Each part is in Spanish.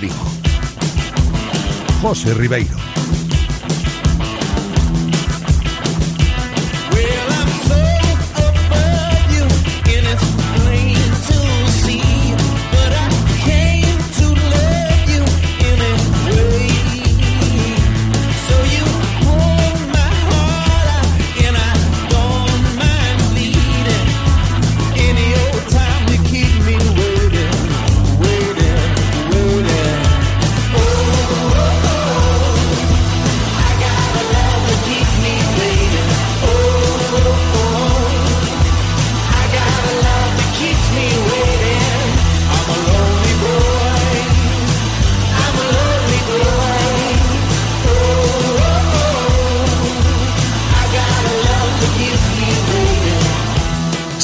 Vigo. José Ribeiro.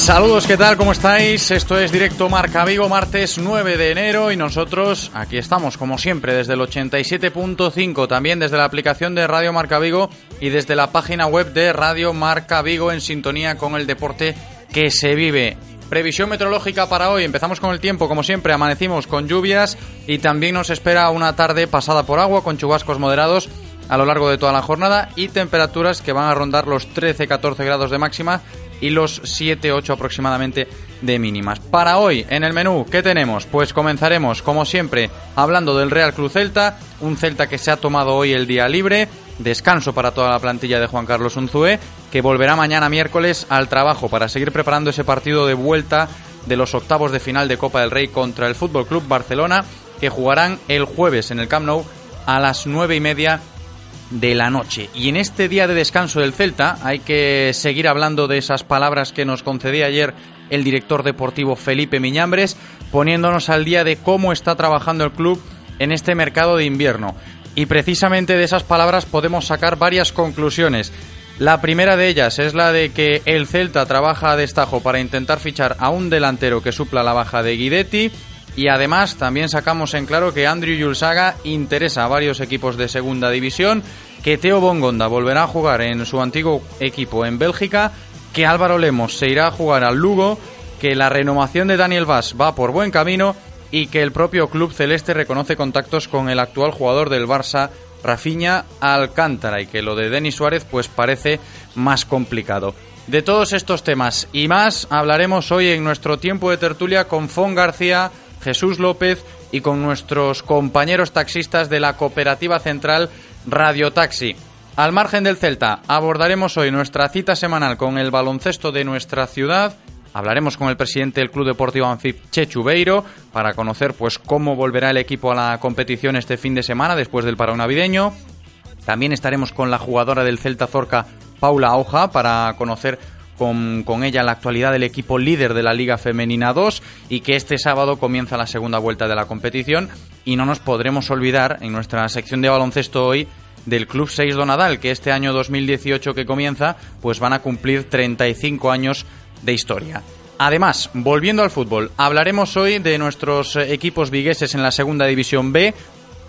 Saludos, ¿qué tal? ¿Cómo estáis? Esto es Directo Marca Vigo, martes 9 de enero y nosotros aquí estamos, como siempre, desde el 87.5, también desde la aplicación de Radio Marca Vigo y desde la página web de Radio Marca Vigo en sintonía con el deporte que se vive. Previsión meteorológica para hoy. Empezamos con el tiempo, como siempre, amanecimos con lluvias y también nos espera una tarde pasada por agua con chubascos moderados a lo largo de toda la jornada y temperaturas que van a rondar los 13-14 grados de máxima y los 7-8 aproximadamente de mínimas. Para hoy, en el menú, ¿qué tenemos? Pues comenzaremos, como siempre, hablando del Real Cruz Celta, un Celta que se ha tomado hoy el día libre, descanso para toda la plantilla de Juan Carlos Unzué, que volverá mañana miércoles al trabajo para seguir preparando ese partido de vuelta de los octavos de final de Copa del Rey contra el Fútbol Club Barcelona, que jugarán el jueves en el Camp Nou a las nueve y media de la noche. Y en este día de descanso del Celta hay que seguir hablando de esas palabras que nos concedía ayer el director deportivo Felipe Miñambres, poniéndonos al día de cómo está trabajando el club en este mercado de invierno. Y precisamente de esas palabras podemos sacar varias conclusiones. La primera de ellas es la de que el Celta trabaja a destajo para intentar fichar a un delantero que supla la baja de Guidetti y además también sacamos en claro que Andrew Yulsaga interesa a varios equipos de segunda división, que Teo Bongonda volverá a jugar en su antiguo equipo en Bélgica, que Álvaro Lemos se irá a jugar al Lugo, que la renovación de Daniel Vaz va por buen camino y que el propio club celeste reconoce contactos con el actual jugador del Barça, Rafinha Alcántara, y que lo de Denis Suárez pues parece más complicado. De todos estos temas y más hablaremos hoy en nuestro tiempo de tertulia con Fon García, Jesús López y con nuestros compañeros taxistas de la Cooperativa Central Radio Taxi. Al margen del Celta, abordaremos hoy nuestra cita semanal con el baloncesto de nuestra ciudad. Hablaremos con el presidente del Club Deportivo Anfip, Chechu Beiro, para conocer pues cómo volverá el equipo a la competición este fin de semana después del paro navideño. También estaremos con la jugadora del Celta Zorca, Paula Hoja, para conocer con, ella la actualidad del equipo líder de la Liga Femenina 2 y que este sábado comienza la segunda vuelta de la competición y no nos podremos olvidar en nuestra sección de baloncesto hoy del Club 6 Donadal, que este año 2018 que comienza, pues van a cumplir 35 años de historia. Además, volviendo al fútbol, hablaremos hoy de nuestros equipos vigueses en la segunda división B,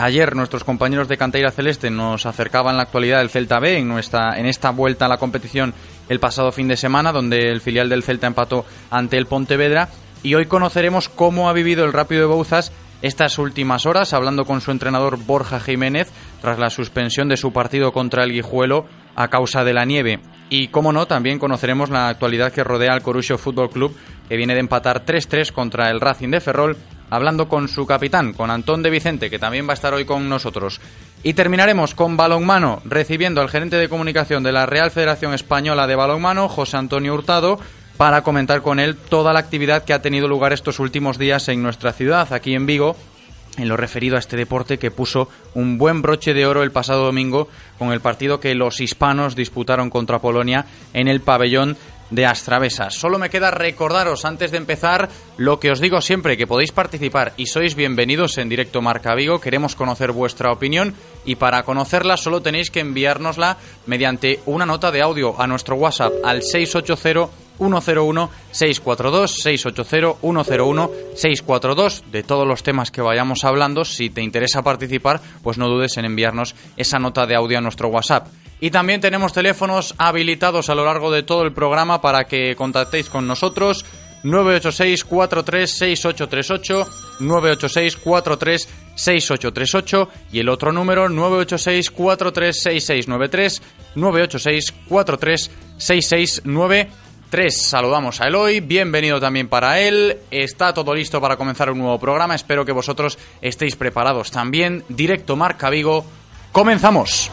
Ayer nuestros compañeros de Canteira Celeste nos acercaban la actualidad del Celta B en, esta vuelta a la competición el pasado fin de semana, donde el filial del Celta empató ante el Pontevedra. Y hoy conoceremos cómo ha vivido el Rápido de Bouzas estas últimas horas, hablando con su entrenador Borja Jiménez, tras la suspensión de su partido contra el Guijuelo a causa de la nieve. Y, como no, también conoceremos la actualidad que rodea al Corusio Fútbol Club, que viene de empatar 3-3 contra el Racing de Ferrol hablando con su capitán, con Antón de Vicente, que también va a estar hoy con nosotros. Y terminaremos con balonmano, recibiendo al gerente de comunicación de la Real Federación Española de Balonmano, José Antonio Hurtado, para comentar con él toda la actividad que ha tenido lugar estos últimos días en nuestra ciudad, aquí en Vigo, en lo referido a este deporte que puso un buen broche de oro el pasado domingo con el partido que los hispanos disputaron contra Polonia en el pabellón de Astravesa. Solo me queda recordaros antes de empezar lo que os digo siempre, que podéis participar y sois bienvenidos en directo Marca Vigo. Queremos conocer vuestra opinión y para conocerla solo tenéis que enviárnosla mediante una nota de audio a nuestro WhatsApp al 680 101 642 680 101 642 de todos los temas que vayamos hablando. Si te interesa participar, pues no dudes en enviarnos esa nota de audio a nuestro WhatsApp. Y también tenemos teléfonos habilitados a lo largo de todo el programa para que contactéis con nosotros. 986 436838 986 436838 y el otro número 986 436693 986 436693 Saludamos a Eloy, bienvenido también para él. Está todo listo para comenzar un nuevo programa. Espero que vosotros estéis preparados también. Directo Marca Vigo. Comenzamos.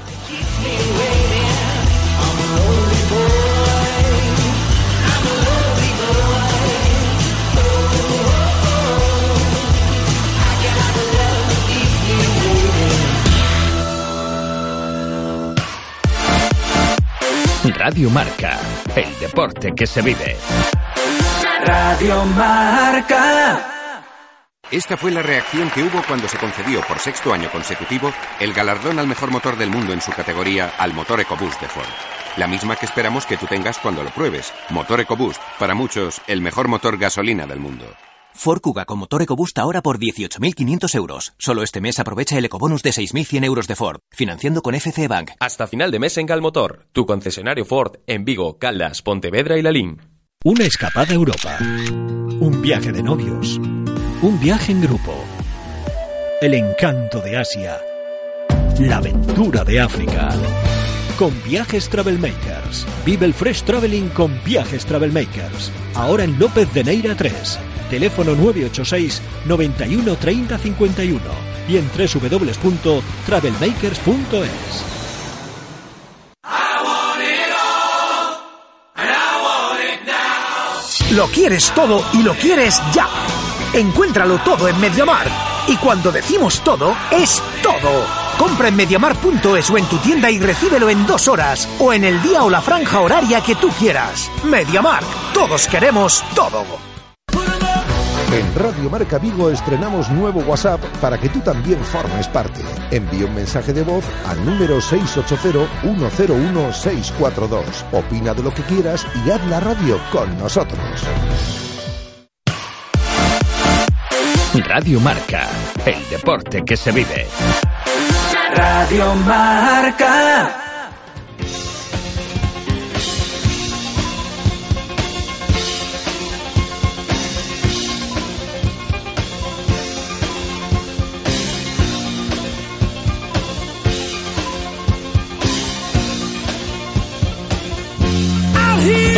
Radio Marca, el deporte que se vive. Radio Marca. Esta fue la reacción que hubo cuando se concedió por sexto año consecutivo el galardón al mejor motor del mundo en su categoría al motor EcoBoost de Ford. La misma que esperamos que tú tengas cuando lo pruebes. Motor EcoBoost, para muchos, el mejor motor gasolina del mundo. Ford Kuga con motor EcoBoost ahora por 18.500 euros. Solo este mes aprovecha el ecobonus de 6.100 euros de Ford, financiando con FC Bank. Hasta final de mes en Galmotor, tu concesionario Ford en Vigo, Caldas, Pontevedra y Lalín. Una escapada a Europa. Un viaje de novios. Un viaje en grupo. El encanto de Asia. La aventura de África. Con Viajes Travelmakers. Vive el Fresh Traveling con Viajes Travelmakers. Ahora en López de Neira 3 teléfono 986 91 30 51 y en www.travelmakers.es. Lo quieres todo y lo quieres ya. Encuéntralo todo en Mediamar. Y cuando decimos todo, es todo. Compra en mediamar.es o en tu tienda y recíbelo en dos horas o en el día o la franja horaria que tú quieras. Mediamar. Todos queremos todo. En Radio Marca Vigo estrenamos nuevo WhatsApp para que tú también formes parte. Envía un mensaje de voz al número 680-101-642. Opina de lo que quieras y haz la radio con nosotros. Radio Marca, el deporte que se vive. Radio Marca.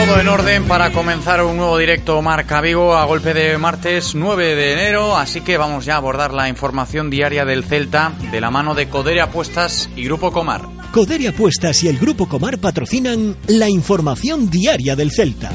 Todo en orden para comenzar un nuevo directo Marca Vigo a golpe de martes 9 de enero, así que vamos ya a abordar la información diaria del Celta de la mano de Coderia Apuestas y Grupo Comar. Coderia Apuestas y el Grupo Comar patrocinan la información diaria del Celta.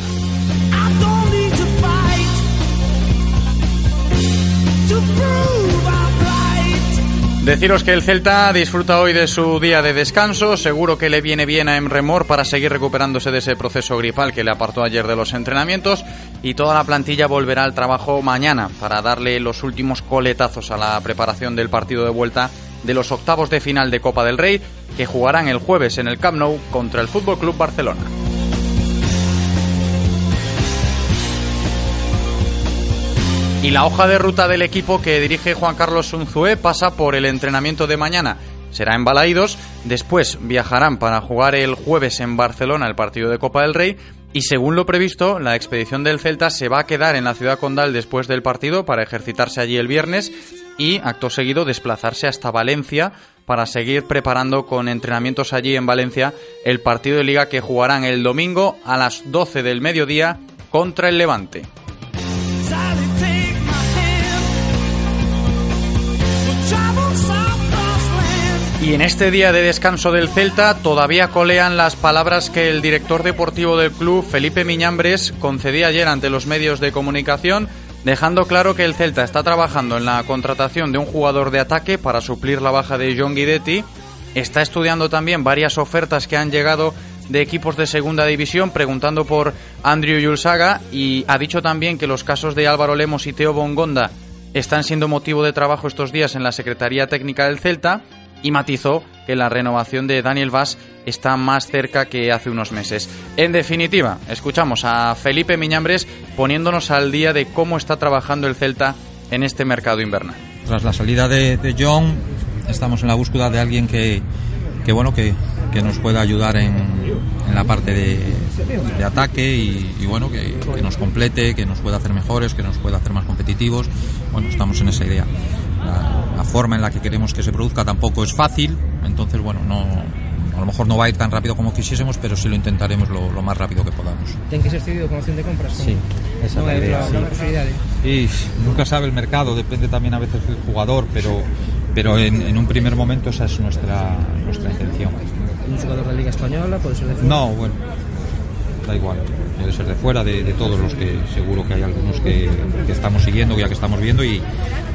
Deciros que el Celta disfruta hoy de su día de descanso, seguro que le viene bien a Emremor para seguir recuperándose de ese proceso gripal que le apartó ayer de los entrenamientos y toda la plantilla volverá al trabajo mañana para darle los últimos coletazos a la preparación del partido de vuelta de los octavos de final de Copa del Rey que jugarán el jueves en el Camp Nou contra el Fútbol Club Barcelona. Y la hoja de ruta del equipo que dirige Juan Carlos Unzué pasa por el entrenamiento de mañana. Será en Balaídos, después viajarán para jugar el jueves en Barcelona el partido de Copa del Rey y según lo previsto, la expedición del Celta se va a quedar en la ciudad condal después del partido para ejercitarse allí el viernes y acto seguido desplazarse hasta Valencia para seguir preparando con entrenamientos allí en Valencia el partido de liga que jugarán el domingo a las 12 del mediodía contra el Levante. Y en este día de descanso del Celta todavía colean las palabras que el director deportivo del club, Felipe Miñambres, concedía ayer ante los medios de comunicación, dejando claro que el Celta está trabajando en la contratación de un jugador de ataque para suplir la baja de John Guidetti. Está estudiando también varias ofertas que han llegado de equipos de segunda división, preguntando por Andrew Yulsaga y ha dicho también que los casos de Álvaro Lemos y Teo Bongonda están siendo motivo de trabajo estos días en la Secretaría Técnica del Celta y matizó que la renovación de Daniel Vaz está más cerca que hace unos meses. En definitiva, escuchamos a Felipe Miñambres poniéndonos al día de cómo está trabajando el Celta en este mercado invernal. Tras la salida de, John, estamos en la búsqueda de alguien que, que bueno, que, que nos pueda ayudar en, en la parte de, de ataque y, bueno, que, que, nos complete, que nos pueda hacer mejores, que nos pueda hacer más competitivos. Bueno, estamos en esa idea. La, la forma en la que queremos que se produzca tampoco es fácil, entonces bueno, no, a lo mejor no va a ir tan rápido como quisiésemos, pero sí lo intentaremos lo, lo más rápido que podamos. ¿Tiene que ser cedido con opción de compras? Sí, esa no la idea. de- Y nunca sabe el mercado, depende también a veces del jugador, pero, pero en, en un primer momento esa es nuestra, nuestra intención. Un jugador de la Liga Española, puede ser de. No, bueno, da igual. Puede ser de fuera, de, de todos los que seguro que hay algunos que, que estamos siguiendo, ya que estamos viendo, y,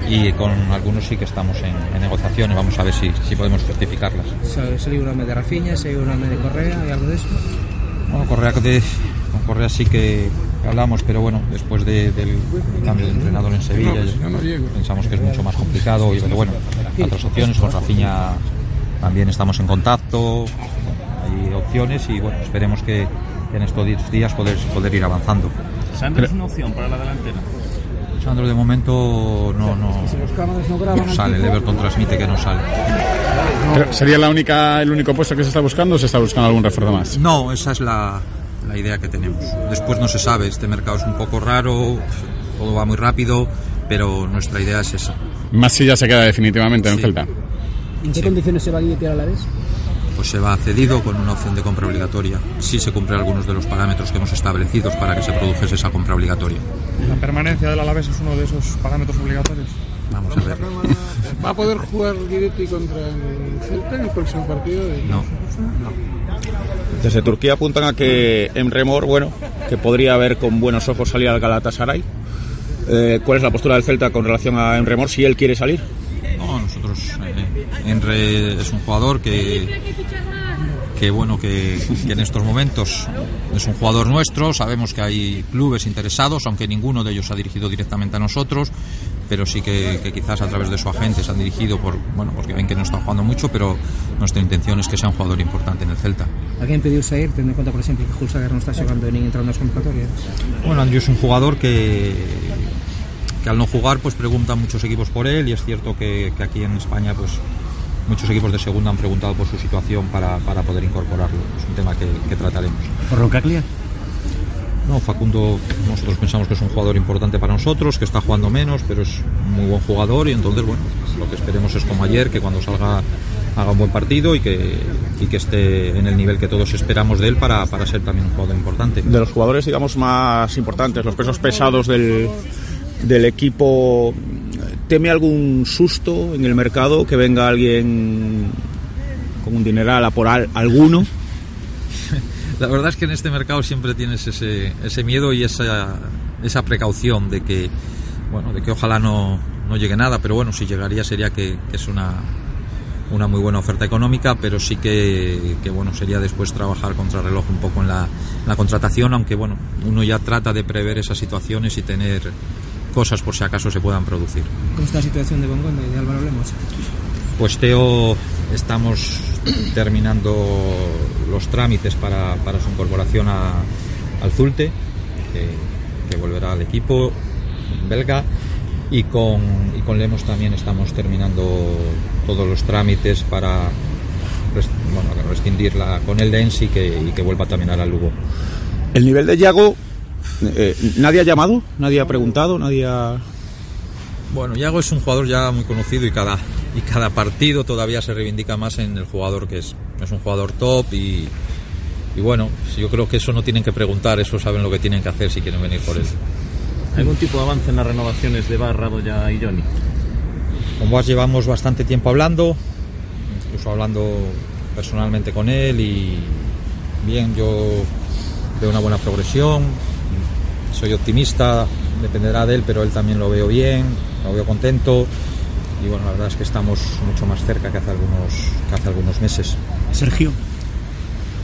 y con algunos sí que estamos en, en negociaciones. Vamos a ver si, si podemos certificarlas. Se, se liga un nombre de Rafinha, se liga un nombre de Correa y algo de eso. Bueno, Correa, de, con Correa sí que hablamos, pero bueno, después de- del cambio de entrenador en Sevilla, pensamos que es mucho más complicado. Y, pero bueno, otras opciones, con Rafinha también estamos en contacto, hay opciones y bueno, esperemos que en estos días poder, poder ir avanzando. ¿Sandro es una opción para la delantera? Sandro de momento no, no, no sale, el Everton transmite que no sale. Pero, ¿Sería la única, el único puesto que se está buscando o se está buscando algún refuerzo más? No, esa es la, la idea que tenemos. Después no se sabe, este mercado es un poco raro, todo va muy rápido, pero nuestra idea es esa. Más si ya se queda definitivamente en el Celta. ¿En qué condiciones se va a la vez? Pues se va cedido con una opción de compra obligatoria, si se cumplen algunos de los parámetros que hemos establecido para que se produjese esa compra obligatoria. La permanencia del Alavés es uno de esos parámetros obligatorios. Vamos a ver. ¿Va a poder jugar Guidetti contra el Celta en el próximo partido? No. Desde Turquía apuntan a que Emre Mor, bueno, que podría ver con buenos ojos salir al Galatasaray. Eh, ¿Cuál es la postura del Celta con relación a Emre Mor si él quiere salir? No, nosotros, eh, Enre es un jugador que, que bueno, que, que en estos momentos es un jugador nuestro, sabemos que hay clubes interesados, aunque ninguno de ellos ha dirigido directamente a nosotros, pero sí que, que quizás a través de su agente se han dirigido por, bueno, porque ven que no está jugando mucho, pero nuestra intención es que sea un jugador importante en el Celta. Alguén pediu sair, tendo en conta, por exemplo, que Hulsager non está xogando nin entrando nas convocatorias. Bueno, Andrew es un jugador que, que al no jugar pues preguntan muchos equipos por él y es cierto que, que aquí en España pues muchos equipos de segunda han preguntado por su situación para, para poder incorporarlo. Es un tema que, que trataremos. ¿Por Roncaglia? No, Facundo, nosotros pensamos que es un jugador importante para nosotros, que está jugando menos, pero es un muy buen jugador y entonces, bueno, lo que esperemos es como ayer, que cuando salga haga un buen partido y que, y que esté en el nivel que todos esperamos de él para, para ser también un jugador importante. De los jugadores, digamos, más importantes, los pesos pesados del, del equipo, ¿teme algún susto en el mercado que venga alguien con un dineral a por al- alguno? La verdad es que en este mercado siempre tienes ese, ese miedo y esa, esa precaución de que, bueno, de que ojalá no, no llegue nada, pero bueno, si llegaría sería que, es una, una muy buena oferta económica, pero sí que, bueno, sería después trabajar contra reloj un poco en la, la contratación, aunque bueno, uno ya trata de prever esas situaciones y tener cosas por si acaso se puedan producir. Como está a situación de Bongonda e de Álvaro Lemos? Pues Teo, estamos terminando los trámites para, para su incorporación a- al Zulte, que, que volverá al equipo belga. Y con, y con Lemos también estamos terminando todos los trámites para bueno, rescindirla con el Dens y que, y que vuelva también a la Lugo. El nivel de Yago, eh, ¿nadie ha llamado? ¿Nadie ha preguntado? ¿Nadie ha...? Bueno, Yago es un jugador ya muy conocido y cada, y cada partido todavía se reivindica más en el jugador que es. Es un jugador top y, y bueno, yo creo que eso no tienen que preguntar, eso saben lo que tienen que hacer si quieren venir por él. ¿Algún tipo de avance en las renovaciones de Barra, Doya y Johnny? Con Boas llevamos bastante tiempo hablando, incluso hablando personalmente con él y bien, yo veo una buena progresión, soy optimista, dependerá de él, pero él también lo veo bien, lo veo contento y bueno, la verdad es que estamos mucho más cerca que hace algunos, que hace algunos meses. Sergio.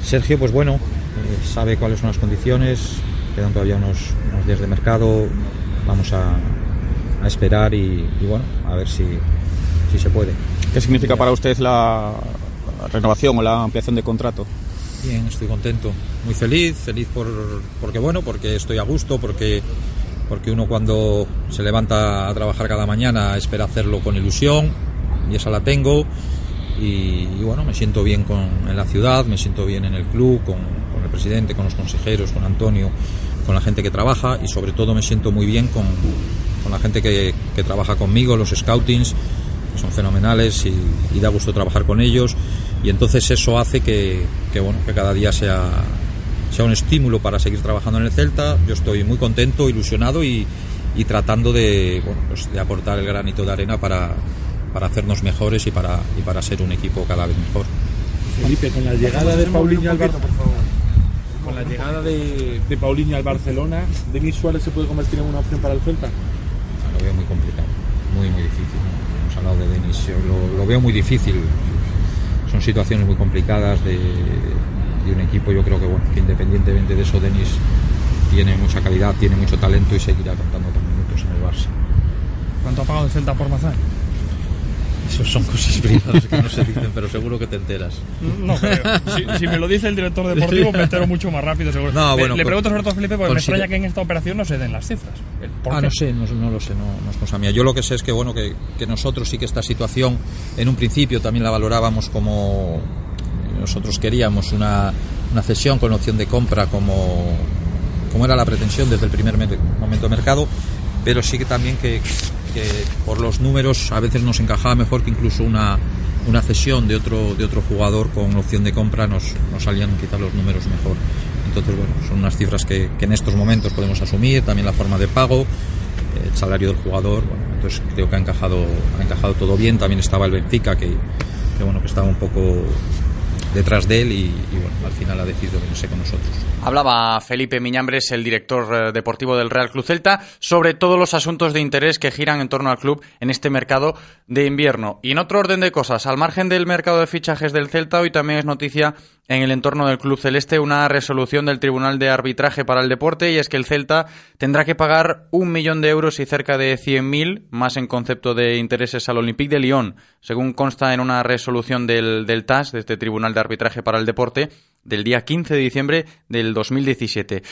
Sergio, pues bueno, eh, sabe cuáles son las condiciones, quedan todavía unos, unos días de mercado, vamos a, a esperar y, y bueno, a ver si, si se puede. ¿Qué significa para usted la renovación o la ampliación de contrato? Bien, estoy contento, muy feliz, feliz por, porque bueno, porque estoy a gusto, porque, porque uno cuando se levanta a trabajar cada mañana espera hacerlo con ilusión y esa la tengo y, bueno, me siento bien con, en la ciudad, me siento bien en el club, con, el presidente, con los consejeros, con Antonio, con la gente que trabaja y sobre todo me siento muy bien con, con la gente que, trabaja conmigo, los scoutings, que son fenomenales y da gusto trabajar con ellos y entonces eso hace que, que, bueno, que cada día sea, sea un estímulo para seguir trabajando en el Celta. Yo estoy muy contento, ilusionado y, y tratando de, bueno, pues de aportar el granito de arena para, para hacernos mejores y para, y para ser un equipo cada vez mejor. Felipe, con la llegada de Paulinho al Barcelona, con la llegada de, de Paulinho al Barcelona, ¿Denis Suárez se puede convertir en una opción para el Celta? Lo veo muy complicado, muy muy difícil. ¿no? Hemos hablado de Denis, yo lo, lo veo muy difícil. Son situaciones muy complicadas de, un equipo. Yo creo que bueno, que independientemente de eso, Denis tiene mucha calidad, tiene mucho talento y seguirá contando con minutos en el Barça. ¿Cuánto ha pagado el Celta por Mazán? Eso son cosas privadas que no se dicen, pero seguro que te enteras. No creo. Si, si me lo dice el director deportivo, me entero mucho más rápido, seguro. No, Le- bueno, le, pregunto sobre todo a Felipe porque me extraña que en esta operación no se den las cifras. Ah, no sé, no, no lo sé, no, no es cosa mía. Yo lo que sé es que bueno que, que nosotros sí que esta situación en un principio también la valorábamos como nosotros queríamos una, una cesión con opción de compra como, como era la pretensión desde el primer me- momento de mercado, pero sí que también que, por los números a veces nos encajaba mejor que incluso una, una cesión de otro, de otro jugador con opción de compra nos, nos salían quizás los números mejor. Entonces, bueno, son unas cifras que, en estos momentos podemos asumir, también la forma de pago, el salario del jugador, bueno, entonces creo que ha encajado, ha encajado todo bien. También estaba el Benfica, que bueno, que estaba un poco detrás de él y, bueno, al final ha decidido venirse con nosotros. Hablaba Felipe Miñambres, el director eh, deportivo del Real Club Celta, sobre todos los asuntos de interés que giran en torno al club en este mercado de invierno. Y en otro orden de cosas, al margen del mercado de fichajes del Celta, hoy también es noticia en el entorno del Club Celeste una resolución del Tribunal de Arbitraje para el Deporte y es que el Celta tendrá que pagar un millón de euros y cerca de 100.000 más en concepto de intereses al Olympique de Lyon, según consta en una resolución del, del TAS, de este Tribunal de Arbitraje para el Deporte, del día 15 de diciembre del 2017.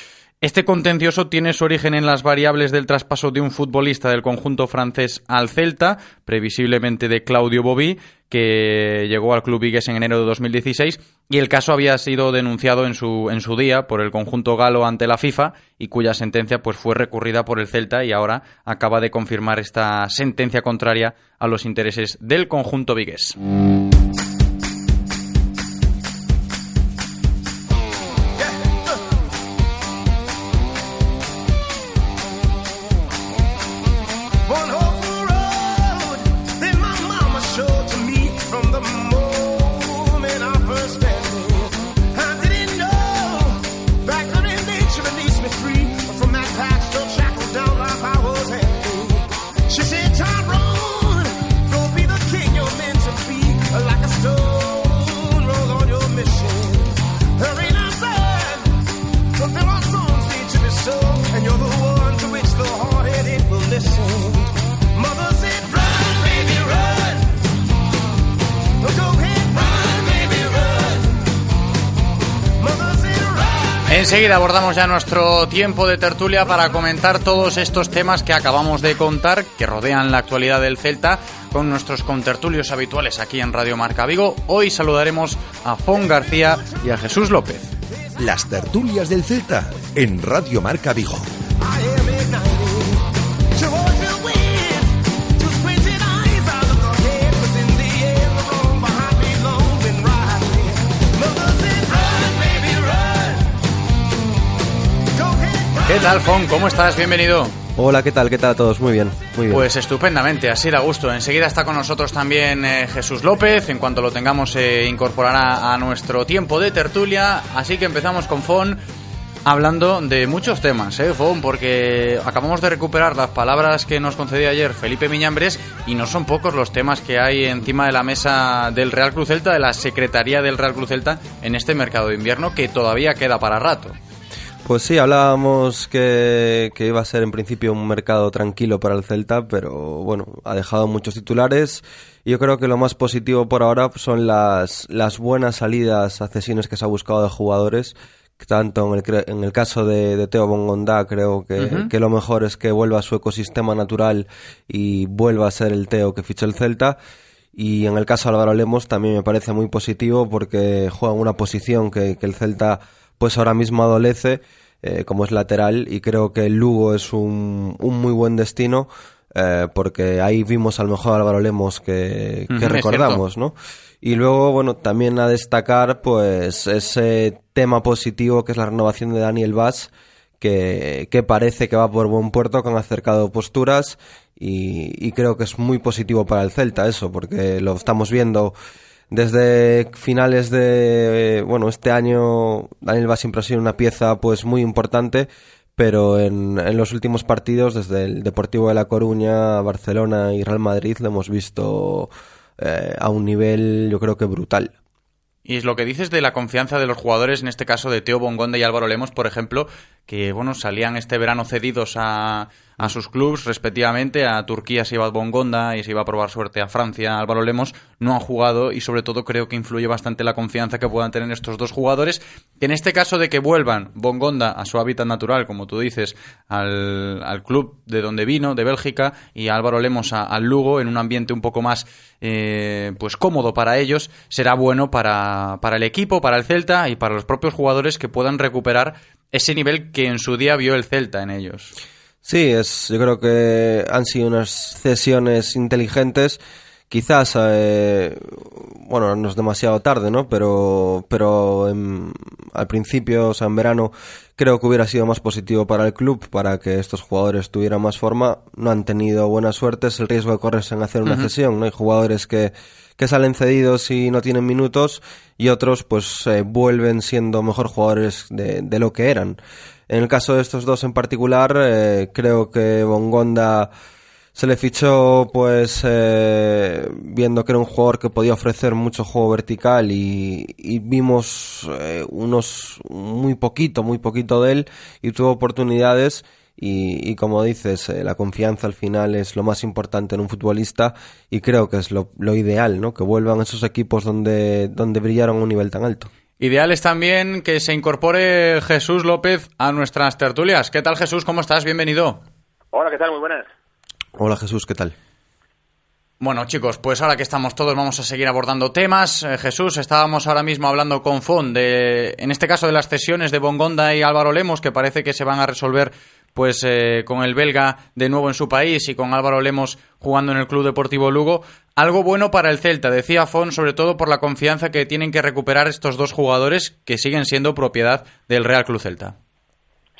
Este contencioso tiene su origen en las variables del traspaso de un futbolista del conjunto francés al Celta, previsiblemente de Claudio Bobby, que llegó al club Vigues en enero de 2016 y el caso había sido denunciado en su, en su día por el conjunto galo ante la FIFA y cuya sentencia pues fue recurrida por el Celta y ahora acaba de confirmar esta sentencia contraria a los intereses del conjunto Vigues. Enseguida abordamos ya nuestro tiempo de tertulia para comentar todos estos temas que acabamos de contar, que rodean la actualidad del Celta, con nuestros contertulios habituales aquí en Radio Marca Vigo. Hoy saludaremos a Fon García y a Jesús López. Las tertulias del Celta en Radio Marca Vigo. ¿Qué tal, Fon? ¿Cómo estás? Bienvenido. Hola, ¿qué tal? ¿Qué tal a todos? Muy bien, muy bien. Pues estupendamente, así da gusto. Enseguida está con nosotros también eh, Jesús López. En cuanto lo tengamos, se incorporará a nuestro tiempo de tertulia. Así que empezamos con Fon. Hablando de muchos temas, ¿eh, Fon? Porque acabamos de recuperar las palabras que nos concedió ayer Felipe Miñambres y no son pocos los temas que hay encima de la mesa del Real Cruz Celta, de la Secretaría del Real Cruz Celta en este mercado de invierno que todavía queda para rato. Pues sí, hablábamos que, que, iba a ser en principio un mercado tranquilo para el Celta, pero bueno, ha dejado muchos titulares. Y yo creo que lo más positivo por ahora son las, las buenas salidas a cesiones que se ha buscado de jugadores. Tanto en el, en el caso de, de Teo Bongondá creo que, que lo mejor es que vuelva a su ecosistema natural y vuelva a ser el Teo que fichó el Celta. Y en el caso de Álvaro Lemos también me parece muy positivo porque juega en una posición que, que el Celta pues ahora mismo adolece eh, como es lateral y creo que el Lugo es un, un muy buen destino eh, porque ahí vimos al mejor Álvaro Lemos que, que recordamos. ¿no? Y luego, bueno, también a destacar, pues, ese tema positivo que es la renovación de Daniel Vaz, que, que parece que va por buen puerto, que han acercado posturas y, y creo que es muy positivo para el Celta eso, porque lo estamos viendo desde finales de, bueno, este año Daniel Vaz siempre ha sido una pieza, pues, muy importante, pero en, en los últimos partidos, desde el Deportivo de La Coruña, Barcelona y Real Madrid, lo hemos visto eh, a un nivel yo creo que brutal. Y es lo que dices de la confianza de los jugadores, en este caso de Teo Bongonda y Álvaro Lemos, por ejemplo, que bueno, salían este verano cedidos a, a sus clubs respectivamente, a Turquía se iba a Bongonda y se iba a probar suerte a Francia, Álvaro Lemos no han jugado y sobre todo creo que influye bastante la confianza que puedan tener estos dos jugadores, que en este caso de que vuelvan Bongonda a su hábitat natural, como tú dices, al, al club de donde vino, de Bélgica, y Álvaro Lemos al Lugo en un ambiente un poco más eh, pues cómodo para ellos, será bueno para, para el equipo, para el Celta y para los propios jugadores que puedan recuperar ese nivel que en su día vio el Celta en ellos. Sí, es, yo creo que han sido unas cesiones inteligentes. Quizás, eh, bueno, no es demasiado tarde, ¿no? Pero, pero en- al principio, o sea, en verano, creo que hubiera sido más positivo para el club, para que estos jugadores tuvieran más forma. No han tenido buena suerte, es el riesgo de correrse en hacer una cesión, ¿no? Hay jugadores que, que salen cedidos y no tienen minutos y otros pues eh, vuelven siendo mejor jugadores de, de lo que eran. En el caso de estos dos en particular, eh, creo que Bongonda se le fichó pues eh, viendo que era un jugador que podía ofrecer mucho juego vertical y, y vimos eh, unos muy poquito, muy poquito de él y tuvo oportunidades y, y como dices, eh, la confianza al final es lo más importante en un futbolista y creo que es lo, lo ideal, ¿no? Que vuelvan esos equipos donde, donde brillaron a un nivel tan alto. Ideal es también que se incorpore Jesús López a nuestras tertulias. ¿Qué tal Jesús? ¿Cómo estás? Bienvenido. Hola, ¿qué tal? Muy buenas. Hola Jesús, ¿qué tal? Bueno, chicos, pues ahora que estamos todos vamos a seguir abordando temas. Eh, Jesús, estábamos ahora mismo hablando con Fon de, en este caso, de las cesiones de Bongonda y Álvaro Lemos, que parece que se van a resolver pues eh, con el belga de nuevo en su país y con Álvaro Lemos jugando en el Club Deportivo Lugo. Algo bueno para el Celta, decía Fon, sobre todo por la confianza que tienen que recuperar estos dos jugadores que siguen siendo propiedad del Real Club Celta.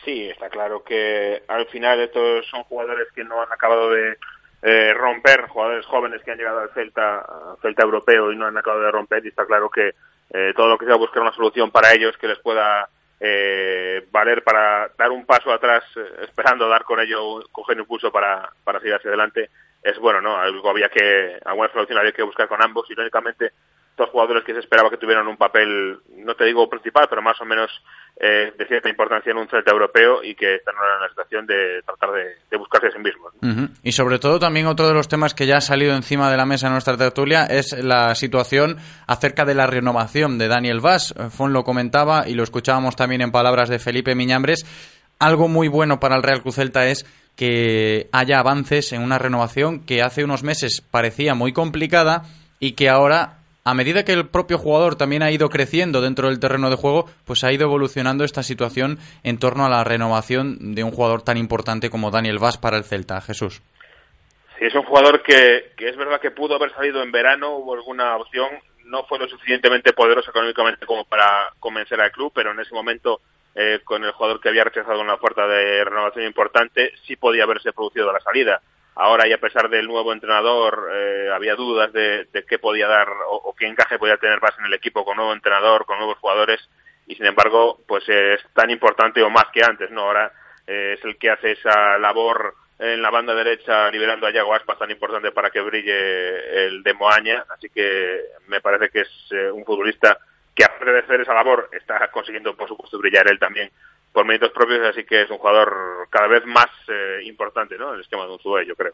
Sí, está claro que al final estos son jugadores que no han acabado de eh, romper, jugadores jóvenes que han llegado al Celta, Celta europeo y no han acabado de romper y está claro que eh, todo lo que sea buscar una solución para ellos que les pueda eh, valer para dar un paso atrás eh, esperando dar con ello, coger impulso para, para seguir hacia adelante es bueno, ¿no? Algo había que, alguna solución había que buscar con ambos y lógicamente dos jugadores que se esperaba que tuvieran un papel, no te digo principal, pero más o menos eh, de cierta importancia en un Celta europeo y que están ahora en la situación de tratar de, buscarse a sí mismos. Y sobre todo también otro de los temas que ya ha salido encima de la mesa en nuestra tertulia es la situación acerca de la renovación de Daniel Vaz. Eh, Fon lo comentaba y lo escuchábamos también en palabras de Felipe Miñambres. Algo muy bueno para el Real Cruz Celta es que haya avances en una renovación que hace unos meses parecía muy complicada y que ahora a medida que el propio jugador también ha ido creciendo dentro del terreno de juego, pues ha ido evolucionando esta situación en torno a la renovación de un jugador tan importante como Daniel Vaz para el Celta. Jesús. Sí, es un jugador que, es verdad que pudo haber salido en verano, hubo alguna opción, no fue lo suficientemente poderoso económicamente como para convencer al club, pero en ese momento, eh, con el jugador que había rechazado una oferta de renovación importante, sí podía haberse producido la salida. Ahora, y a pesar del nuevo entrenador, eh, había dudas de, de qué podía dar o, qué encaje podía tener más en el equipo con nuevo entrenador, con nuevos jugadores, y sin embargo pues es tan importante o más que antes, ¿no? Ahora eh, es el que hace esa labor en la banda derecha liberando a Yago Aspas tan importante para que brille el de Moaña, así que me parece que es eh, un futbolista que aparte de hacer esa labor está consiguiendo por supuesto brillar él también por méritos propios, así que es un jugador cada vez más eh, importante ¿no? en el esquema de un Zubé, yo creo.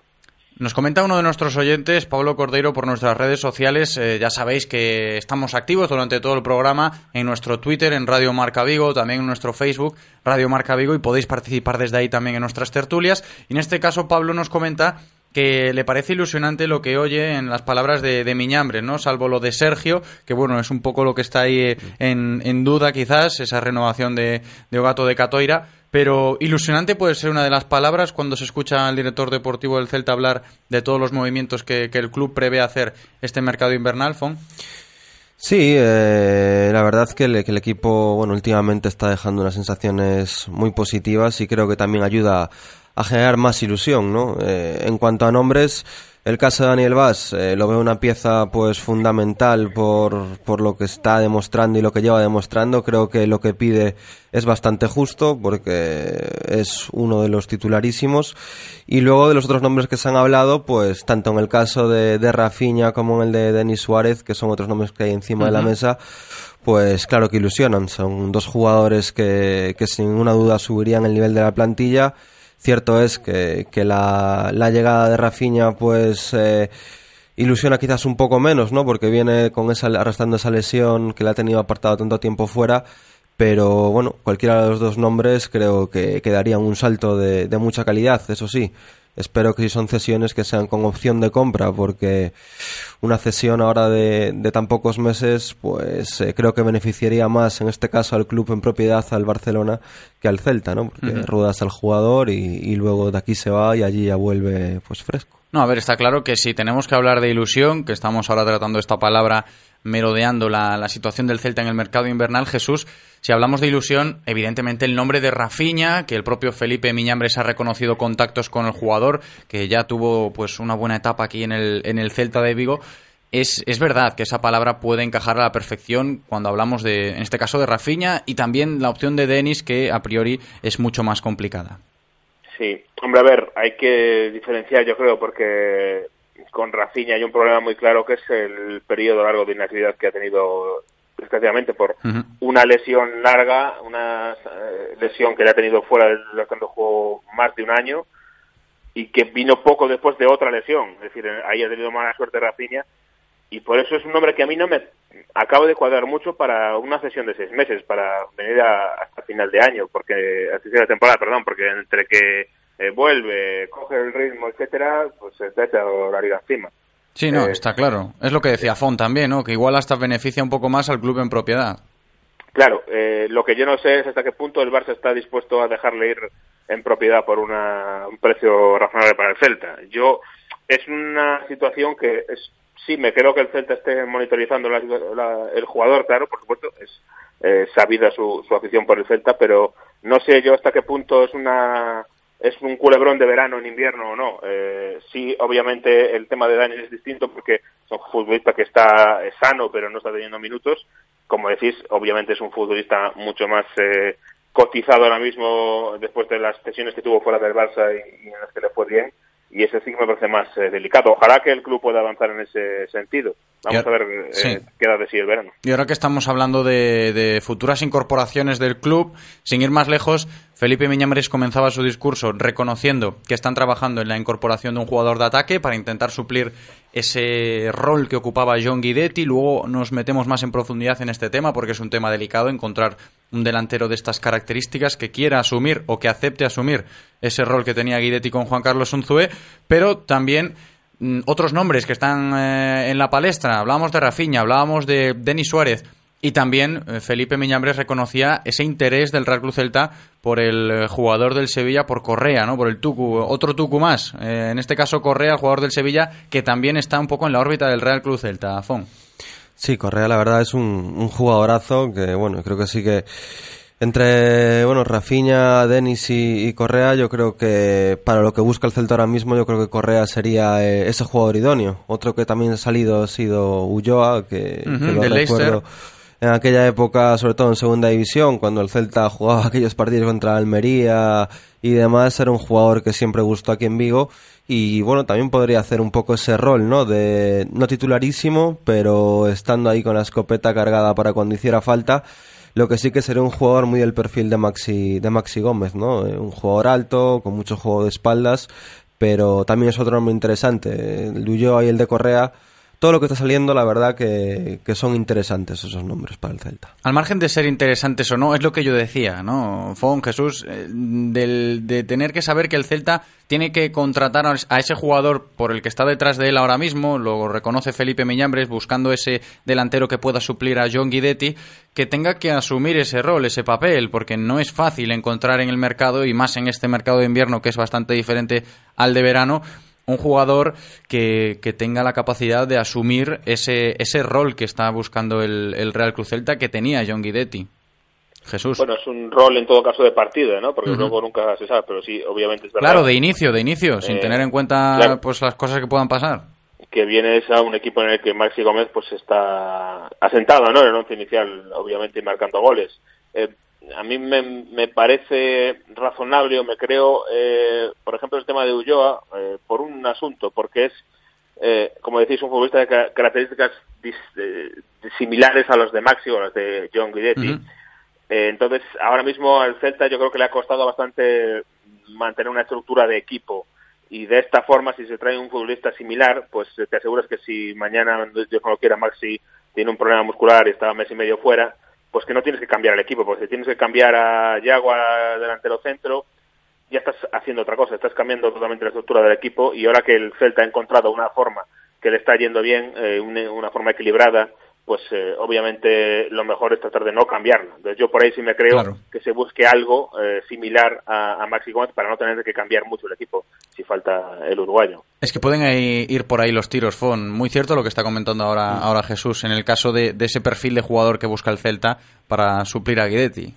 Nos comenta uno de nuestros oyentes, Pablo Cordeiro, por nuestras redes sociales. Eh, ya sabéis que estamos activos durante todo el programa en nuestro Twitter, en Radio Marca Vigo, también en nuestro Facebook, Radio Marca Vigo, y podéis participar desde ahí también en nuestras tertulias. Y en este caso, Pablo nos comenta que le parece ilusionante lo que oye en las palabras de, de Miñambre, ¿no? Salvo lo de Sergio, que bueno, es un poco lo que está ahí eh, en, duda quizás, esa renovación de, de Ogato de Catoira, pero ilusionante puede ser una de las palabras cuando se escucha al director deportivo del Celta hablar de todos los movimientos que, que el club prevé hacer este mercado invernal, Fon. Sí, eh, la verdad que el, que el equipo, bueno, últimamente está dejando unas sensaciones muy positivas y creo que también ayuda a generar más ilusión, ¿no? Eh, en cuanto a nombres, el caso de Daniel Vaz eh, lo veo una pieza pues fundamental por, por lo que está demostrando y lo que lleva demostrando. Creo que lo que pide es bastante justo porque es uno de los titularísimos. Y luego de los otros nombres que se han hablado, pues tanto en el caso de, de Rafinha como en el de Denis Suárez, que son otros nombres que hay encima de la mesa, pues claro que ilusionan. Son dos jugadores que, que sin ninguna duda subirían el nivel de la plantilla. Cierto es que, que la, la llegada de Rafinha pues eh, ilusiona quizás un poco menos, ¿no? Porque viene con esa arrastrando esa lesión que le ha tenido apartado tanto tiempo fuera. Pero bueno, cualquiera de los dos nombres creo que, que darían un salto de mucha calidad, eso sí. Espero que si son cesiones que sean con opción de compra, porque una cesión ahora de, de tan pocos meses, pues eh, creo que beneficiaría más, en este caso, al club en propiedad, al Barcelona, que al Celta, ¿no? Porque Ujú. ruedas al jugador y, y luego de aquí se va y allí ya vuelve pues fresco. No, a ver, está claro que si tenemos que hablar de ilusión, que estamos ahora tratando esta palabra merodeando la, la situación del Celta en el mercado invernal, Jesús, si hablamos de ilusión, evidentemente el nombre de Rafiña, que el propio Felipe Miñambres ha reconocido contactos con el jugador, que ya tuvo pues una buena etapa aquí en el, en el Celta de Vigo, es, es verdad que esa palabra puede encajar a la perfección cuando hablamos de, en este caso, de Rafiña y también la opción de Denis, que a priori es mucho más complicada. Sí, hombre, a ver, hay que diferenciar, yo creo, porque con Rafinha hay un problema muy claro que es el periodo largo de inactividad que ha tenido desgraciadamente por una lesión larga, una eh, lesión que le ha tenido fuera del cuando jugó más de un año y que vino poco después de otra lesión, es decir, eh, ahí ha tenido mala suerte Rafinha y por eso es un nombre que a mí no me acabo de cuadrar mucho para una sesión de seis meses, para venir a- hasta final de año, porque hasta final de temporada, perdón, porque entre que eh, vuelve, coge el ritmo, etcétera, pues se te echa liga encima. Sí, no, Eh, está claro. Es lo que decía Fon también, ¿no? Que igual hasta beneficia un poco más al club en propiedad. Claro, eh, lo que yo no sé es hasta qué punto el Barça está dispuesto a dejarle ir en propiedad por una- un precio razonable para el Celta. Yo es una situación que es, sí me creo que el Celta esté monitorizando la- la- el jugador, claro, por supuesto, es eh, sabida su, su afición por el Celta, pero no sé yo hasta qué punto es una es un culebrón de verano en invierno o no. Eh, sí, obviamente el tema de Dani es distinto porque es un futbolista que está eh, sano pero no está teniendo minutos. Como decís, obviamente es un futbolista mucho más eh, cotizado ahora mismo después de las sesiones que tuvo fuera del Barça y, y en las que le fue bien. Y ese sí que me parece más eh, delicado. Ojalá que el club pueda avanzar en ese sentido. Vamos Y- a ver eh, sí. qué da de sí el verano. Y ahora que estamos hablando de, de futuras incorporaciones del club, sin ir más lejos, Felipe Miñambres comenzaba su discurso reconociendo que están trabajando en la incorporación de un jugador de ataque para intentar suplir ese rol que ocupaba John Guidetti. Luego nos metemos más en profundidad en este tema porque es un tema delicado encontrar un delantero de estas características que quiera asumir o que acepte asumir ese rol que tenía Guidetti con Juan Carlos Unzué, pero también mm, otros nombres que están eh, en la palestra. Hablábamos de Rafinha, hablábamos de Denis Suárez. Y también eh, Felipe Miñambres reconocía ese interés del Real Club Celta por el eh, jugador del Sevilla, por Correa, ¿no? Por el Tucu, otro Tucu más. Eh, en este caso Correa, el jugador del Sevilla, que también está un poco en la órbita del Real Club Celta, Fon. Sí, Correa la verdad es un, un jugadorazo que, bueno, creo que sí que entre, bueno, Rafinha, Denis y, y Correa, yo creo que para lo que busca el Celta ahora mismo, yo creo que Correa sería eh, ese jugador idóneo. Otro que también ha salido ha sido Ulloa, que, lo recuerdo Leicester. En aquella época, sobre todo en segunda división, cuando el Celta jugaba aquellos partidos contra Almería y demás, era un jugador que siempre gustó aquí en Vigo y bueno, también podría hacer un poco ese rol, ¿no? De no titularísimo, pero estando ahí con la escopeta cargada para cuando hiciera falta. Lo que sí que sería un jugador muy del perfil de Maxi, de Maxi Gómez, ¿no? Eh, Un jugador alto, con mucho juego de espaldas, pero también es otro nombre interesante. El de Ulloa y el de Correa, todo lo que está saliendo, la verdad que, que son interesantes esos nombres para el Celta. Al margen de ser interesantes o no, es lo que yo decía, ¿no? Fon, Jesús, eh, de tener que saber que el Celta tiene que contratar a ese jugador por el que está detrás de él ahora mismo, lo reconoce Felipe Miñambres, buscando ese delantero que pueda suplir a John Guidetti, que tenga que asumir ese rol, ese papel, porque no es fácil encontrar en el mercado, y más en este mercado de invierno que es bastante diferente al de verano, un jugador que, que tenga la capacidad de asumir ese, ese rol que está buscando el, el Real Cruz Celta que tenía John Guidetti. Jesús. Bueno, es un rol en todo caso de partido, ¿no? Porque luego nunca se sabe, pero sí, obviamente es verdad. Claro, de inicio, de inicio, sin Eh, tener en cuenta claro. pues las cosas que puedan pasar. que vienes a un equipo en el que Maxi Gómez pues está asentado ¿no? en el once inicial, obviamente y marcando goles. Eh, a mí me, me parece razonable o me creo, eh, por ejemplo, el tema de Ulloa, eh, por un asunto, porque es, eh, como decís, un futbolista de ca- características dis- eh, similares a los de Maxi o a los de John Guidetti. Eh, entonces, ahora mismo al Celta yo creo que le ha costado bastante mantener una estructura de equipo. Y de esta forma, si se trae un futbolista similar, pues te aseguras que si mañana, Dios no lo quiera, Maxi tiene un problema muscular y está mes y medio fuera, pues que no tienes que cambiar el equipo, porque si tienes que cambiar a Yago a delantero centro, ya estás haciendo otra cosa, estás cambiando totalmente la estructura del equipo y ahora que el Celta ha encontrado una forma que le está yendo bien, eh, una forma equilibrada, pues eh, obviamente lo mejor es tratar de no cambiarlo. Entonces yo por ahí sí me creo Claro. que se busque algo eh, similar a, a Maxi Gómez para no tener que cambiar mucho el equipo si falta el uruguayo. Es que pueden ahí ir por ahí los tiros, Fon. Muy cierto lo que está comentando ahora, ahora Jesús, en el caso de, de ese perfil de jugador que busca el Celta para suplir a Guidetti.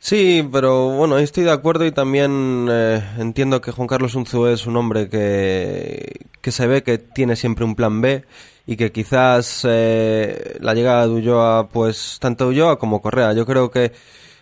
Sí, pero bueno, ahí estoy de acuerdo y también eh, entiendo que Juan Carlos Unzué es un hombre que, que se ve que tiene siempre un plan B y que quizás eh, la llegada de Ulloa, pues tanto Ulloa como Correa, yo creo que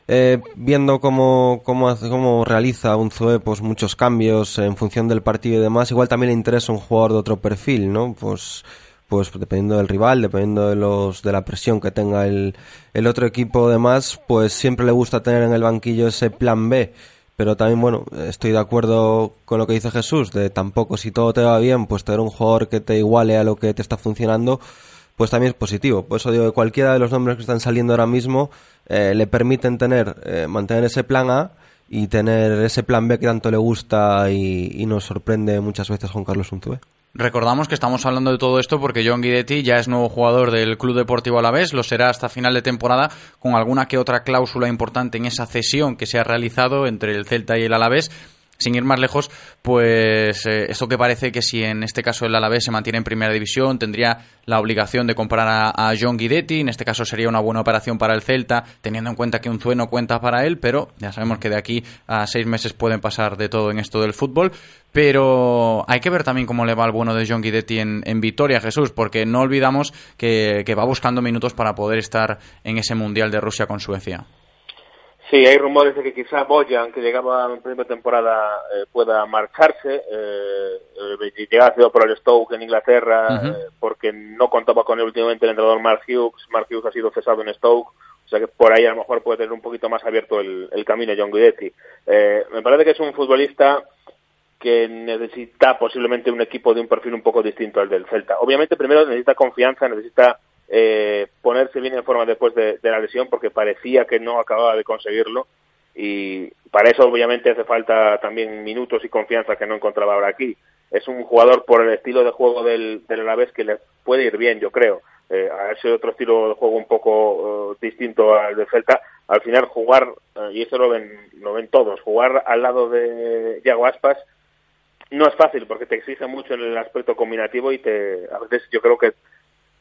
eh, viendo cómo, cómo, hace- cómo realiza Unzué pues muchos cambios en función del partido y demás, igual también le interesa un jugador de otro perfil, ¿no? Pues pues dependiendo del rival, dependiendo de los de la presión que tenga el, el otro equipo demás, pues siempre le gusta tener en el banquillo ese plan B. Pero también, bueno, estoy de acuerdo con lo que dice Jesús, de tampoco si todo te va bien, pues tener un jugador que te iguale a lo que te está funcionando, pues también es positivo. Por eso digo que cualquiera de los nombres que están saliendo ahora mismo eh, le permiten tener, eh, mantener ese plan A y tener ese plan B que tanto le gusta y, nos sorprende muchas veces Juan Carlos Unzué. Recordamos que estamos hablando de todo esto porque John Guidetti ya es nuevo jugador del Club Deportivo Alavés, lo será hasta final de temporada con alguna que otra cláusula importante en esa cesión que se ha realizado entre el Celta y el Alavés. Sin ir más lejos, pues eh, esto que parece que si en este caso el Alavés se mantiene en primera división, tendría la obligación de comprar a, John Guidetti. En este caso sería una buena operación para el Celta, teniendo en cuenta que un no cuenta para él, pero ya sabemos que de aquí a seis meses pueden pasar de todo en esto del fútbol. Pero hay que ver también cómo le va el bueno de John Guidetti en, en Vitoria, Jesús, porque no olvidamos que va buscando minutos para poder estar en ese Mundial de Rusia con Suecia. Sí, hay rumores de que quizá Boyan, que llegaba en primera temporada, eh, pueda marcharse. Eh, eh, llegaba sido por el Stoke en Inglaterra, eh, porque no contaba con él últimamente el entrenador Mark Hughes. Mark Hughes ha sido cesado en Stoke, o sea que por ahí a lo mejor puede tener un poquito más abierto el, el camino John Guidetti. Eh, me parece que es un futbolista que necesita posiblemente un equipo de un perfil un poco distinto al del Celta. Obviamente primero necesita confianza, necesita eh, ponerse bien en forma después de, de la lesión porque parecía que no acababa de conseguirlo y para eso obviamente hace falta también minutos y confianza que no encontraba ahora aquí. Es un jugador por el estilo de juego del, del Alavés que le puede ir bien, yo creo. Eh, a ese otro estilo de juego un poco eh, distinto al del Celta, al final jugar, eh, y eso lo ven, lo ven todos, jugar al lado de Yago Aspas no es fácil porque te exige mucho en el aspecto combinativo y te a veces yo creo que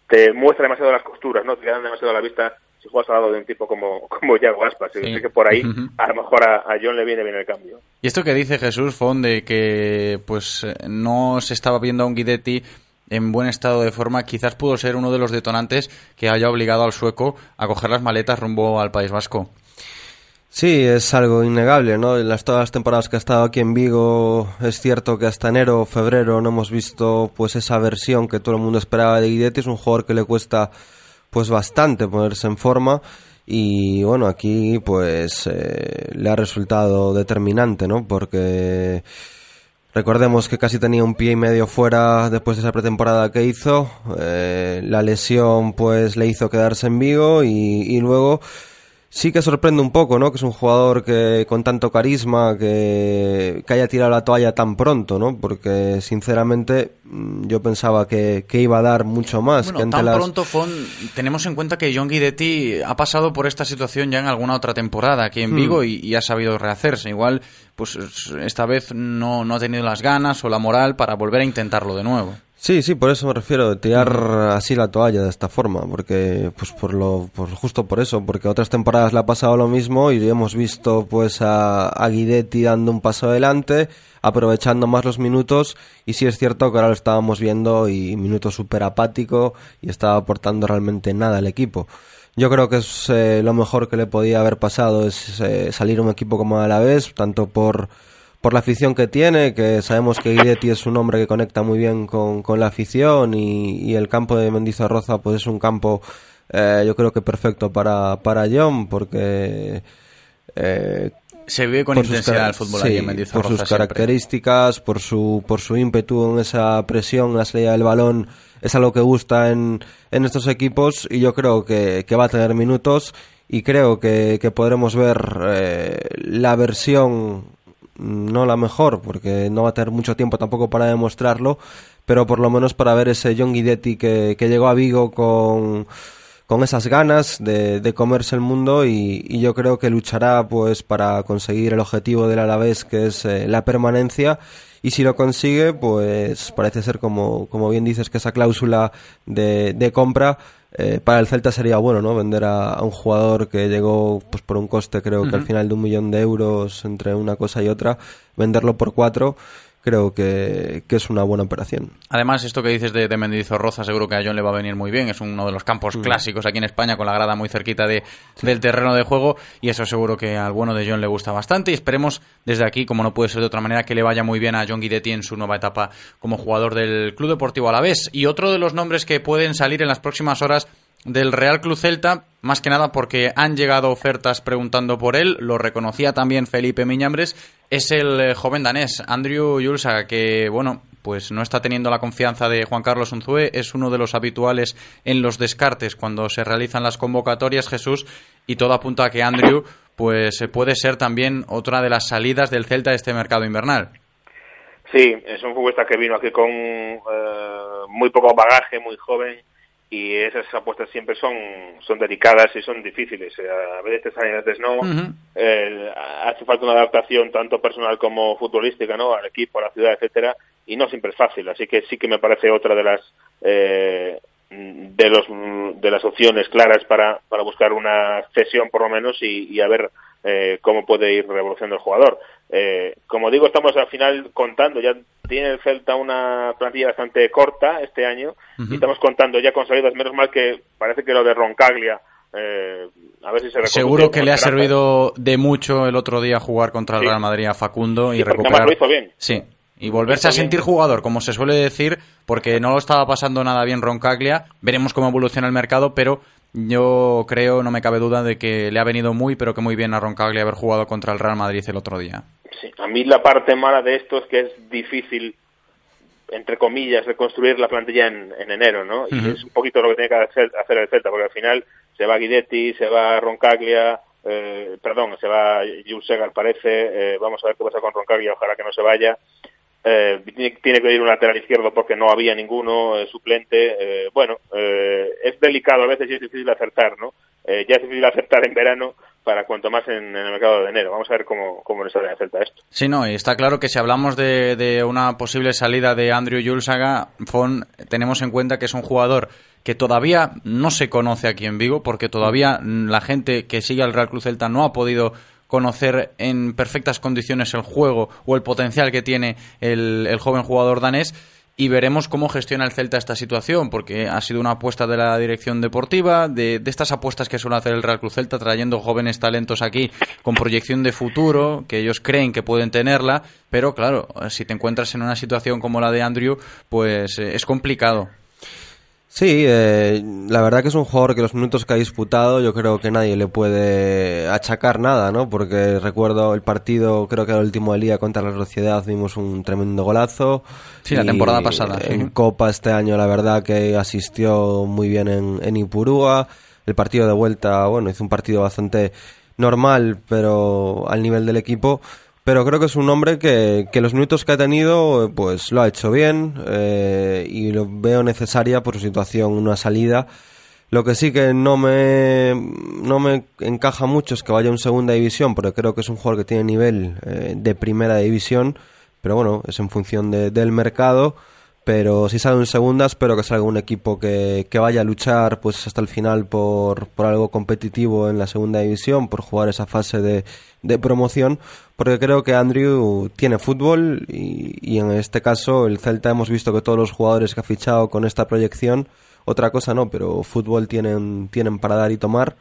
te muestra demasiado las costuras, ¿no? Te quedan demasiado a la vista si juegas al lado de un tipo como, como Yago Aspas. Sí. sé que por ahí a lo mejor a, a John le viene bien el cambio. Y esto que dice Jesús Fon de que pues eh, no se estaba viendo a un Guidetti en buen estado de forma, quizás pudo ser uno de los detonantes que haya obligado al sueco a coger las maletas rumbo al País Vasco. Sí, es algo innegable, ¿no? En las, todas las temporadas que ha estado aquí en Vigo, es cierto que hasta enero o febrero no hemos visto pues esa versión que todo el mundo esperaba de Guidetti. Es un jugador que le cuesta pues bastante ponerse en forma y bueno, aquí pues eh, le ha resultado determinante, ¿no? Porque recordemos que casi tenía un pie y medio fuera después de esa pretemporada que hizo. Eh, la lesión pues le hizo quedarse en Vigo y, y luego sí que sorprende un poco, ¿no? Que es un jugador que con tanto carisma que, que haya tirado la toalla tan pronto, ¿no? Porque sinceramente mm, yo pensaba que, que iba a dar mucho más. Bueno, que ante tan las- pronto, tenemos en cuenta que John Guidetti ha pasado por esta situación ya en alguna otra temporada aquí en Hmm. Vigo y, y ha sabido rehacerse. Igual, pues esta vez no, no ha tenido las ganas o la moral para volver a intentarlo de nuevo. Sí, sí, por eso me refiero, tirar así la toalla de esta forma, porque, pues por lo, por, justo por eso, porque otras temporadas le ha pasado lo mismo y hemos visto pues a, a Guidetti dando un paso adelante, aprovechando más los minutos, y sí es cierto que ahora lo estábamos viendo y minuto súper apático y estaba aportando realmente nada al equipo. Yo creo que es eh, lo mejor que le podía haber pasado es eh, salir un equipo como Alavés, tanto por por la afición que tiene, que sabemos que Guidetti es un hombre que conecta muy bien con, con la afición y, y el campo de Mendizorroza pues es un campo eh, yo creo que perfecto para, para John porque eh, Se vive con intensidad el fútbol sí, allí en Mendizorroza por sus siempre. características, por su, por su ímpetu en esa presión, en la salida del balón, es algo que gusta en, en estos equipos y yo creo que, que va a tener minutos y creo que, que podremos ver eh, la versión no la mejor, porque no va a tener mucho tiempo tampoco para demostrarlo, pero por lo menos para ver ese John Guidetti que, que llegó a Vigo con, con esas ganas de, de comerse el mundo y, y yo creo que luchará pues para conseguir el objetivo del Alavés que es eh, la permanencia. Y si lo consigue pues parece ser como, como bien dices que esa cláusula de, de compra eh, para el Celta sería bueno, ¿no? Vender a, a un jugador que llegó pues por un coste creo que al final de un millón de euros entre una cosa y otra, venderlo por cuatro creo que, que es una buena operación. Además, esto que dices de, de Mendizorroza seguro que a John le va a venir muy bien. Es uno de los campos Mm. clásicos aquí en España con la grada muy cerquita de, del terreno de juego y eso seguro que al bueno de John le gusta bastante y esperemos desde aquí, como no puede ser de otra manera, que le vaya muy bien a John Guidetti en su nueva etapa como jugador del Club Deportivo Alavés. Y otro de los nombres que pueden salir en las próximas horas del Real Club Celta, más que nada porque han llegado ofertas preguntando por él, lo reconocía también Felipe Miñambres, es el eh, joven danés, Andrew Julsa, que, bueno, pues no está teniendo la confianza de Juan Carlos Unzué, es uno de los habituales en los descartes cuando se realizan las convocatorias, Jesús, y todo apunta a que Andrew, pues eh, puede ser también otra de las salidas del Celta de este mercado invernal. Sí, es un futbolista que vino aquí con eh, muy poco bagaje, muy joven, y esas apuestas siempre son, son delicadas y son difíciles. Eh, A veces te salen, a veces no. Eh, hace falta una adaptación tanto personal como futbolística, ¿no? Al equipo, a la ciudad, etcétera, y no siempre es fácil. Así que sí que me parece otra de las eh, de los de las opciones claras para, para buscar una cesión por lo menos y, y a ver eh, cómo puede ir revolucionando el jugador. Eh, como digo, estamos al final contando, ya tiene el Celta una plantilla bastante corta este año y estamos contando ya con salidas, menos mal que parece que lo de Roncaglia, eh, a ver si se Seguro que le ha servido de mucho el otro día jugar contra el Sí. Real Madrid a Facundo y Sí, recuperar. además lo hizo bien. Sí. Y volverse a sentir jugador, como se suele decir, porque no lo estaba pasando nada bien Roncaglia. Veremos cómo evoluciona el mercado, pero yo creo, no me cabe duda, de que le ha venido muy, pero que muy bien a Roncaglia haber jugado contra el Real Madrid el otro día. Sí, a mí la parte mala de esto es que es difícil, entre comillas, reconstruir la plantilla en, en enero, ¿no? Y es un poquito lo que tiene que hacer, hacer el Celta, porque al final se va Guidetti, se va Roncaglia, eh, perdón, se va Jules Segal, parece, eh, vamos a ver qué pasa con Roncaglia, ojalá que no se vaya. Eh, tiene, que ir un lateral izquierdo porque no había ninguno eh, suplente. Eh, bueno, eh, es delicado a veces y es difícil acertar, ¿no? Eh, ya es difícil acertar en verano para cuanto más en, el mercado de enero. Vamos a ver cómo, cómo le sale a Celta esto. Sí, no, y está claro que si hablamos de, de una posible salida de Andrew Julsaga, Fon, tenemos en cuenta que es un jugador que todavía no se conoce aquí en Vigo, porque todavía la gente que sigue al Real Cruz Celta no ha podido conocer en perfectas condiciones el juego o el potencial que tiene el, el joven jugador danés. y veremos cómo gestiona el Celta esta situación, porque ha sido una apuesta de la dirección deportiva, de, de, estas apuestas que suele hacer el Real Cruz Celta, trayendo jóvenes talentos aquí con proyección de futuro, que ellos creen que pueden tenerla, pero claro, si te encuentras en una situación como la de Andrew, pues eh, es complicado. Sí, eh, la verdad que es un jugador que los minutos que ha disputado yo creo que nadie le puede achacar nada, ¿no? Porque recuerdo el partido, creo que el último del día contra la Sociedad vimos un tremendo golazo. Sí, la temporada pasada. En Copa este año la verdad que asistió muy bien en, en Ipurúa. El partido de vuelta, bueno, hizo un partido bastante normal, pero al nivel del equipo. Pero creo que es un hombre que, que los minutos que ha tenido, pues lo ha hecho bien eh, y lo veo necesaria por su situación, una salida. Lo que sí que no me, no me encaja mucho es que vaya en segunda división, porque creo que es un jugador que tiene nivel eh, de primera división, pero bueno, es en función de, del mercado pero si sale en segunda espero que salga un equipo que, que, vaya a luchar pues hasta el final por, por algo competitivo en la segunda división, por jugar esa fase de, de promoción, porque creo que Andrew tiene fútbol y, y, en este caso el Celta hemos visto que todos los jugadores que ha fichado con esta proyección, otra cosa no, pero fútbol tienen, tienen para dar y tomar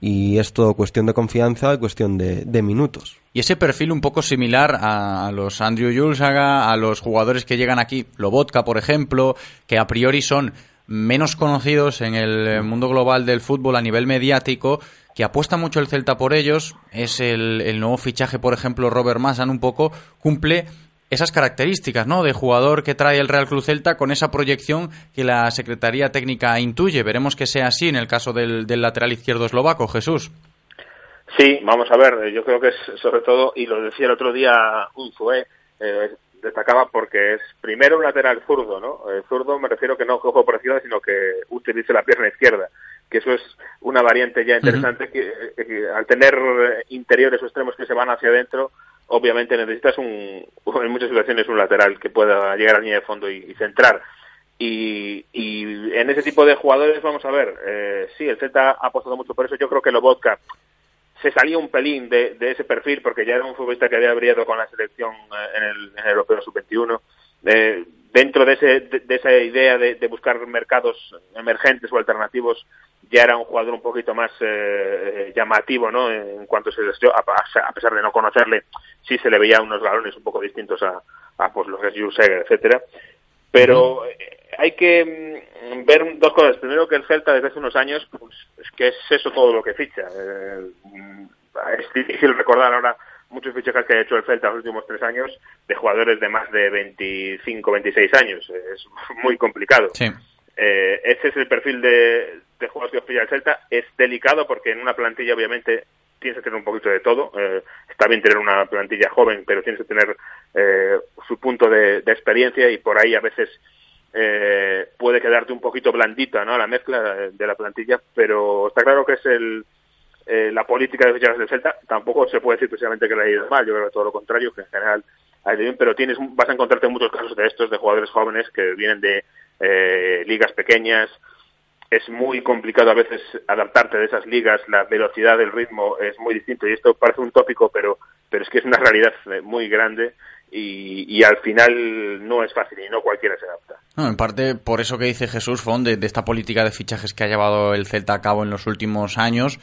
y es todo cuestión de confianza y cuestión de, minutos. Y ese perfil un poco similar a los Andrew Julsaga, a los jugadores que llegan aquí, Lobotka, por ejemplo, que a priori son menos conocidos en el mundo global del fútbol a nivel mediático, que apuesta mucho el Celta por ellos, es el, el nuevo fichaje, por ejemplo, Robert Massan, un poco cumple esas características, ¿no? De jugador que trae el Real Cruz Celta con esa proyección que la Secretaría Técnica intuye. Veremos que sea así en el caso del, del lateral izquierdo eslovaco, Jesús. Sí, vamos a ver, yo creo que es sobre todo, y lo decía el otro día Unzué, eh, destacaba porque es primero un lateral zurdo, ¿no? El zurdo me refiero que no cojo por sino que utilice la pierna izquierda, que eso es una variante ya interesante uh -huh. que, que, al tener interiores o extremos que se van hacia adentro, obviamente necesitas un, en muchas situaciones un lateral que pueda llegar a línea de fondo y, centrar. Y, y, en ese tipo de jugadores, vamos a ver, eh, sí, el Z ha apostado mucho por eso. Yo creo que Lobotka se salía un pelín de, ese perfil porque ya era un futbolista que había brillado con la selección eh, en el, en el Europeo Sub-21. Eh, dentro de, ese, de, esa idea de, de, buscar mercados emergentes o alternativos, ya era un jugador un poquito más eh, llamativo, ¿no? En cuanto se les a, a pesar de no conocerle, sí se le veía unos galones un poco distintos a, a pues los que es etcétera. Pero eh, hay que mm, ver dos cosas. Primero que el Celta desde hace unos años, pues es que es eso todo lo que ficha. Eh, es difícil recordar ahora muchos fichajes que ha hecho el Celta en los últimos tres años de jugadores de más de 25, 26 años. Es muy complicado. Sí. Eh, ese es el perfil de, de jugadores que ofrece el Celta. Es delicado porque en una plantilla obviamente tienes que tener un poquito de todo. Eh, está bien tener una plantilla joven, pero tienes que tener eh, su punto de, experiencia y por ahí a veces eh, puede quedarte un poquito blandita ¿no? la mezcla de la plantilla, pero está claro que es el, eh, la política de fichajes del Celta. Tampoco se puede decir precisamente que le ha ido mal, yo creo que todo lo contrario, que en general ha ido bien, pero tienes, vas a encontrarte muchos casos de estos, de jugadores jóvenes que vienen de eh, ligas pequeñas, es muy complicado a veces adaptarte de esas ligas, la velocidad del ritmo es muy distinto y esto parece un tópico, pero, pero es que es una realidad muy grande y, y al final no es fácil y no cualquiera se adapta. No, en parte por eso que dice Jesús Font de, de esta política de fichajes que ha llevado el Celta a cabo en los últimos años,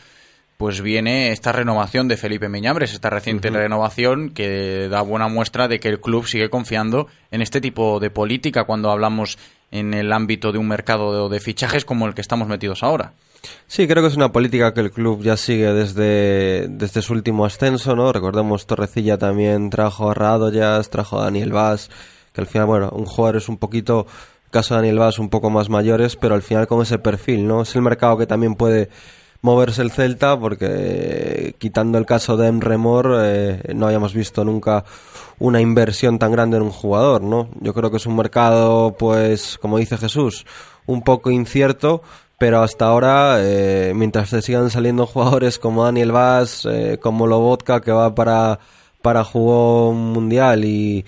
pues viene esta renovación de Felipe Miñambres, esta reciente uh -huh. renovación que da buena muestra de que el club sigue confiando en este tipo de política cuando hablamos en el ámbito de un mercado de, fichajes como el que estamos metidos ahora. Sí, creo que es una política que el club ya sigue desde, desde su último ascenso, ¿no? Recordemos, Torrecilla también trajo a Radoyas, trajo a Daniel Vaz, que al final, bueno, un jugador es un poquito, caso de Daniel Vaz, un poco más mayores, pero al final con ese perfil, ¿no? Es el mercado que también puede moverse el Celta porque quitando el caso de Emremor eh, no habíamos visto nunca una inversión tan grande en un jugador, ¿no? Yo creo que es un mercado, pues, como dice Jesús, un poco incierto, pero hasta ahora, eh, mientras se sigan saliendo jugadores como Daniel Vaz, eh, como Lobotka, que va para, para juego mundial y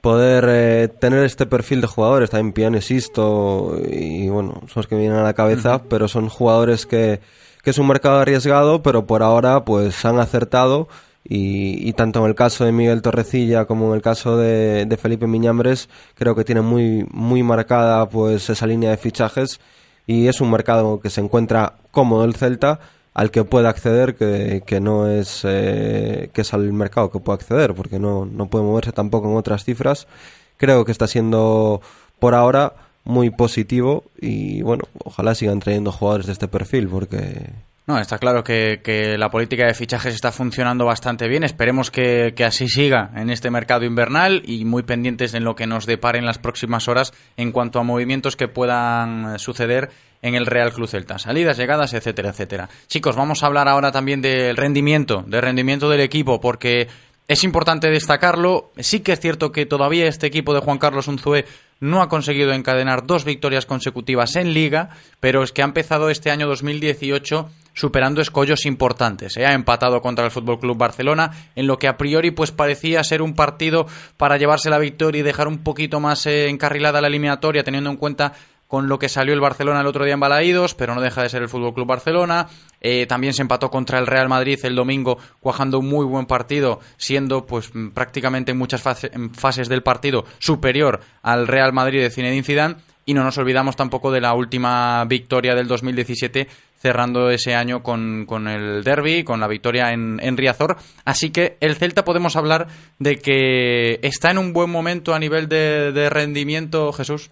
poder eh, tener este perfil de jugadores, también Pianesisto y bueno, son los que me vienen a la cabeza, uh -huh. pero son jugadores que, que es un mercado arriesgado, pero por ahora pues han acertado. Y, tanto en el caso de Miguel Torrecilla como en el caso de, de Felipe Miñambres, creo que tiene muy, muy marcada pues esa línea de fichajes. Y es un mercado que se encuentra cómodo el Celta al que puede acceder que, que no es eh, que es al mercado que puede acceder porque no, no puede moverse tampoco en otras cifras. Creo que está siendo por ahora muy positivo y bueno ojalá sigan trayendo jugadores de este perfil porque No, está claro que, que la política de fichajes está funcionando bastante bien. Esperemos que, que así siga en este mercado invernal y muy pendientes en lo que nos depare en las próximas horas en cuanto a movimientos que puedan suceder en el Real Club Celta. Salidas, llegadas, etcétera, etcétera. Chicos, vamos a hablar ahora también del rendimiento, del rendimiento del equipo, porque es importante destacarlo. Sí que es cierto que todavía este equipo de Juan Carlos Unzué no ha conseguido encadenar dos victorias consecutivas en Liga, pero es que ha empezado este año 2018 superando escollos importantes. ¿eh? Ha empatado contra el Fútbol Club Barcelona en lo que a priori pues parecía ser un partido para llevarse la victoria y dejar un poquito más eh, encarrilada la eliminatoria, teniendo en cuenta con lo que salió el Barcelona el otro día en Balaídos, pero no deja de ser el Fútbol Club Barcelona. Eh, también se empató contra el Real Madrid el domingo, cuajando un muy buen partido, siendo pues mm, prácticamente en muchas fases del partido superior al Real Madrid de Zinedine Zidane. Y no nos olvidamos tampoco de la última victoria del 2017, cerrando ese año con, con el derby, con la victoria en, en Riazor. Así que el Celta podemos hablar de que está en un buen momento a nivel de, de rendimiento, Jesús.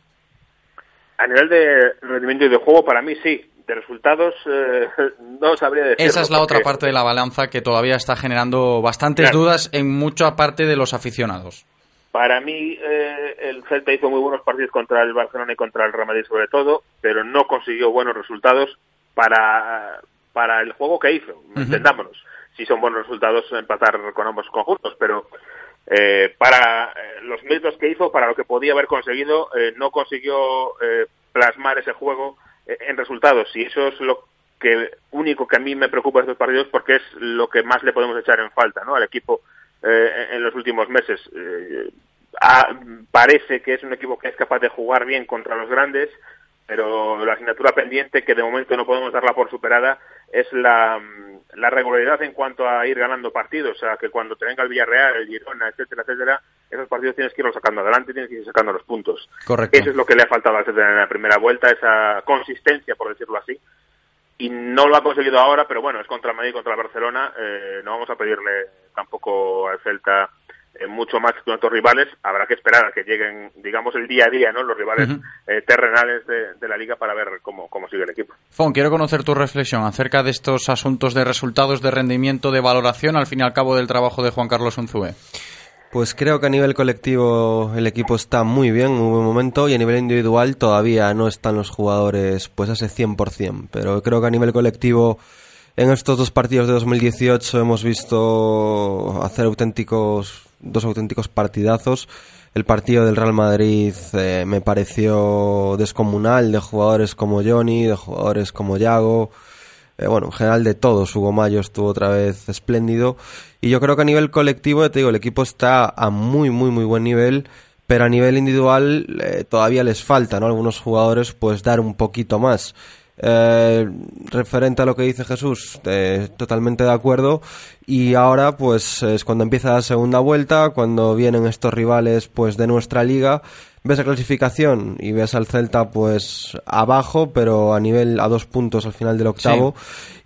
A nivel de rendimiento y de juego, para mí sí. De resultados, eh, no sabría decirlo. Esa es la otra parte de la balanza que todavía está generando bastantes Claro. dudas en mucha parte de los aficionados. Para mí, eh, el Celta hizo muy buenos partidos contra el Barcelona y contra el Real Madrid sobre todo, pero no consiguió buenos resultados para, para el juego que hizo, entendámonos. Si son buenos resultados empatar con ambos conjuntos, pero eh, para eh, los méritos que hizo, para lo que podía haber conseguido, eh, no consiguió eh, plasmar ese juego eh, en resultados. Y eso es lo que único que a mí me preocupa de estos partidos porque es lo que más le podemos echar en falta ¿no? al equipo en los últimos meses. Eh, ah, parece que es un equipo que es capaz de jugar bien contra los grandes, pero la asignatura pendiente que de momento no podemos darla por superada es la, la regularidad en cuanto a ir ganando partidos, o sea, que cuando te venga el Villarreal, el Girona, etcétera, etcétera, esos partidos tienes que irlos sacando adelante, tienes que ir sacando los puntos. Correcto. Eso es lo que le ha faltado al en la primera vuelta, esa consistencia, por decirlo así. Y no lo ha conseguido ahora, pero bueno, es contra el Madrid contra el Barcelona. eh, no vamos a pedirle tampoco al Celta mucho más que otros rivales. Habrá que esperar a que lleguen, digamos, el día a día, ¿no? Los rivales eh, terrenales de, de la liga para ver cómo, cómo sigue el equipo. Fon, quiero conocer tu reflexión acerca de estos asuntos de resultados, de rendimiento, de valoración, al fin y al cabo del trabajo de Juan Carlos Unzué. Pues creo que a nivel colectivo el equipo está muy bien, muy buen momento, y a nivel individual todavía no están los jugadores pues a ese 100%, pero creo que a nivel colectivo en estos dos partidos de 2018 hemos visto hacer auténticos, dos auténticos partidazos. El partido del Real Madrid eh, me pareció descomunal de jugadores como Johnny, de jugadores como Yago, eh, bueno, en general de todos, Hugo Mayo estuvo otra vez espléndido. Y yo creo que a nivel colectivo, te digo, el equipo está a muy, muy, muy buen nivel. Pero a nivel individual eh, todavía les falta, ¿no? Algunos jugadores, pues dar un poquito más. Eh, referente a lo que dice Jesús, eh, totalmente de acuerdo. Y ahora, pues, es cuando empieza la segunda vuelta, cuando vienen estos rivales, pues, de nuestra liga. Ves la clasificación y ves al Celta, pues, abajo, pero a nivel, a dos puntos al final del octavo.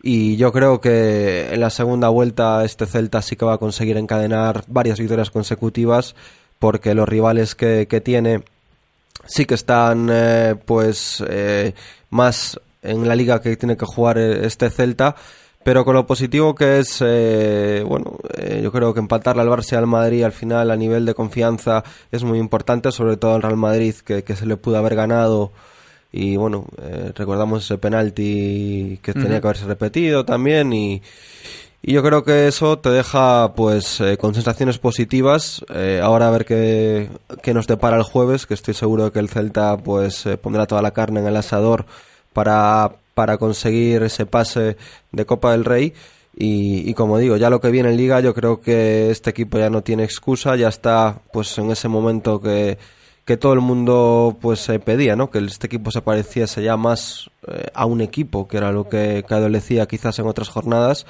Y yo creo que en la segunda vuelta este Celta sí que va a conseguir encadenar varias victorias consecutivas, porque los rivales que, que tiene sí que están eh, pues eh, más en la liga que tiene que jugar eh, este Celta. Pero con lo positivo que es eh, bueno eh, yo creo que empatarle al Barça y al Madrid al final a nivel de confianza es muy importante sobre todo al Real Madrid que, que se le pudo haber ganado. Y bueno eh, recordamos ese penalti que tenía que haberse repetido también y y yo creo que eso te deja pues eh, con sensaciones positivas. Eh, ahora a ver qué, qué nos depara el jueves, que estoy seguro de que el Celta pues pondrá toda la carne en el asador para, para conseguir ese pase de Copa del Rey. Y, y como digo, ya lo que viene en Liga, yo creo que este equipo ya no tiene excusa, ya está pues en ese momento que, que todo el mundo pues eh, pedía, ¿no? Que este equipo se pareciese ya más eh, a un equipo, que era lo que, que adolecía quizás en otras jornadas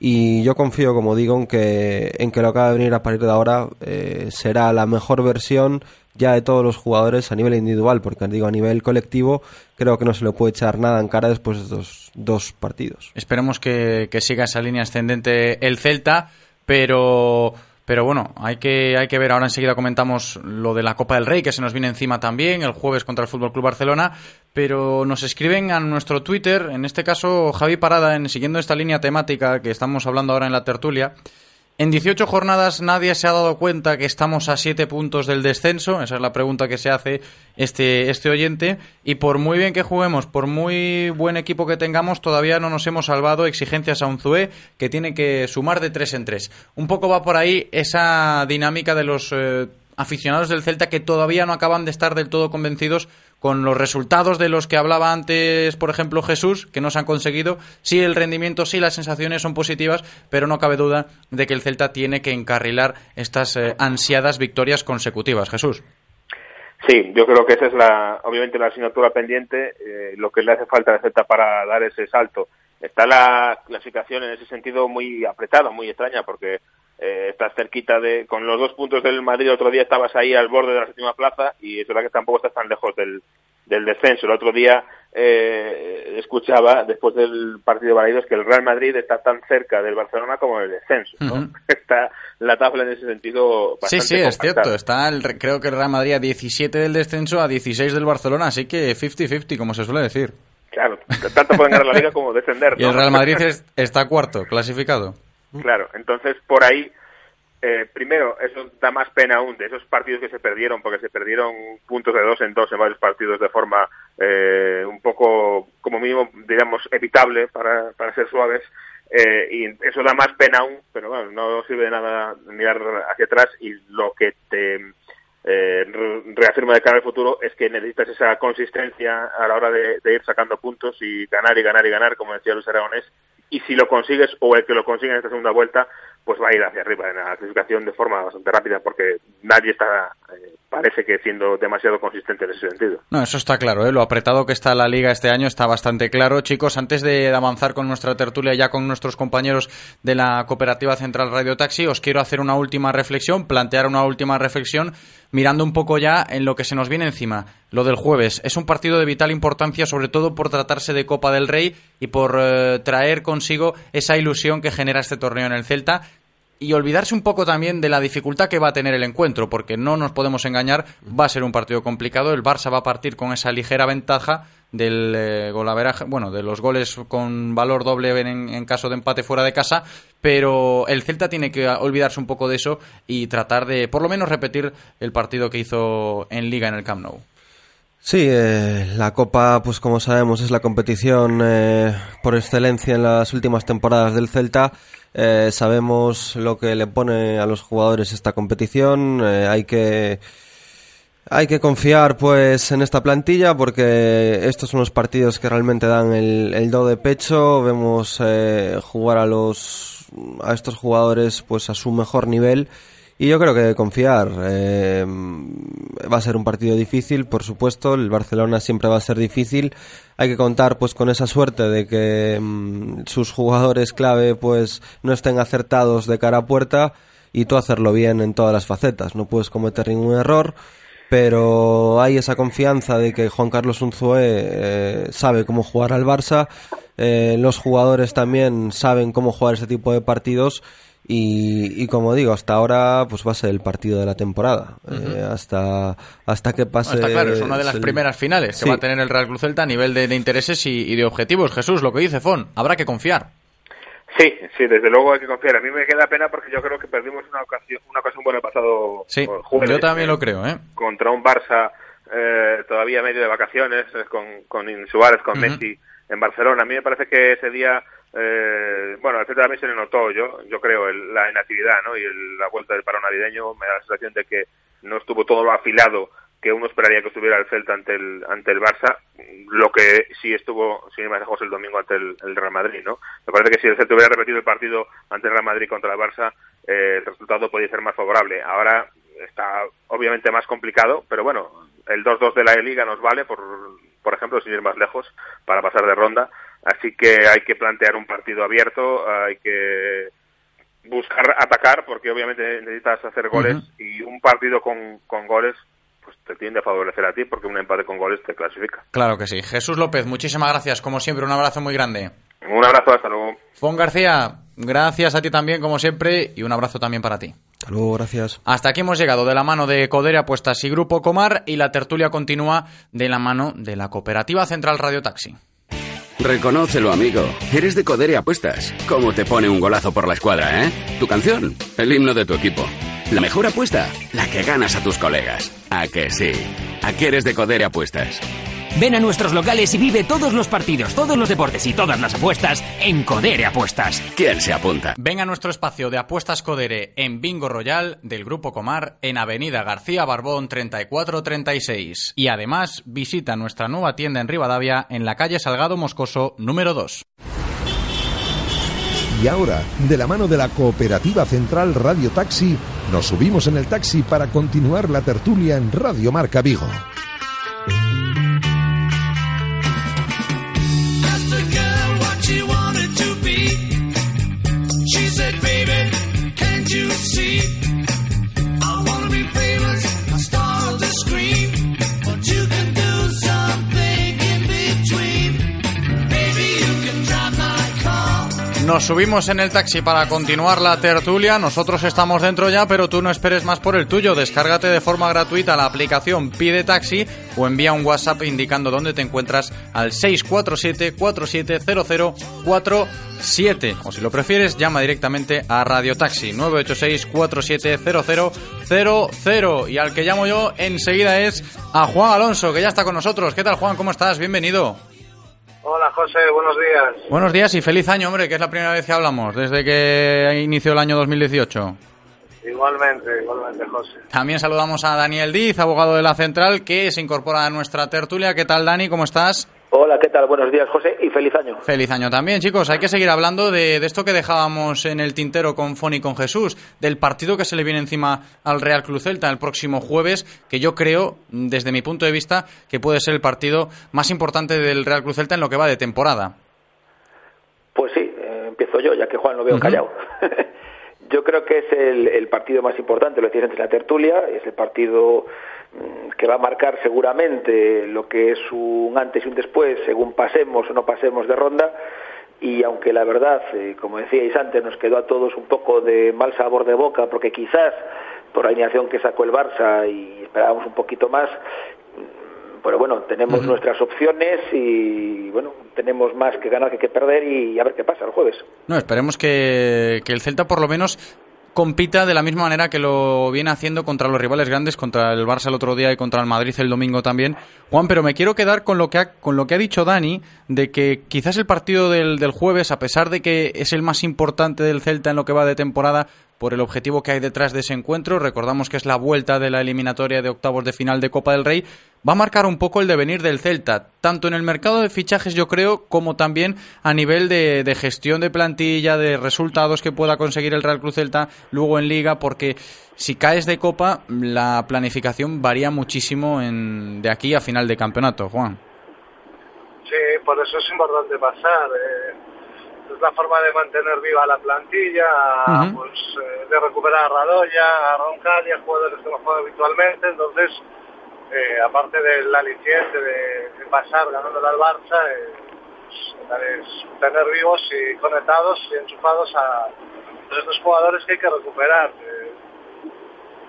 y yo confío, como digo, en que, en que lo que va a venir a partir de ahora eh, será la mejor versión ya de todos los jugadores a nivel individual, porque digo, a nivel colectivo creo que no se le puede echar nada en cara después de estos dos partidos. Esperemos que, siga esa línea ascendente el Celta, pero pero bueno, hay que, hay que ver. Ahora enseguida comentamos lo de la Copa del Rey, que se nos viene encima también, el jueves contra el Fútbol Club Barcelona. Pero nos escriben a nuestro Twitter, en este caso Javi Parada, en, siguiendo esta línea temática que estamos hablando ahora en la tertulia. En 18 jornadas nadie se ha dado cuenta que estamos a 7 puntos del descenso, esa es la pregunta que se hace este, este oyente, y por muy bien que juguemos, por muy buen equipo que tengamos, todavía no nos hemos salvado exigencias a un Zue que tiene que sumar de 3 en 3. Un poco va por ahí esa dinámica de los eh, aficionados del Celta que todavía no acaban de estar del todo convencidos con los resultados de los que hablaba antes, por ejemplo, Jesús, que no se han conseguido. Sí, el rendimiento, sí, las sensaciones son positivas, pero no cabe duda de que el Celta tiene que encarrilar estas eh, ansiadas victorias consecutivas. Jesús. Sí, yo creo que esa es la, obviamente la asignatura pendiente, eh, lo que le hace falta al Celta para dar ese salto. Está la clasificación en ese sentido muy apretada, muy extraña, porque eh, estás cerquita de, con los dos puntos del Madrid, otro día estabas ahí al borde de la séptima plaza y es verdad que tampoco estás tan lejos del, del descenso. El otro día eh, escuchaba, después del partido de Balaidos, que el Real Madrid está tan cerca del Barcelona como el descenso. ¿no? Está la tabla en ese sentido bastante Sí, sí, es cierto. Está el, creo que el Real Madrid a 17 del descenso, a 16 del Barcelona, así que 50-50, como se suele decir. Claro, tanto pueden ganar la liga como descender. Y el. Real Madrid es- está cuarto, clasificado. Claro, entonces por ahí, eh, primero, eso da más pena aún de esos partidos que se perdieron, porque se perdieron puntos de dos en dos en varios partidos de forma eh, un poco, como mínimo, digamos, evitable para, para ser suaves. eh, y eso da más pena aún, pero bueno, no sirve de nada mirar hacia atrás y lo que te eh, re- reafirma de cara al futuro es que necesitas esa consistencia a la hora de, de ir sacando puntos y ganar y ganar y ganar, como decía Luis Aragonés, y si lo consigues o el que lo consigue en esta segunda vuelta, pues va a ir hacia arriba en la clasificación de forma bastante rápida porque nadie está, eh, parece que siendo demasiado consistente en ese sentido. No, eso está claro, ¿eh? lo apretado que está la liga este año está bastante claro. Chicos, antes de avanzar con nuestra tertulia ya con nuestros compañeros de la Cooperativa Central Radio Taxi, os quiero hacer una última reflexión, plantear una última reflexión, mirando un poco ya en lo que se nos viene encima. Lo del jueves es un partido de vital importancia, sobre todo por tratarse de Copa del Rey y por eh, traer consigo esa ilusión que genera este torneo en el Celta y olvidarse un poco también de la dificultad que va a tener el encuentro, porque no nos podemos engañar, va a ser un partido complicado. El Barça va a partir con esa ligera ventaja del eh, golaveraje, bueno, de los goles con valor doble en, caso de empate fuera de casa, pero el Celta tiene que olvidarse un poco de eso y tratar de, por lo menos, repetir el partido que hizo en Liga en el Camp Nou. Sí, eh, la Copa, pues como sabemos, es la competición eh, por excelencia en las últimas temporadas del Celta. Eh, sabemos lo que le pone a los jugadores esta competición. eh, hay que hay que confiar pues en esta plantilla porque estos son los partidos que realmente dan el, el do de pecho. Vemos eh, jugar a los a estos jugadores pues a su mejor nivel y yo creo que confiar. eh, va a ser un partido difícil, por supuesto. El Barcelona siempre va a ser difícil. Hay que contar pues con esa suerte de que mm, sus jugadores clave pues no estén acertados de cara a puerta y tú hacerlo bien en todas las facetas. No puedes cometer ningún error pero hay esa confianza de que Juan Carlos Unzué eh, sabe cómo jugar al Barça, eh, los jugadores también saben cómo jugar este tipo de partidos y, y como digo, hasta ahora pues va a ser el partido de la temporada, eh, hasta, hasta que pase... Está claro, es una de las el- primeras finales que Sí. va a tener el Real Club Celta a nivel de, de intereses y, y de objetivos. Jesús, lo que dice Fon, habrá que confiar. Sí, sí, desde luego hay que confiar. A mí me queda pena porque yo creo que perdimos una ocasión, una ocasión buena el pasado Sí, jueves. yo también eh, lo creo, ¿eh? contra un Barça eh, todavía medio de vacaciones, eh, con, con Suárez, con. Messi en Barcelona. A mí me parece que ese día, eh, bueno, al Celta también se le notó, yo, yo creo, el- la inactividad ¿no? y el- la vuelta del paro navideño. Me da la sensación de que no estuvo todo lo afilado que uno esperaría que estuviera el Celta ante el, ante el Barça, lo que sí estuvo, sin ir más lejos, el domingo ante el, Real Madrid, ¿no? Me parece que si el Celta hubiera repetido el partido ante el Real Madrid contra el Barça, eh, el resultado podría ser más favorable. Ahora está obviamente más complicado, pero bueno, el 2-2 de la Liga nos vale, por, por ejemplo, sin ir más lejos, para pasar de ronda. Así que hay que plantear un partido abierto, hay que buscar atacar, porque obviamente necesitas hacer goles y un partido con, con goles pues te tiende a favorecer a ti, porque un empate con goles te clasifica. Claro que sí. Jesús López, muchísimas gracias. Como siempre, un abrazo muy grande. Un abrazo, hasta luego. Fon García, gracias a ti también, como siempre, y un abrazo también para ti. Hasta luego, gracias. Hasta aquí hemos llegado de la mano de Codere Apuestas y Grupo Comar y la tertulia continúa de la mano de la Cooperativa Central Radio Taxi. Reconócelo, amigo. Eres de Codere Apuestas. ¿Cómo te pone un golazo por la escuadra, eh? Tu canción, el himno de tu equipo. La mejor apuesta, la que ganas a tus colegas. ¿A que sí? Aquí eres de Codere Apuestas. Ven a nuestros locales y vive todos los partidos, todos los deportes y todas las apuestas en Codere Apuestas. ¿Quién se apunta? Ven a nuestro espacio de apuestas Codere en Bingo Royal del Grupo Comar en Avenida García Barbón 3436. Y además visita nuestra nueva tienda en Rivadavia en la calle Salgado Moscoso número 2. Y ahora, de la mano de la Cooperativa Central Radio Taxi, nos subimos en el taxi para continuar la tertulia en Radio Marca Vigo. Nos subimos en el taxi para continuar la tertulia. Nosotros estamos dentro ya, pero tú no esperes más por el tuyo. Descárgate de forma gratuita la aplicación Pide Taxi o envía un WhatsApp indicando dónde te encuentras al 647-470047. O si lo prefieres, llama directamente a Radio Taxi 986-470000. Y al que llamo yo enseguida es a Juan Alonso, que ya está con nosotros. ¿Qué tal, Juan? ¿Cómo estás? Bienvenido. Hola José, buenos días. Buenos días y feliz año, hombre, que es la primera vez que hablamos desde que inició el año 2018. Igualmente, igualmente José. También saludamos a Daniel Diz, abogado de la Central, que se incorpora a nuestra tertulia. ¿Qué tal, Dani? ¿Cómo estás? Hola, ¿qué tal? Buenos días, José, y feliz año. Feliz año también, chicos. Hay que seguir hablando de, de esto que dejábamos en el tintero con Fon y con Jesús, del partido que se le viene encima al Real Cruz Celta el próximo jueves, que yo creo, desde mi punto de vista, que puede ser el partido más importante del Real Cruz Celta en lo que va de temporada. Pues sí, eh, empiezo yo, ya que Juan lo veo callado. yo creo que es el, el partido más importante, lo tienes entre la tertulia, es el partido que va a marcar seguramente lo que es un antes y un después, según pasemos o no pasemos de ronda. Y aunque la verdad, eh, como decíais antes, nos quedó a todos un poco de mal sabor de boca, porque quizás por la alineación que sacó el Barça y esperábamos un poquito más, mm, pero bueno, tenemos nuestras opciones y bueno, tenemos más que ganar que que perder y a ver qué pasa el jueves. No, esperemos que, que el Celta por lo menos compita de la misma manera que lo viene haciendo contra los rivales grandes, contra el Barça el otro día y contra el Madrid el domingo también. Juan, pero me quiero quedar con lo que ha, con lo que ha dicho Dani, de que quizás el partido del, del jueves, a pesar de que es el más importante del Celta en lo que va de temporada, por el objetivo que hay detrás de ese encuentro, recordamos que es la vuelta de la eliminatoria de octavos de final de Copa del Rey, va a marcar un poco el devenir del Celta, tanto en el mercado de fichajes yo creo, como también a nivel de, gestión de plantilla, de resultados que pueda conseguir el Real Cruz Celta luego en liga, porque si caes de Copa, la planificación varía muchísimo en, de aquí a final de campeonato, Juan. Sí, por eso es importante pasar. eh, la forma de mantener viva la plantilla, pues eh, de recuperar a Radoya, a Roncal y a jugadores que no juegan habitualmente. Entonces, eh, aparte del aliciente de, de pasar ganándole al Barça, eh, pues, es tener vivos y conectados y enchufados a estos jugadores que hay que recuperar,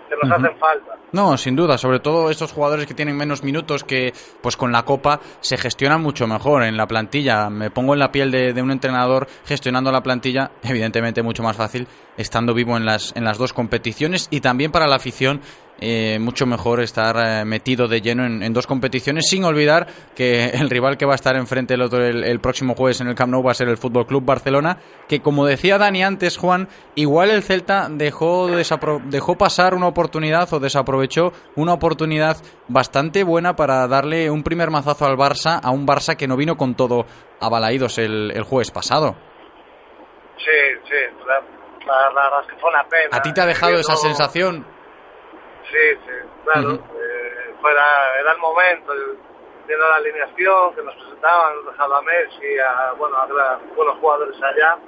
que nos hacen falta. No, sin duda, sobre todo estos jugadores que tienen menos minutos que pues con la Copa se gestionan mucho mejor en la plantilla. Me pongo en la piel de, de un entrenador gestionando la plantilla, evidentemente mucho más fácil estando vivo en las, en las dos competiciones y también para la afición eh, mucho mejor estar eh, metido de lleno en, en dos competiciones sin olvidar que el rival que va a estar enfrente el, otro, el, el próximo jueves en el Camp Nou va a ser el Fútbol Club Barcelona que como decía Dani antes Juan igual el Celta dejó desapro- dejó pasar una oportunidad o desaprovechó una oportunidad bastante buena para darle un primer mazazo al Barça a un Barça que no vino con todo abalaídos el, el jueves pasado Sí, sí, la, la- es que fue una pena. ¿a ti te ha dejado esa sensación? Sí, sí, claro. Eh, fuera, era el momento. viendo la alineación que nos presentaban, nos a Messi, a, bueno, a buenos jugadores allá,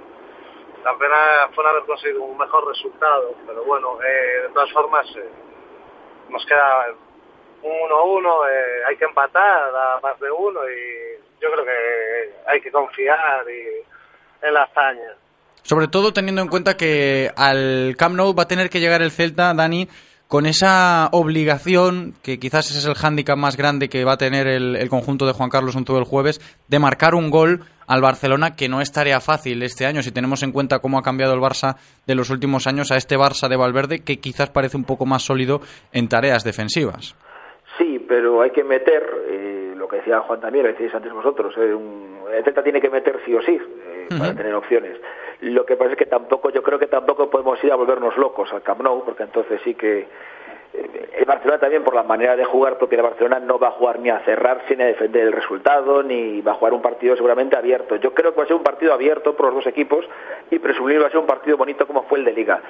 la pena fue no haber conseguido un mejor resultado, pero bueno, eh, de todas formas eh, nos queda un 1-1, eh, hay que empatar a más de uno y yo creo que hay que confiar y, en la hazaña. Sobre todo teniendo en cuenta que al Camp Nou va a tener que llegar el Celta, Dani, con esa obligación, que quizás ese es el hándicap más grande que va a tener el, el conjunto de Juan Carlos Unzué el jueves, de marcar un gol al Barcelona, que no es tarea fácil este año, si tenemos en cuenta cómo ha cambiado el Barça de los últimos años a este Barça de Valverde, que quizás parece un poco más sólido en tareas defensivas. Sí, pero hay que meter, eh, lo que decía Juan también, lo decíais antes vosotros, eh, un, el Celta tiene que meter sí o sí eh, para tener opciones. Lo que pasa es que tampoco, yo creo que tampoco podemos ir a volvernos locos al Camp Nou, porque entonces sí que eh, el Barcelona también por la manera de jugar propia de Barcelona no va a jugar ni a cerrarse ni a defender el resultado ni va a jugar un partido seguramente abierto. Yo creo que va a ser un partido abierto por los dos equipos y presumir va a ser un partido bonito como fue el de Liga.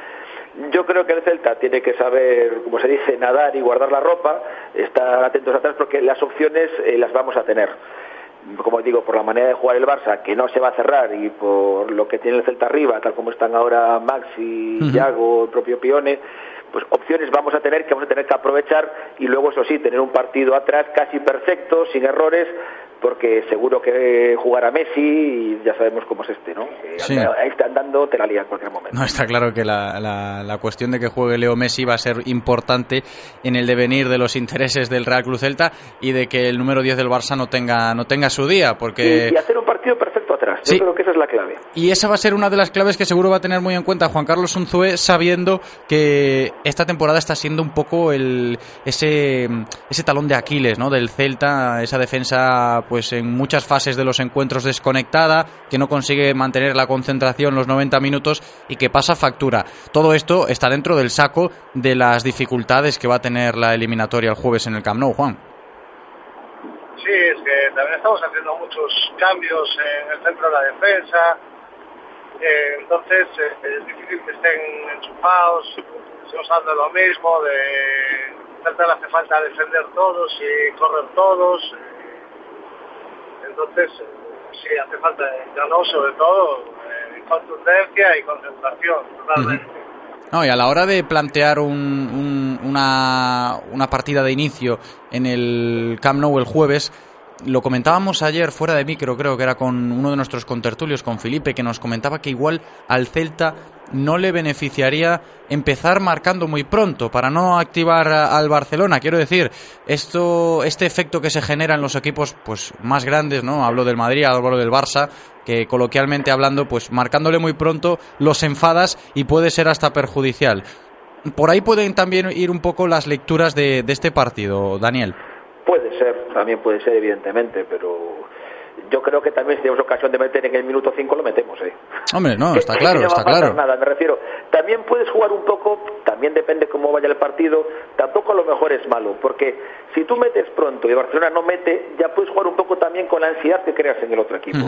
Yo creo que el Celta tiene que saber, como se dice, nadar y guardar la ropa, estar atentos atrás porque las opciones eh, las vamos a tener como digo, por la manera de jugar el Barça, que no se va a cerrar, y por lo que tiene el Celta arriba, tal como están ahora Maxi. Yago, el propio Pione, pues opciones vamos a tener que vamos a tener que aprovechar y luego, eso sí, tener un partido atrás casi perfecto, sin errores, porque seguro que jugará Messi y ya sabemos cómo es este, ¿no? Sí. Ahí está andando, te la lía en cualquier momento. No, está claro que la, la- la cuestión de que juegue Leo Messi va a ser importante en el devenir de los intereses del Real Cruz Celta y de que el número 10 del Barça no tenga, no tenga su día, porque... Y, y hacer un partido perfecto atrás, Sí. yo creo que esa es la clave. Y esa va a ser una de las claves que seguro va a tener muy en cuenta Juan Carlos Unzué, sabiendo que esta temporada está siendo un poco el, ese, ese talón de Aquiles ¿no? del Celta, esa defensa pues en muchas fases de los encuentros desconectada, que no consigue mantener la concentración los 90 minutos y que pasa factura. Todo esto está dentro del saco de las dificultades que va a tener la eliminatoria el jueves en el Camp Nou, Juan. Sí, es que también estamos haciendo muchos cambios en el centro de la defensa, eh, entonces eh, es difícil que estén enchufados, hablando de lo mismo, de le hace falta defender todos y correr todos, eh, entonces sí hace falta, no, sobre todo, eh, contundencia y concentración, totalmente. No, y a la hora de plantear un- un- una, una partida de inicio en el Camp Nou el jueves, lo comentábamos ayer fuera de micro, creo que era con uno de nuestros contertulios, con Felipe, que nos comentaba que igual al Celta no le beneficiaría empezar marcando muy pronto para no activar al Barcelona. Quiero decir, esto, este efecto que se genera en los equipos pues más grandes, ¿no? Hablo del Madrid, hablo del Barça, que coloquialmente hablando, pues marcándole muy pronto los enfadas y puede ser hasta perjudicial. Por ahí pueden también ir un poco las lecturas de, de este partido, Daniel. Puede ser, también puede ser, evidentemente, pero yo creo que también si tenemos ocasión de meter en el minuto 5 lo metemos, ¿eh? Hombre, no, está claro, no está claro. Nada, me refiero. También puedes jugar un poco, también depende cómo vaya el partido, tampoco a lo mejor es malo, porque si tú metes pronto y Barcelona no mete, ya puedes jugar un poco también con la ansiedad que creas en el otro equipo.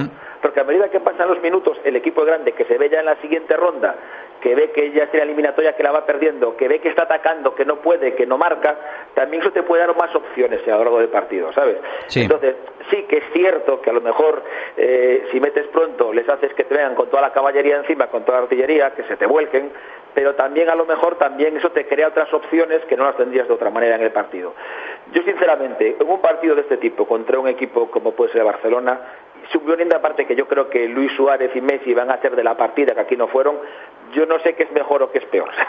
Porque a medida que pasan los minutos, el equipo grande que se ve ya en la siguiente ronda, que ve que ya es la eliminatoria que la va perdiendo, que ve que está atacando, que no puede, que no marca, también eso te puede dar más opciones a lo largo del partido, ¿sabes? Sí. Entonces, sí que es cierto que a lo mejor eh, si metes pronto les haces que te vengan con toda la caballería encima, con toda la artillería, que se te vuelquen, pero también a lo mejor también eso te crea otras opciones que no las tendrías de otra manera en el partido. Yo sinceramente, en un partido de este tipo contra un equipo como puede ser el Barcelona, suponiendo aparte que yo creo que Luis Suárez y Messi van a ser de la partida que aquí no fueron, yo no sé qué es mejor o qué es peor.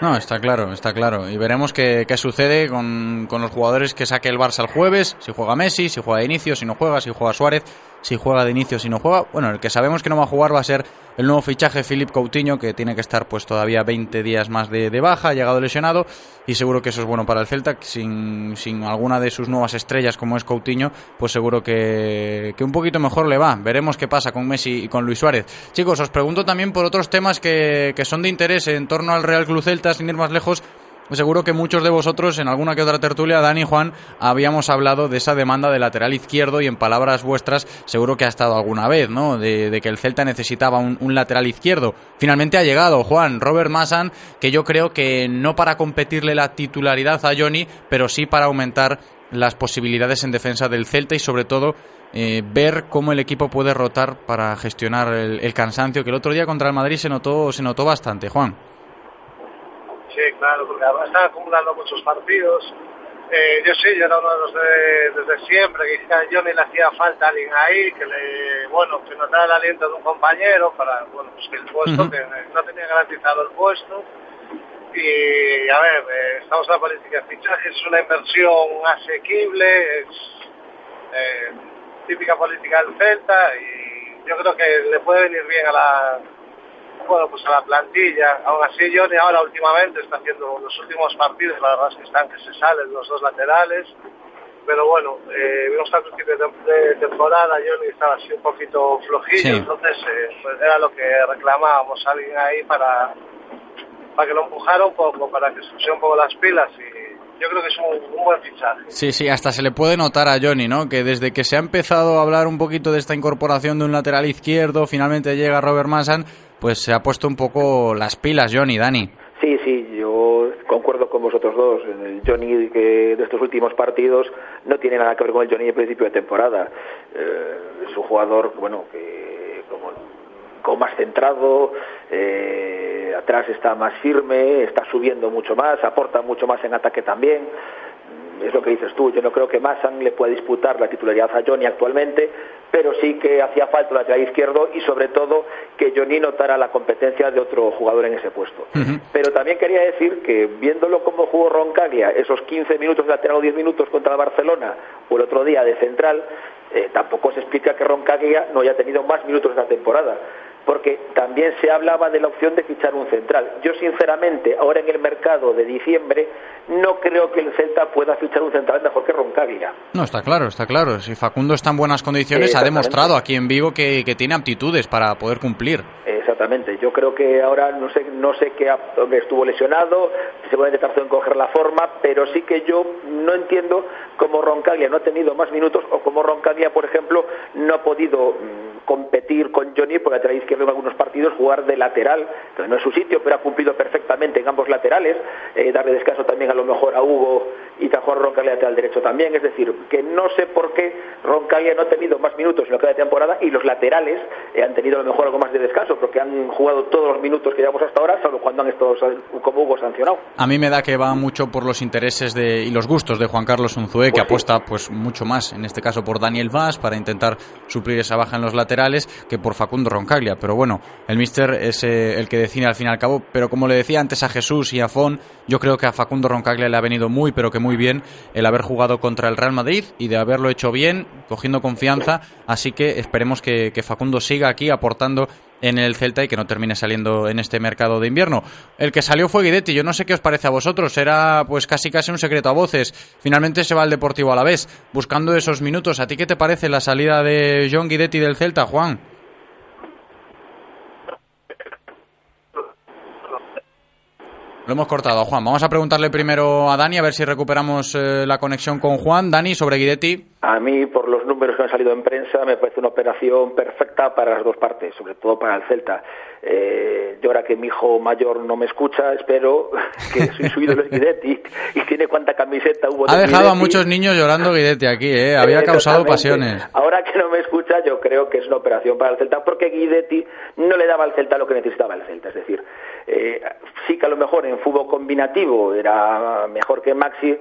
No, está claro, está claro. Y veremos qué, qué sucede con, con los jugadores que saque el Barça el jueves, si juega Messi, si juega de inicio, si no juega, si juega Suárez, si juega de inicio, si no juega. Bueno, el que sabemos que no va a jugar va a ser el nuevo fichaje Philip Coutinho, que tiene que estar pues todavía 20 días más de, de baja, ha llegado lesionado, y seguro que eso es bueno para el Celta, sin, sin alguna de sus nuevas estrellas como es Coutinho, pues seguro que, que un poquito mejor le va. Veremos qué pasa con Messi y con Luis Suárez. Chicos, os pregunto también por otros temas que, que son de interés en torno al Real Club Celta, sin ir más lejos. Seguro que muchos de vosotros, en alguna que otra tertulia, Dani y Juan, habíamos hablado de esa demanda de lateral izquierdo y en palabras vuestras, seguro que ha estado alguna vez, ¿no? De, que el Celta necesitaba un, un lateral izquierdo. Finalmente ha llegado, Juan, Robert Massan, que yo creo que no para competirle la titularidad a Johnny, pero sí para aumentar las posibilidades en defensa del Celta y sobre todo eh, ver cómo el equipo puede rotar para gestionar el, el cansancio que el otro día contra el Madrid se notó se notó bastante, Juan. Sí, claro, porque están acumulando muchos partidos. Eh, yo sí, yo era uno de los de, desde siempre, que a Johnny le hacía falta alguien ahí, que le, bueno, que notara el aliento de un compañero para, bueno, pues que el puesto, que no tenía garantizado el puesto. Y, a ver, eh, estamos en la política de fichajes, es una inversión asequible, es eh, típica política del Celta y yo creo que le puede venir bien a la, bueno, pues a la plantilla. Aún así, Johnny ahora últimamente está haciendo los últimos partidos, la verdad es que están que se salen los dos laterales. Pero bueno, eh, vimos al principio de, de temporada Johnny estaba así un poquito flojillo, Sí. entonces eh, pues era lo que reclamábamos, alguien ahí para, para que lo empujara un poco, para que se pusiera un poco las pilas y yo creo que es un, un buen fichaje. Sí, sí, hasta se le puede notar a Johnny, ¿no? Que desde que se ha empezado a hablar un poquito de esta incorporación de un lateral izquierdo, finalmente llega Robert Mansan, pues se ha puesto un poco las pilas Johnny, Dani. Sí, sí, yo concuerdo con vosotros dos. El Johnny que de estos últimos partidos no tiene nada que ver con el Johnny de principio de temporada. Eh, es un jugador, bueno, que como más centrado, eh, atrás está más firme, está subiendo mucho más, aporta mucho más en ataque también. Mm, Es lo que dices tú, yo no creo que Massan le pueda disputar la titularidad a Johnny actualmente, pero sí que hacía falta un lateral izquierdo y sobre todo que Johnny notara la competencia de otro jugador en ese puesto. Pero también quería decir que viéndolo como jugó Roncaglia, esos 15 minutos de lateral o 10 minutos contra el Barcelona o el otro día de central, eh, tampoco se explica que Roncaglia no haya tenido más minutos esta temporada. Porque también se hablaba de la opción de fichar un central. Yo, sinceramente, ahora en el mercado de diciembre, no creo que el Celta pueda fichar un central mejor que Roncaglia. No, está claro, está claro. Si Facundo está en buenas condiciones, ha demostrado aquí en Vigo que, que tiene aptitudes para poder cumplir. Exactamente. Yo creo que ahora no sé no sé qué estuvo lesionado, seguramente tardó en coger la forma, pero sí que yo no entiendo cómo Roncaglia no ha tenido más minutos o cómo Roncaglia, por ejemplo, no ha podido mm, competir con Johnny por la lateral izquierdo en algunos partidos, jugar de lateral, no es su sitio, pero ha cumplido perfectamente en ambos laterales, eh, darle descanso también a lo mejor a Hugo y a jugar Roncaglia lateral derecho también, es decir, que no sé por qué Roncaglia no ha tenido más minutos en lo que va de temporada y los laterales eh, han tenido a lo mejor algo más de descanso, porque han jugado todos los minutos que llevamos hasta ahora, salvo cuando han estado como Hugo sancionado. A mí me da que va mucho por los intereses de, y los gustos de Juan Carlos Unzué, que apuesta pues mucho más, en este caso por Daniel Vaz, para intentar suplir esa baja en los laterales, que por Facundo Roncaglia. Pero bueno, el míster es eh, el que decide al fin y al cabo. Pero como le decía antes a Jesús y a Fon, yo creo que a Facundo Roncaglia le ha venido muy, pero que muy bien el haber jugado contra el Real Madrid y de haberlo hecho bien, cogiendo confianza. Así que esperemos que, Facundo siga aquí aportando en el Celta y que no termine saliendo en este mercado de invierno. El que salió fue Guidetti, yo no sé qué os parece a vosotros, era pues casi casi un secreto a voces. Finalmente se va al Deportivo a la vez, buscando esos minutos. ¿A ti qué te parece la salida de John Guidetti del Celta, Juan? Lo hemos cortado a Juan. Vamos a preguntarle primero a Dani a ver si recuperamos eh, la conexión con Juan. Dani, sobre Guidetti. A mí, por los números que han salido en prensa, me parece una operación perfecta para las dos partes, sobre todo para el Celta. Eh, yo ahora que mi hijo mayor no me escucha, espero que soy su ídolo es Guidetti y tiene cuánta camiseta hubo Ha de dejado a muchos niños llorando Guidetti aquí, ¿eh? Había causado pasiones. Ahora que no me escucha, yo creo que es una operación para el Celta, porque Guidetti no le daba al Celta lo que necesitaba el Celta. Es decir, eh, sí que a lo mejor en fútbol combinativo era mejor que Maxi,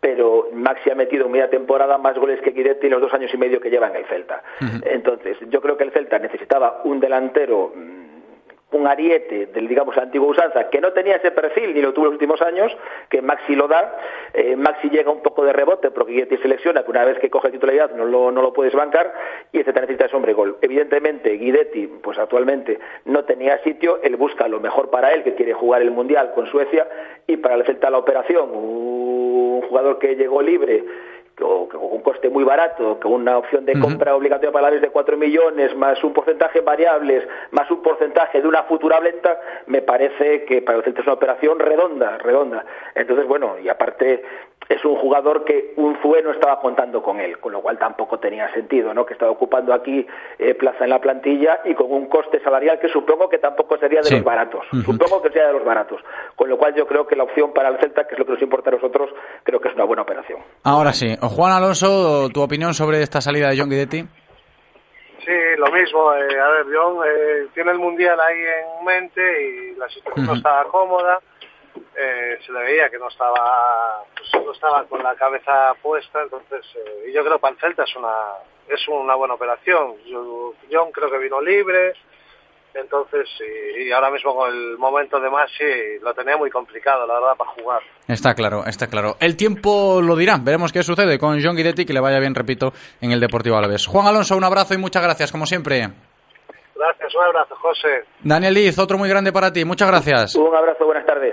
pero Maxi ha metido en media temporada más goles que Guidetti en los dos años y medio que lleva en el Celta. Entonces, yo creo que el Celta necesitaba un delantero mm, un ariete del digamos la antigua usanza que no tenía ese perfil ni lo tuvo en los últimos años que Maxi lo da. Eh, Maxi llega un poco de rebote porque Guidetti se lesiona que una vez que coge titularidad no lo, no lo puedes bancar y Celta necesita ese hombre gol. Evidentemente Guidetti pues actualmente no tenía sitio él busca lo mejor para él que quiere jugar el Mundial con Suecia y para el Celta la operación. Un jugador que llegó libre o con un coste muy barato, con una opción de compra obligatoria para la vez de 4 millones, más un porcentaje en variables, más un porcentaje de una futura venta, me parece que para el Celta es una operación redonda, redonda. Entonces, bueno, y aparte es un jugador que un Zue no estaba contando con él, con lo cual tampoco tenía sentido, ¿no? Que estaba ocupando aquí eh, plaza en la plantilla y con un coste salarial que supongo que tampoco sería de Sí. los baratos. Supongo que sería de los baratos. Con lo cual yo creo que la opción para el Celta, que es lo que nos importa a nosotros, creo que es una buena operación. Ahora sí. Juan Alonso, tu opinión sobre esta salida de John Guidetti. Sí, lo mismo. eh, a ver, John eh, tiene el Mundial ahí en mente y la situación no estaba cómoda. Eh, se le veía que no estaba pues, no estaba con la cabeza puesta. Entonces, eh, y yo creo que para el Celta es una, es una buena operación. Yo- John creo que vino libre. Entonces, y, y ahora mismo con el momento de Masi lo tenía muy complicado, la verdad, para jugar. Está claro, está claro. El tiempo lo dirá. Veremos qué sucede con John Guidetti, que le vaya bien, repito, en el Deportivo Alavés. Juan Alonso, un abrazo y muchas gracias, como siempre. Gracias, un abrazo, José. Daniel Liz, otro muy grande para ti. Muchas gracias. Un abrazo, buenas tardes.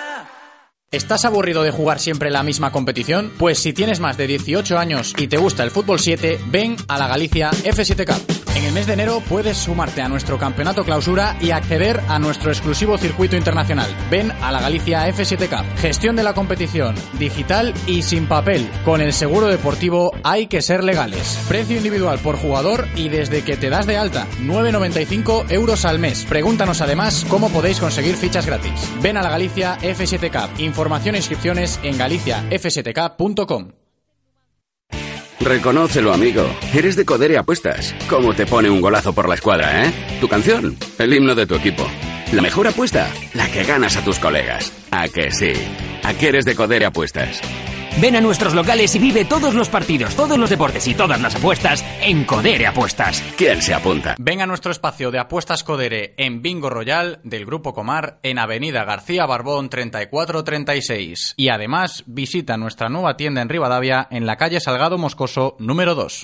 ¿Estás aburrido de jugar siempre la misma competición? Pues si tienes más de 18 años y te gusta el fútbol 7, ven a la Galicia F7 Cup. En el mes de enero puedes sumarte a nuestro campeonato clausura y acceder a nuestro exclusivo circuito internacional. Ven a la Galicia F7 Cup. Gestión de la competición, digital y sin papel. Con el seguro deportivo hay que ser legales. Precio individual por jugador y desde que te das de alta, 9,95 euros al mes. Pregúntanos además cómo podéis conseguir fichas gratis. Ven a la Galicia F7 Cup. Información e inscripciones en galiciaf7k.com. Reconócelo, amigo. Eres de Codere Apuestas. ¿Cómo te pone un golazo por la escuadra, eh? Tu canción, el himno de tu equipo. La mejor apuesta, la que ganas a tus colegas. ¿A que sí? ¿A que eres de Codere Apuestas? Ven a nuestros locales y vive todos los partidos, todos los deportes y todas las apuestas en Codere Apuestas. ¿Quién se apunta? Ven a nuestro espacio de apuestas Codere en Bingo Royal del Grupo Comar en Avenida García Barbón 3436. Y además visita nuestra nueva tienda en Rivadavia en la calle Salgado Moscoso número 2.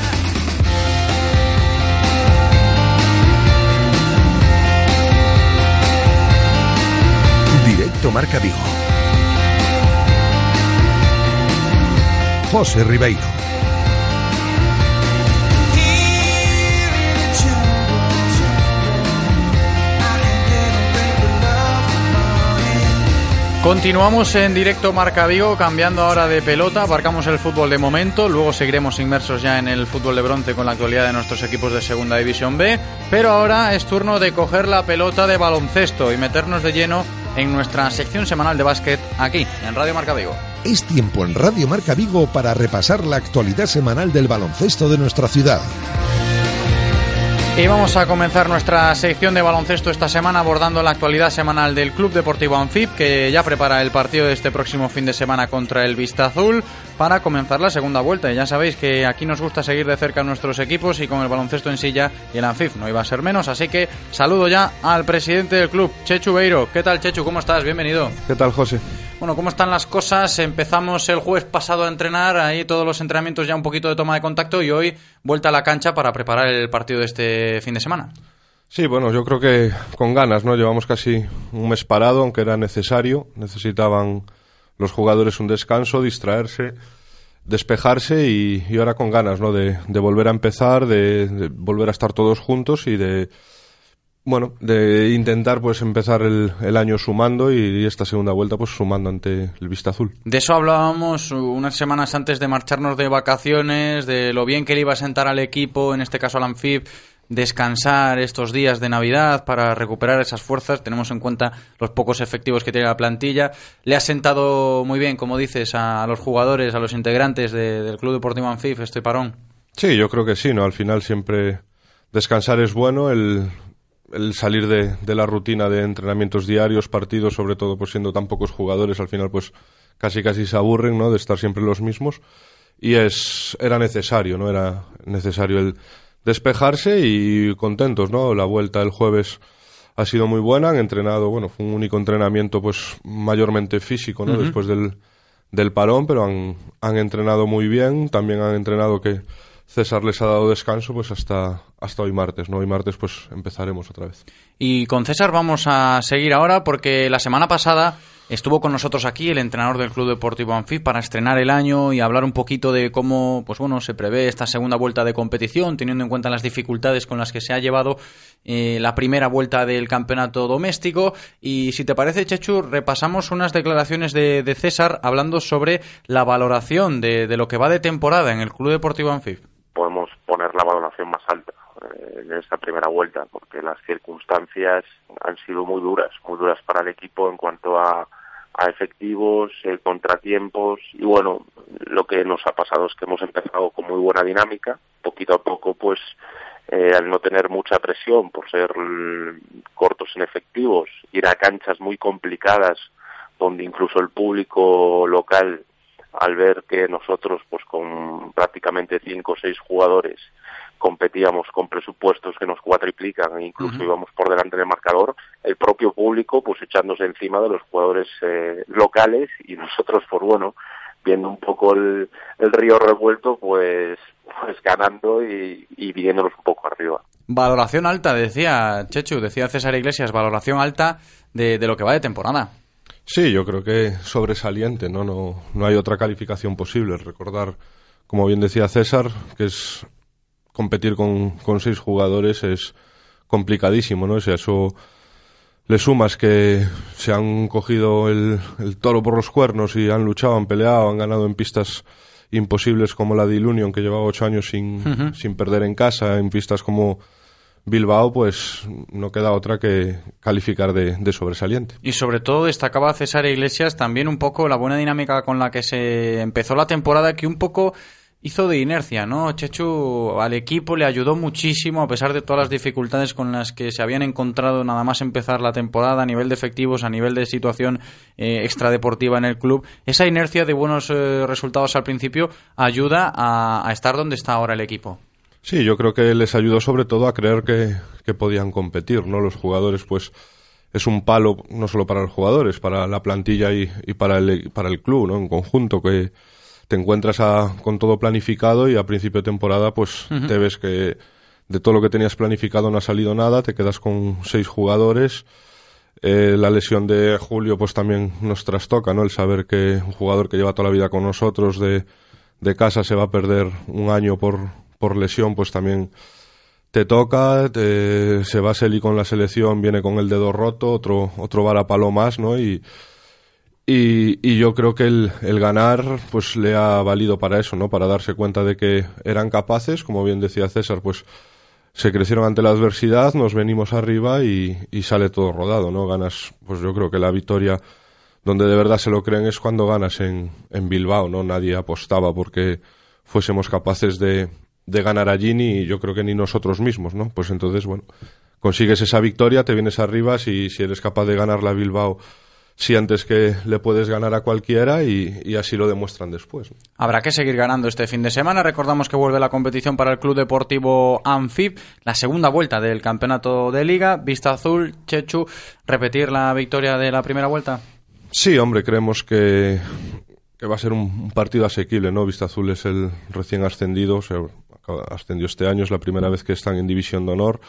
Marca Vigo. José Ribeiro. Continuamos en directo Marca Vigo, cambiando ahora de pelota, aparcamos el fútbol de momento, luego seguiremos inmersos ya en el fútbol de bronce con la actualidad de nuestros equipos de Segunda División B, pero ahora es turno de coger la pelota de baloncesto y meternos de lleno en nuestra sección semanal de básquet aquí, en Radio Marca Vigo. Es tiempo en Radio Marca Vigo para repasar la actualidad semanal del baloncesto de nuestra ciudad. Y vamos a comenzar nuestra sección de baloncesto esta semana abordando la actualidad semanal del Club Deportivo Anfib, que ya prepara el partido de este próximo fin de semana contra el Vista Azul para comenzar la segunda vuelta. Y ya sabéis que aquí nos gusta seguir de cerca a nuestros equipos y con el baloncesto en silla y el Anfib no iba a ser menos. Así que saludo ya al presidente del club, Chechu Beiro. ¿Qué tal, Chechu? ¿Cómo estás? Bienvenido. ¿Qué tal, José? Bueno, ¿cómo están las cosas? Empezamos el jueves pasado a entrenar, ahí todos los entrenamientos ya un poquito de toma de contacto y hoy vuelta a la cancha para preparar el partido de este fin de semana. Sí, bueno, yo creo que con ganas, ¿no? Llevamos casi un mes parado, aunque era necesario. Necesitaban los jugadores un descanso, distraerse, despejarse y, y ahora con ganas, ¿no? De, de volver a empezar, de, volver a estar todos juntos y de, bueno, de intentar pues empezar el, el año sumando y, esta segunda vuelta pues sumando ante el Vista Azul. De eso hablábamos unas semanas antes de marcharnos de vacaciones, de lo bien que le iba a sentar al equipo, en este caso al Anfib, descansar estos días de Navidad para recuperar esas fuerzas. Tenemos en cuenta los pocos efectivos que tiene la plantilla. Le ha sentado muy bien, como dices, a, los jugadores, a los integrantes de- del Club Deportivo Anfif este parón. Sí, yo creo que sí, ¿no? Al final siempre descansar es bueno, el, el salir de, de la rutina de entrenamientos diarios, partidos, sobre todo pues siendo tan pocos jugadores, al final pues casi casi se aburren, ¿no? De estar siempre los mismos. Y es, era necesario, ¿no? Era necesario el despejarse y contentos, ¿no? La vuelta el jueves ha sido muy buena, han entrenado, bueno, fue un único entrenamiento pues mayormente físico, ¿no? Después del, del parón, pero han, han entrenado muy bien, también han entrenado que César les ha dado descanso pues hasta, hasta hoy martes, ¿no? Hoy martes pues empezaremos otra vez. Y con César vamos a seguir ahora porque la semana pasada estuvo con nosotros aquí el entrenador del Club Deportivo Anfib para estrenar el año y hablar un poquito de cómo pues bueno, se prevé esta segunda vuelta de competición, teniendo en cuenta las dificultades con las que se ha llevado eh, la primera vuelta del campeonato doméstico. Y si te parece, Chechu, repasamos unas declaraciones de, César hablando sobre la valoración de, de lo que va de temporada en el Club Deportivo Anfib. podemos poner la valoración más alta eh, en esta primera vuelta, porque las circunstancias han sido muy duras, muy duras para el equipo en cuanto a, a efectivos, eh, contratiempos y bueno, lo que nos ha pasado es que hemos empezado con muy buena dinámica, poquito a poco pues eh, al no tener mucha presión por ser cortos en efectivos, ir a canchas muy complicadas donde incluso el público local al ver que nosotros pues con prácticamente cinco o seis jugadores competíamos con presupuestos que nos cuatriplican e incluso íbamos por delante del marcador, el propio público pues echándose encima de los jugadores eh, locales y nosotros por bueno viendo un poco el, el río revuelto pues pues ganando y, y viniéndonos un poco arriba. Valoración alta, decía Chechu, decía César Iglesias, valoración alta de, de lo que va de temporada. Sí, yo creo que sobresaliente, ¿no? No, no hay otra calificación posible. Recordar, como bien decía César, que es competir con, con seis jugadores es complicadísimo, ¿no? A eso le sumas que se han cogido el, el toro por los cuernos y han luchado, han peleado, han ganado en pistas imposibles como la de Ilunion, que llevaba ocho años sin, sin perder en casa, en pistas como Bilbao, pues no queda otra que calificar de, de sobresaliente. Y sobre todo destacaba César Iglesias también un poco la buena dinámica con la que se empezó la temporada, que un poco hizo de inercia, ¿no? Chechu al equipo le ayudó muchísimo a pesar de todas las dificultades con las que se habían encontrado nada más empezar la temporada a nivel de efectivos, a nivel de situación eh, extradeportiva en el club. Esa inercia de buenos eh, resultados al principio ayuda a, a estar donde está ahora el equipo. Sí, yo creo que les ayudó sobre todo a creer que, podían competir, ¿no? Los jugadores, pues, es un palo no solo para los jugadores, para la plantilla y, y para, el, para el club, ¿no? En conjunto, que te encuentras a- con todo planificado y a principio de temporada, pues, te ves que de todo lo que tenías planificado no ha salido nada, te quedas con seis jugadores. Eh, la lesión de Julio, pues también nos trastoca, ¿no? El saber que un jugador que lleva toda la vida con nosotros de, de casa se va a perder un año por, por lesión, pues también te toca, te- se va Seli con la selección, viene con el dedo roto, otro, otro varapalo más, ¿no? Y, y, y yo creo que el, ganar, pues le ha valido para eso, ¿no? Para darse cuenta de que eran capaces, como bien decía César, pues se crecieron ante la adversidad, nos venimos arriba y, y sale todo rodado, ¿no? Ganas, pues yo creo que la victoria donde de verdad se lo creen es cuando ganas en, en Bilbao, ¿no? Nadie apostaba porque fuésemos capaces de, de ganar allí ni yo creo que ni nosotros mismos, ¿no? Pues entonces, bueno, consigues esa victoria, te vienes arriba, si, si eres capaz de ganarle a Bilbao, sientes que le puedes ganar a cualquiera y, y así lo demuestran después. Habrá que seguir ganando este fin de semana. Recordamos que vuelve la competición para el Club Deportivo Anfib, la segunda vuelta del campeonato de liga. Vista Azul, Chechu, repetir la victoria de la primera vuelta. Sí, hombre, creemos que, que va a ser un, un partido asequible, ¿no? Vista Azul es el recién ascendido, o sea, ascendió este año, es la primera vez que están en División de Honor.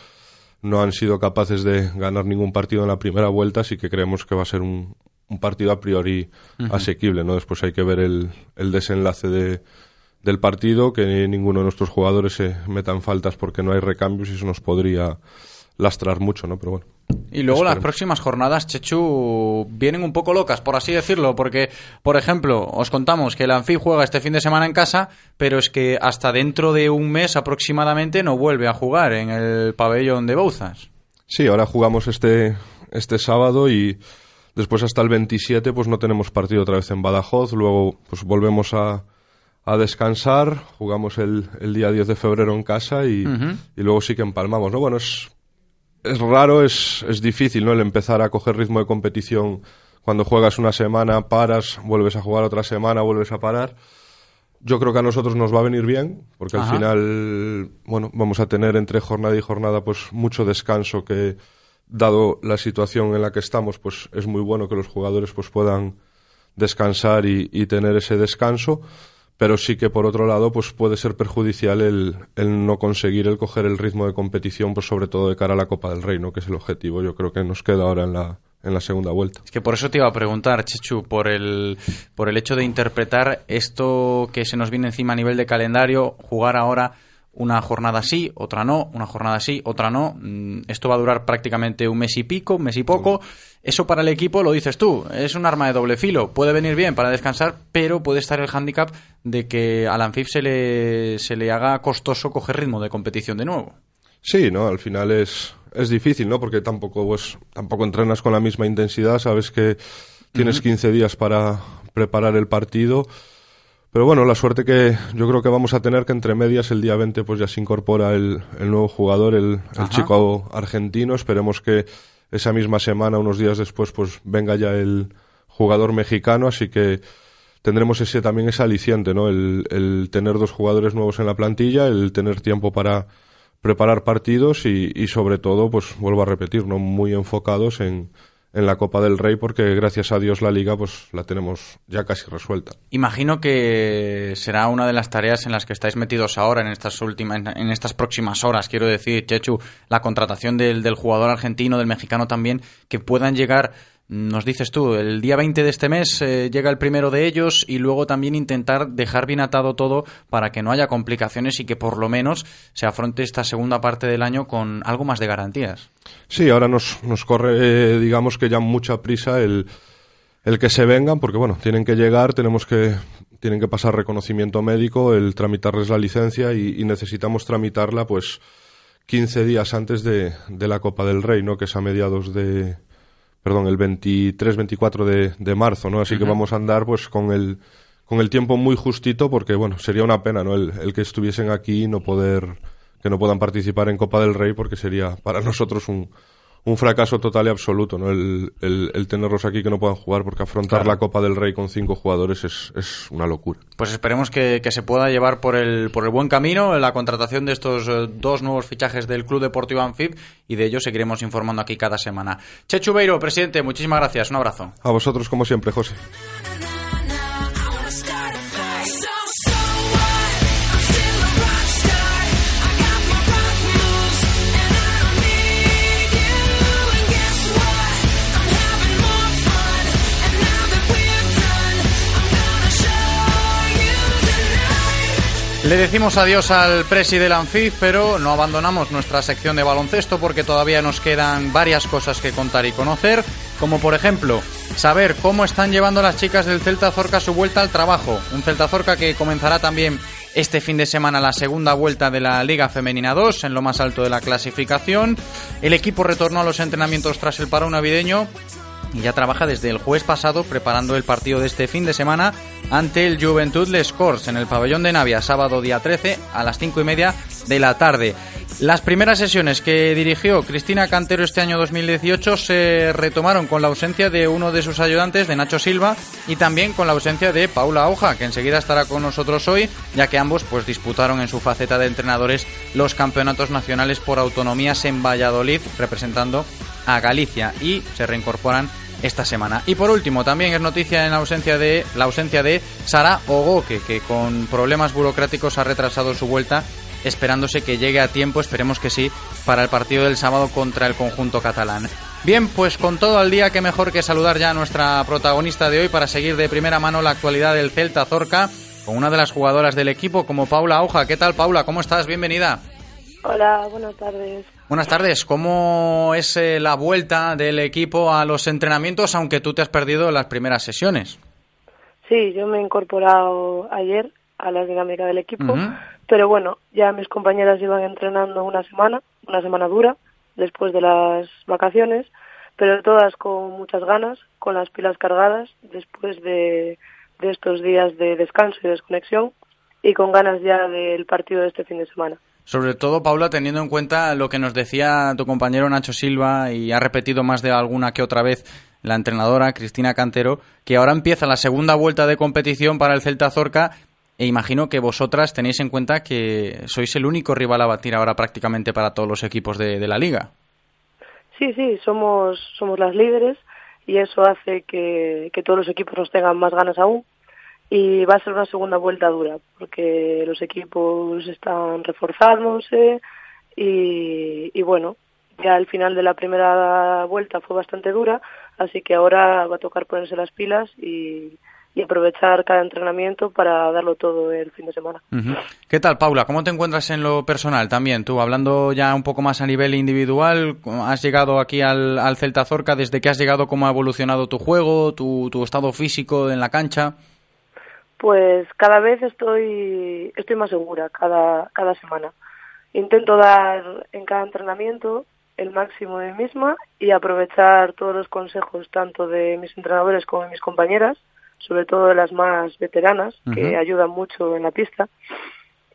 No han sido capaces de ganar ningún partido en la primera vuelta, así que creemos que va a ser un, un partido a priori asequible, ¿no? Después hay que ver el, el desenlace de, del partido, que ninguno de nuestros jugadores se metan faltas porque no hay recambios y eso nos podría lastrar mucho, ¿no? Pero bueno. Y luego las próximas jornadas, Chechu, vienen un poco locas, por así decirlo, porque, por ejemplo, os contamos que el Anfi juega este fin de semana en casa, pero es que hasta dentro de un mes aproximadamente no vuelve a jugar en el pabellón de Bouzas. Sí, ahora jugamos este, este sábado y después hasta el 27 pues no tenemos partido otra vez en Badajoz, luego pues volvemos a, a descansar, jugamos el, el día 10 de febrero en casa y, y luego sí que empalmamos, ¿no? Bueno, es, es raro, es, es difícil, ¿no? El empezar a coger ritmo de competición cuando juegas una semana, paras, vuelves a jugar otra semana, vuelves a parar. Yo creo que a nosotros nos va a venir bien, porque Ajá. al final, bueno, vamos a tener entre jornada y jornada pues mucho descanso que, dado la situación en la que estamos, pues es muy bueno que los jugadores pues puedan descansar y, y tener ese descanso, pero sí que por otro lado pues puede ser perjudicial el, el no conseguir el coger el ritmo de competición, pues sobre todo de cara a la Copa del Rey, ¿no? que es el objetivo. Yo creo que nos queda ahora en la, en la segunda vuelta. Es que por eso te iba a preguntar, Chechu, por el, por el hecho de interpretar esto que se nos viene encima a nivel de calendario, jugar ahora una jornada sí, otra no, una jornada sí, otra no. Mm, Esto va a durar prácticamente un mes y pico, un mes y poco. Eso para el equipo lo dices tú, es un arma de doble filo. Puede venir bien para descansar, pero puede estar el hándicap de que al Anfib se le, se le haga costoso coger ritmo de competición de nuevo. Sí, ¿no? Al final es, es difícil, ¿no? Porque tampoco, pues, tampoco entrenas con la misma intensidad, sabes que tienes Ujú. 15 días para preparar el partido. Pero bueno, la suerte que yo creo que vamos a tener que entre medias el día 20 pues ya se incorpora el, el nuevo jugador, el, el chico argentino. Esperemos que esa misma semana, unos días después, pues venga ya el jugador mexicano, así que tendremos ese también ese aliciente, ¿no? El, el tener dos jugadores nuevos en la plantilla, el tener tiempo para preparar partidos y, y sobre todo, pues vuelvo a repetir, ¿no? Muy enfocados en, en la Copa del Rey porque gracias a Dios la liga pues la tenemos ya casi resuelta. Imagino que será una de las tareas en las que estáis metidos ahora en estas últimas, en estas próximas horas, quiero decir, Chechu, la contratación del, del jugador argentino, del mexicano también, que puedan llegar, nos dices tú, el día 20 de este mes eh, llega el primero de ellos y luego también intentar dejar bien atado todo para que no haya complicaciones y que por lo menos se afronte esta segunda parte del año con algo más de garantías. Sí, ahora nos, nos corre, eh, digamos que ya mucha prisa el, el que se vengan, porque bueno, tienen que llegar, tenemos que, tienen que pasar reconocimiento médico, el tramitarles la licencia y, y necesitamos tramitarla pues 15 días antes de, de la Copa del Rey, ¿no? Que es a mediados de, perdón, el 23-24 de, de marzo, ¿no? Así que vamos a andar pues con el, con el tiempo muy justito porque bueno, sería una pena, ¿no? El, el que estuviesen aquí y no poder, que no puedan participar en Copa del Rey porque sería para nosotros un, un fracaso total y absoluto, ¿no? El, el- el tenerlos aquí que no puedan jugar porque afrontar Claro. la Copa del Rey con cinco jugadores es, es una locura. Pues esperemos que, que se pueda llevar por el, por el buen camino la contratación de estos eh, dos nuevos fichajes del Club Deportivo Anfib y de ello seguiremos informando aquí cada semana. Chechu Beiro, presidente, muchísimas gracias. Un abrazo. A vosotros como siempre, José. Le decimos adiós al presi del Anfib, pero no abandonamos nuestra sección de baloncesto porque todavía nos quedan varias cosas que contar y conocer, como por ejemplo saber cómo están llevando las chicas del Celta Zorca su vuelta al trabajo. Un Celta Zorca que comenzará también este fin de semana la segunda vuelta de la Liga Femenina 2 en lo más alto de la clasificación. El equipo retornó a los entrenamientos tras el paro navideño y ya trabaja desde el jueves pasado preparando el partido de este fin de semana ante el Juventud Les Corts en el pabellón de Navia, sábado día 13 a las 5 y media de la tarde. Las primeras sesiones que dirigió Cristina Cantero este año 2018 se retomaron con la ausencia de uno de sus ayudantes, de Nacho Silva, y también con la ausencia de Paula Hoja, que enseguida estará con nosotros hoy, ya que ambos pues disputaron en su faceta de entrenadores los campeonatos nacionales por autonomías en Valladolid, representando a Galicia, y se reincorporan esta semana. Y por último, también es noticia en ausencia de la ausencia de Sara Ogoque, que con problemas burocráticos ha retrasado su vuelta, esperándose que llegue a tiempo, esperemos que sí, para el partido del sábado contra el conjunto catalán. Bien, pues con todo al día, qué mejor que saludar ya a nuestra protagonista de hoy para seguir de primera mano la actualidad del Celta Zorca con una de las jugadoras del equipo como Paula Hoja. ¿Qué tal, Paula? ¿Cómo estás? Bienvenida. Hola, buenas tardes. Buenas tardes. ¿Cómo es eh, la vuelta del equipo a los entrenamientos, aunque tú te has perdido las primeras sesiones? Sí, yo me he incorporado ayer a la dinámica del equipo, pero bueno, ya mis compañeras iban entrenando una semana, una semana dura, después de las vacaciones, pero todas con muchas ganas, con las pilas cargadas, después de, de estos días de descanso y desconexión, y con ganas ya del partido de este fin de semana. Sobre todo, Paula, teniendo en cuenta lo que nos decía tu compañero Nacho Silva y ha repetido más de alguna que otra vez la entrenadora Cristina Cantero, que ahora empieza la segunda vuelta de competición para el Celta Zorca e imagino que vosotras tenéis en cuenta que sois el único rival a batir ahora prácticamente para todos los equipos de, la liga. Sí, sí, somos, somos las líderes y eso hace que, que todos los equipos nos tengan más ganas aún. Y va a ser una segunda vuelta dura, porque los equipos están reforzándose y, bueno, ya el final de la primera vuelta fue bastante dura, así que ahora va a tocar ponerse las pilas y, aprovechar cada entrenamiento para darlo todo el fin de semana. ¿Qué tal, Paula? ¿Cómo te encuentras en lo personal también? Tú, hablando ya un poco más a nivel individual, has llegado aquí al, al Celta Zorca, desde que has llegado, ¿cómo ha evolucionado tu juego, tu, tu estado físico en la cancha? Pues cada vez estoy, estoy más segura, cada, cada semana. Intento dar en cada entrenamiento el máximo de mí misma y aprovechar todos los consejos tanto de mis entrenadores como de mis compañeras, sobre todo de las más veteranas, que ayudan mucho en la pista,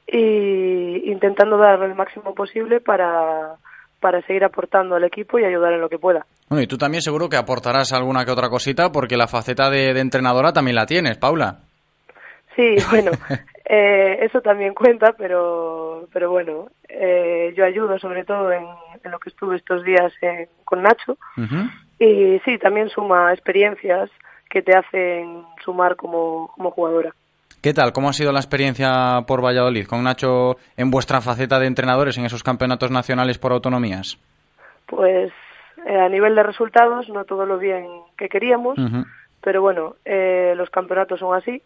y intentando dar el máximo posible para, para seguir aportando al equipo y ayudar en lo que pueda. Bueno, y tú también seguro que aportarás alguna que otra cosita, porque la faceta de, de entrenadora también la tienes, Paula. Sí, bueno, eh, eso también cuenta, pero, pero bueno, eh, yo ayudo sobre todo en, en lo que estuve estos días en- con Nacho y sí, también suma experiencias que te hacen sumar como, como jugadora. ¿Qué tal? ¿Cómo ha sido la experiencia por Valladolid con Nacho en vuestra faceta de entrenadores en esos campeonatos nacionales por autonomías? Pues eh, a nivel de resultados no todo lo bien que queríamos, pero bueno, eh, los campeonatos son así.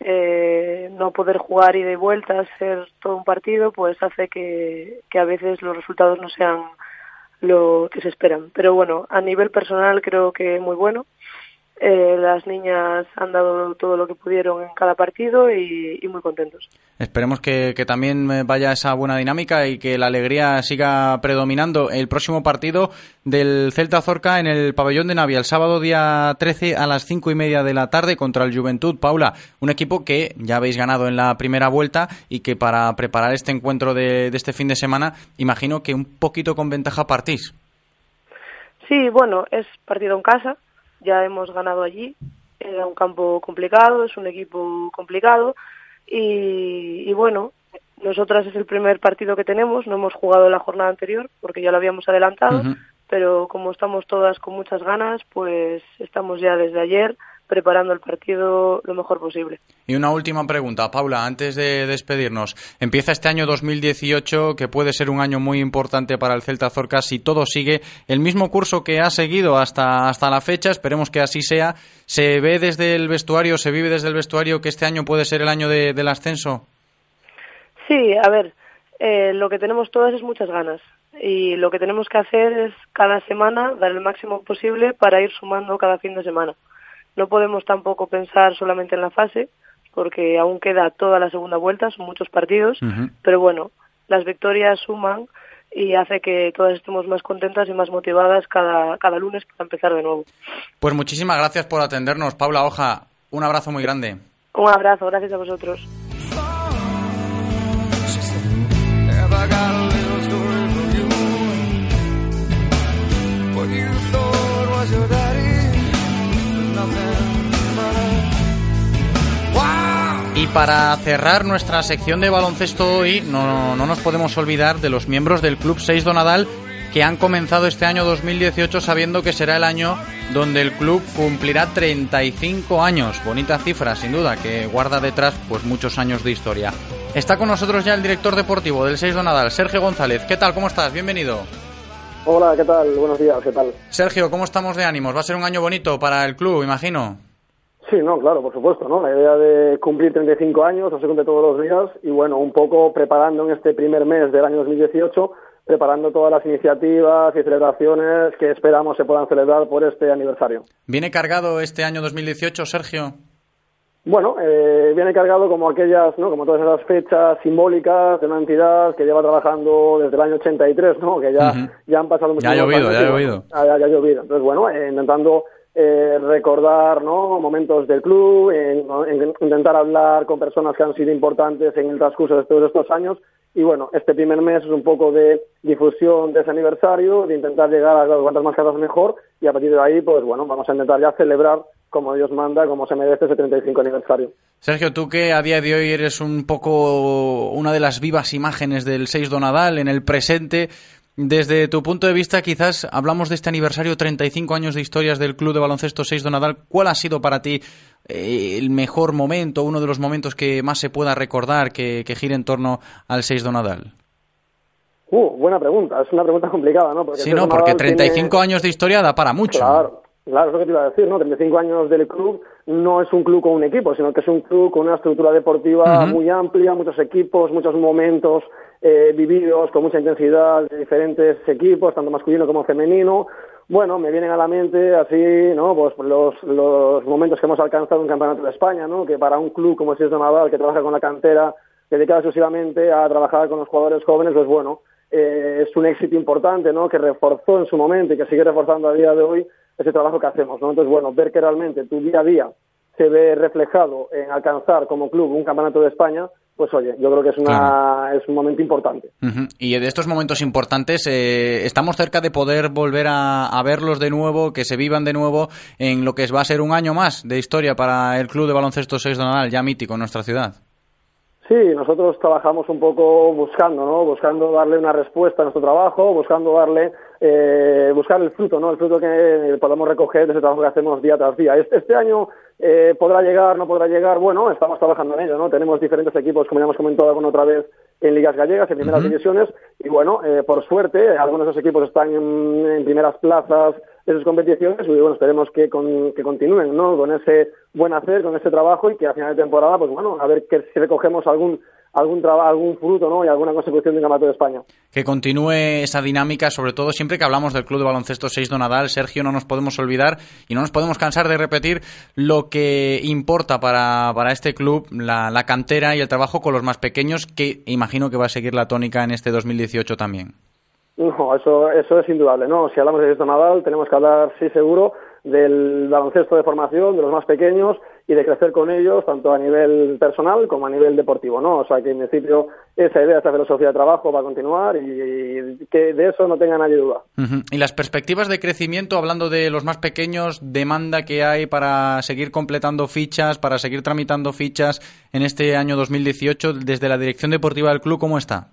Eh, no poder jugar y vuelta, ser todo un partido, pues hace que, que a veces los resultados no sean lo que se esperan. Pero bueno, a nivel personal creo que muy bueno. Eh, las niñas han dado todo lo que pudieron en cada partido y, y muy contentos. Esperemos que, que también eh, vaya esa buena dinámica y que la alegría siga predominando. El próximo partido del Celta Zorca en el pabellón de Navia, el sábado día 13 a las cinco y media de la tarde contra el Juventud. Paula, un equipo que ya habéis ganado en la primera vuelta y que para preparar este encuentro de, de este fin de semana, imagino que un poquito con ventaja partís. Sí, bueno, es partido en casa, ya hemos ganado allí, era un campo complicado, es un equipo complicado. Y, y bueno, nosotras es el primer partido que tenemos, no hemos jugado la jornada anterior porque ya lo habíamos adelantado, pero como estamos todas con muchas ganas, pues estamos ya desde ayer preparando el partido lo mejor posible. Y una última pregunta, Paula, antes de despedirnos. Empieza este año 2018, que puede ser un año muy importante para el Celta Zorca si todo sigue el mismo curso que ha seguido hasta, hasta la fecha. Esperemos que así sea. ¿Se ve desde el vestuario, se vive desde el vestuario que este año puede ser el año de- del ascenso? Sí, a ver, eh, lo que tenemos todas es muchas ganas y lo que tenemos que hacer es cada semana dar el máximo posible para ir sumando cada fin de semana. No podemos tampoco pensar solamente en la fase porque aún queda toda la segunda vuelta, son muchos partidos, pero bueno, las victorias suman y hace que todas estemos más contentas y más motivadas cada, cada lunes para empezar de nuevo. Pues muchísimas gracias por atendernos, Paula Hoja. Un abrazo muy grande. Un abrazo, gracias a vosotros. Y para cerrar nuestra sección de baloncesto hoy, no, no nos podemos olvidar de los miembros del Club 6 Donadal que han comenzado este año 2018 sabiendo que será el año donde el club cumplirá 35 años. Bonita cifra, sin duda, que guarda detrás pues muchos años de historia. Está con nosotros ya el director deportivo del 6 Donadal, Sergio González. ¿Qué tal? ¿Cómo estás? Bienvenido. Hola, ¿qué tal? Buenos días, ¿qué tal? Sergio, ¿cómo estamos de ánimos? Va a ser un año bonito para el club, imagino. Sí, no, claro, por supuesto, ¿no? La idea de cumplir 35 años, no se cumple todos los días, y bueno, un poco preparando en este primer mes del año 2018, preparando todas las iniciativas y celebraciones que esperamos se puedan celebrar por este aniversario. ¿Viene cargado este año 2018, Sergio? Bueno, eh, viene cargado como aquellas, ¿no? Como todas esas fechas simbólicas de una entidad que lleva trabajando desde el año 83, ¿no? Que ya, ya han pasado muchos Ya ha llovido, años ya ha llovido. Ya, ya ha llovido. Entonces, bueno, eh, intentando eh, recordar, ¿no? Momentos del club, en- en- intentar hablar con personas que han sido importantes en el transcurso de todos estos años. Y bueno, este primer mes es un poco de difusión de ese aniversario, de intentar llegar a cuantas más casas mejor. Y a partir de ahí, pues bueno, vamos a intentar ya celebrar como Dios manda, como se merece ese 35 aniversario. Sergio, tú que a día de hoy eres un poco una de las vivas imágenes del 6 Donadal en el presente, desde tu punto de vista, quizás hablamos de este aniversario 35 años de historias del Club de Baloncesto 6 Donadal. ¿Cuál ha sido para ti eh, el mejor momento, uno de los momentos que más se pueda recordar que, que gire en torno al 6 Donadal? Uh, buena pregunta. Es una pregunta complicada, ¿no? Porque Sí, no, porque tiene- 35 años de historia da para mucho. Claro, claro, es lo que te iba a decir, ¿no? 35 años del club no es un club con un equipo, sino que es un club con una estructura deportiva muy amplia, muchos equipos, muchos momentos eh, vividos con mucha intensidad de diferentes equipos, tanto masculino como femenino. Bueno, me vienen a la mente así, ¿no? Pues los, los momentos que hemos alcanzado en campeonato de España, ¿no? Que para un club como el Sierra Naval, que trabaja con la cantera, dedicada exclusivamente a trabajar con los jugadores jóvenes, pues bueno, eh, es un éxito importante, ¿no? Que reforzó en su momento y que sigue reforzando a día de hoy ese trabajo que hacemos, ¿no? Entonces, bueno, ver que realmente tu día a día se ve reflejado en alcanzar como club un campeonato de España, pues oye, yo creo que es una es un momento importante. Y de estos momentos importantes, eh, estamos cerca de poder volver a, a verlos de nuevo, que se vivan de nuevo en lo que va a ser un año más de historia para el Club de Baloncesto 6 Donal, ya mítico en nuestra ciudad. Sí, nosotros trabajamos un poco buscando, ¿no? Buscando darle una respuesta a nuestro trabajo, buscando darle, eh, buscar el fruto, ¿no? El fruto que podamos recoger de ese trabajo que hacemos día tras día. Este, este año eh, podrá llegar, no podrá llegar, bueno, estamos trabajando en ello, ¿no? Tenemos diferentes equipos, como ya hemos comentado alguna otra vez, en ligas gallegas, en primeras divisiones, y bueno, eh, por suerte, algunos de esos equipos están en, en primeras plazas de sus competiciones, y bueno, esperemos que, con- que continúen, ¿no? Con ese buen hacer, con ese trabajo, y que a final de temporada, pues bueno, a ver que, si recogemos algún algún traba- algún fruto, ¿no? Y alguna consecución de un campeonato de España. Que continúe esa dinámica, sobre todo siempre que hablamos del Club de Baloncesto 6 Donadal, Sergio, no nos podemos olvidar y no nos podemos cansar de repetir lo que importa para, para este club, la, la cantera y el trabajo con los más pequeños, que imagino que va a seguir la tónica en este 2018 también. No, eso, eso es indudable, ¿no? Si hablamos de esto Nadal, tenemos que hablar, sí, seguro, del baloncesto de formación, de los más pequeños y de crecer con ellos, tanto a nivel personal como a nivel deportivo, ¿no? O sea, que en principio esa idea, esa filosofía de trabajo va a continuar y, y que de eso no tenga nadie duda. Y las perspectivas de crecimiento, hablando de los más pequeños, demanda que hay para seguir completando fichas, para seguir tramitando fichas en este año 2018, desde la dirección deportiva del club, ¿cómo está?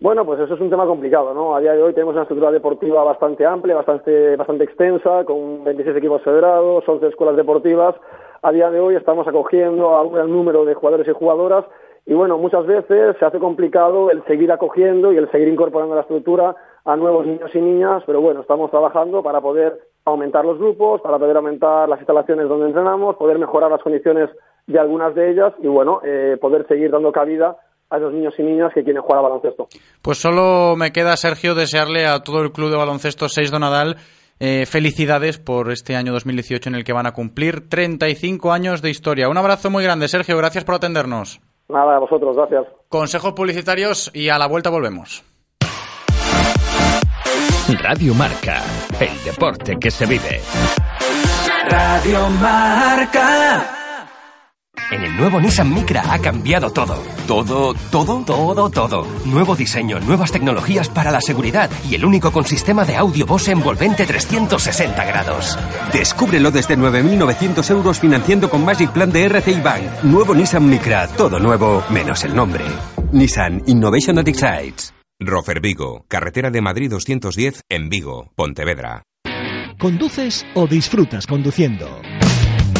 Bueno, pues eso es un tema complicado, ¿no? A día de hoy tenemos una estructura deportiva bastante amplia, bastante, bastante extensa, con 26 equipos federados, 11 escuelas deportivas. A día de hoy estamos acogiendo a un gran número de jugadores y jugadoras y bueno, muchas veces se hace complicado el seguir acogiendo y el seguir incorporando la estructura a nuevos niños y niñas, pero bueno, estamos trabajando para poder aumentar los grupos, para poder aumentar las instalaciones donde entrenamos, poder mejorar las condiciones de algunas de ellas y bueno, eh, poder seguir dando cabida a esos niños y niñas que quieren jugar a baloncesto. Pues solo me queda, Sergio, desearle a todo el club de baloncesto 6 Donadal eh, felicidades por este año 2018 en el que van a cumplir 35 años de historia. Un abrazo muy grande, Sergio. Gracias por atendernos. Nada, a vosotros, gracias. Consejos publicitarios y a la vuelta volvemos. Radio Marca, el deporte que se vive. Radio Marca. En el nuevo Nissan Micra ha cambiado todo. ¿Todo, todo? Todo, todo. Nuevo diseño, nuevas tecnologías para la seguridad y el único con sistema de audio Bose envolvente 360 grados. Descúbrelo desde 9.900 euros financiando con Magic Plan de RCI Bank. Nuevo Nissan Micra, todo nuevo, menos el nombre. Nissan Innovation that excites. Rofer Vigo, carretera de Madrid 210 en Vigo, Pontevedra. ¿Conduces o disfrutas conduciendo?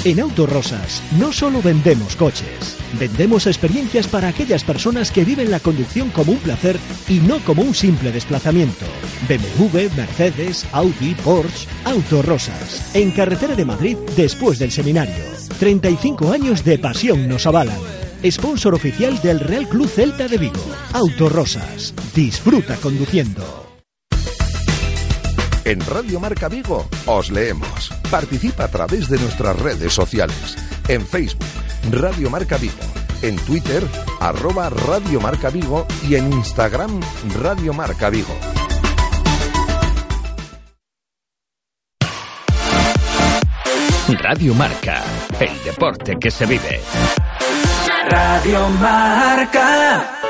En Autorosas no solo vendemos coches, vendemos experiencias para aquellas personas que viven la conducción como un placer y no como un simple desplazamiento. BMW, Mercedes, Audi, Porsche, Autorosas. En carretera de Madrid después del seminario. 35 años de pasión nos avalan. sponsor oficial del Real Club Celta de Vigo. Autorosas, disfruta conduciendo. En Radio Marca Vigo os leemos. Participa a través de nuestras redes sociales. En Facebook, Radio Marca Vigo. En Twitter, arroba Radio Marca Vigo. Y en Instagram, Radio Marca Vigo. Radio Marca, el deporte que se vive. Radio Marca.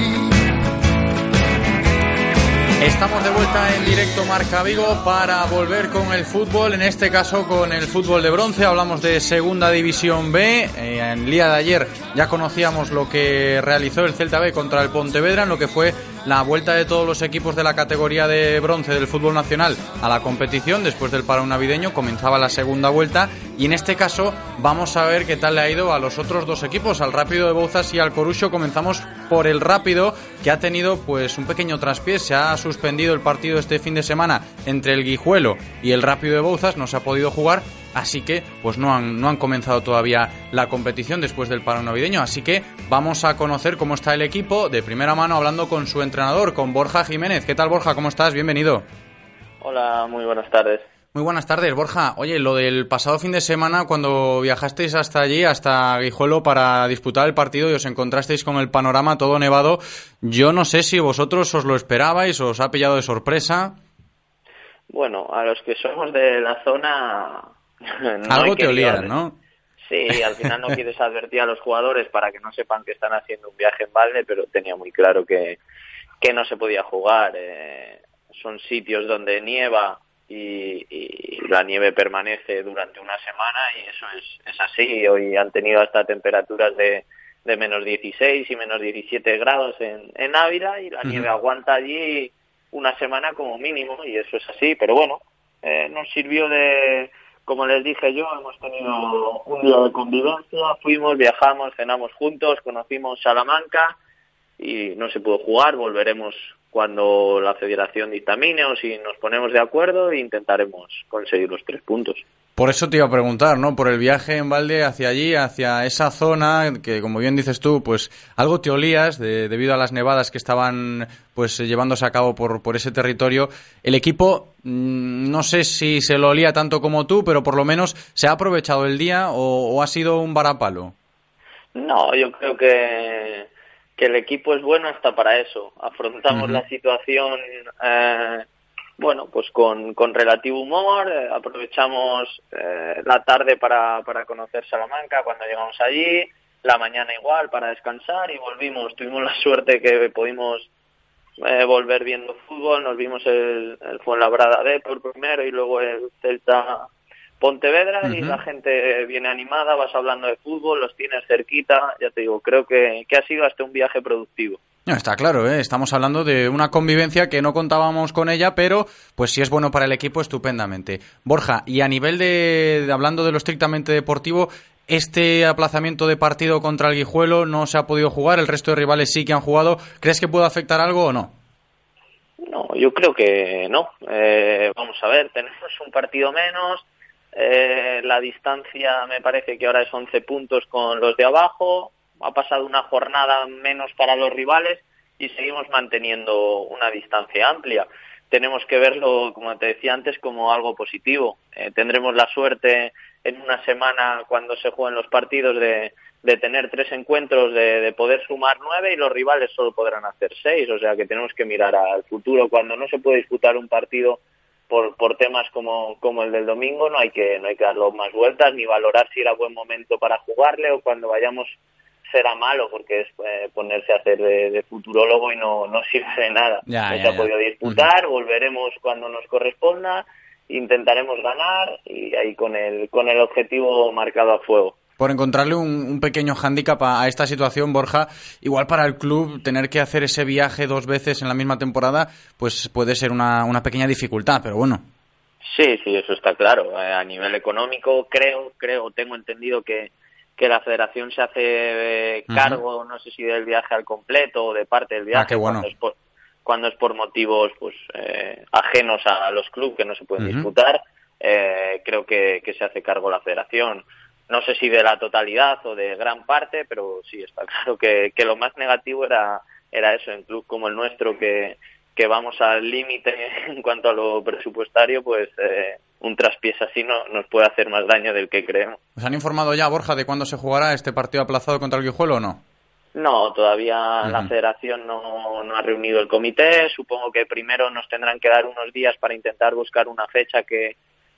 Estamos de vuelta en directo Marca Vigo para volver con el fútbol, en este caso con el fútbol de bronce. Hablamos de Segunda División B. Eh, en el día de ayer ya conocíamos lo que realizó el Celta B contra el Pontevedra en lo que fue la vuelta de todos los equipos de la categoría de bronce del fútbol nacional a la competición después del parón navideño. Comenzaba la segunda vuelta y en este caso vamos a ver qué tal le ha ido a los otros dos equipos, al Rápido de Bouzas y al Corucho. Comenzamos por el Rápido que ha tenido pues un pequeño traspiés. Se ha suspendido el partido este fin de semana entre el Guijuelo y el Rápido de Bouzas. No se ha podido jugar así que pues no han, no han comenzado todavía la competición después del paro navideño, así que vamos a conocer cómo está el equipo de primera mano hablando con su entrenador, con Borja Jiménez. ¿Qué tal Borja? ¿Cómo estás? Bienvenido. Hola, muy buenas tardes. Muy buenas tardes, Borja. Oye, lo del pasado fin de semana, cuando viajasteis hasta allí, hasta Guijuelo, para disputar el partido y os encontrasteis con el panorama todo nevado, yo no sé si vosotros os lo esperabais, os ha pillado de sorpresa. Bueno, a los que somos de la zona no Algo te olía, liarles. ¿no? Sí, al final no quieres advertir a los jugadores para que no sepan que están haciendo un viaje en balde, pero tenía muy claro que, que no se podía jugar. eh, son sitios donde nieva y, y la nieve permanece durante una semana y eso es, es así. Hoy han tenido hasta temperaturas de, de menos 16 y menos 17 grados en, en Ávila y la nieve aguanta allí una semana como mínimo y eso es así. Pero bueno, eh, nos sirvió de, como les dije yo, hemos tenido un día de convivencia, fuimos, viajamos, cenamos juntos, conocimos Salamanca y no se pudo jugar, volveremos cuando la federación dictamine o si nos ponemos de acuerdo e intentaremos conseguir los tres puntos. Por eso te iba a preguntar, ¿no? Por el viaje en balde hacia allí, hacia esa zona, que como bien dices tú, pues algo te olías de- debido a las nevadas que estaban pues llevándose a cabo por, por ese territorio. El equipo, mm, no sé si se lo olía tanto como tú, pero por lo menos se ha aprovechado el día o, o ha sido un varapalo. No, yo creo que, que el equipo es bueno hasta para eso. Afrontamos la situación, eh, bueno, pues con, con relativo humor, eh, aprovechamos eh, la tarde para, para conocer Salamanca cuando llegamos allí, la mañana igual para descansar y volvimos. Tuvimos la suerte que pudimos eh, volver viendo fútbol, nos vimos el, el Fuenlabrada D por primero y luego el Celta Pontevedra y Ujú. la gente viene animada, vas hablando de fútbol, los tienes cerquita, ya te digo, creo que, que ha sido hasta un viaje productivo. No, está claro, ¿eh? estamos hablando de una convivencia que no contábamos con ella, pero pues si es bueno para el equipo, estupendamente. Borja, y a nivel de, de- hablando de lo estrictamente deportivo, este aplazamiento de partido contra el Guijuelo no se ha podido jugar, el resto de rivales sí que han jugado. ¿Crees que puede afectar algo o no? No, yo creo que no. Eh, vamos a ver, tenemos un partido menos, eh, la distancia me parece que ahora es 11 puntos con los de abajo, ha pasado una jornada menos para los rivales y seguimos manteniendo una distancia amplia. Tenemos que verlo, como te decía antes, como algo positivo. Eh, tendremos la suerte en una semana, cuando se jueguen los partidos, de, de tener tres encuentros, de, de poder sumar nueve y los rivales solo podrán hacer seis. O sea que tenemos que mirar al futuro. Cuando no se puede disputar un partido por, por temas como, como el del domingo, no hay que no hay que darlo más vueltas ni valorar si era buen momento para jugarle o cuando vayamos será malo porque es eh, ponerse a hacer de, de futurólogo y no, no sirve de nada. Ya, no ya, se ha ya. podido disputar, volveremos cuando nos corresponda, intentaremos ganar y ahí con el, con el objetivo marcado a fuego. Por encontrarle un, un pequeño hándicap a, a esta situación, Borja, igual para el club tener que hacer ese viaje dos veces en la misma temporada, pues puede ser una, una pequeña dificultad, pero bueno. Sí, sí, eso está claro. Eh, a nivel económico, creo, creo, tengo entendido que, que la federación se hace eh, cargo, no sé si del viaje al completo o de parte del viaje, Ah, qué bueno. cuando, es por, cuando es por motivos pues eh, ajenos a los clubes que no se pueden Ujú. disputar, eh, creo que, que se hace cargo la federación. No sé si de la totalidad o de gran parte, pero sí está claro que, que lo más negativo era, era eso, en club como el nuestro, que, que vamos al límite en cuanto a lo presupuestario, pues eh, un traspiés así no, nos puede hacer más daño del que creemos. ¿Os han informado ya, Borja, de cuándo se jugará este partido aplazado contra el Guijuelo o no? No, todavía la federación no, no ha reunido el comité. Supongo que primero nos tendrán que dar unos días para intentar buscar una fecha que,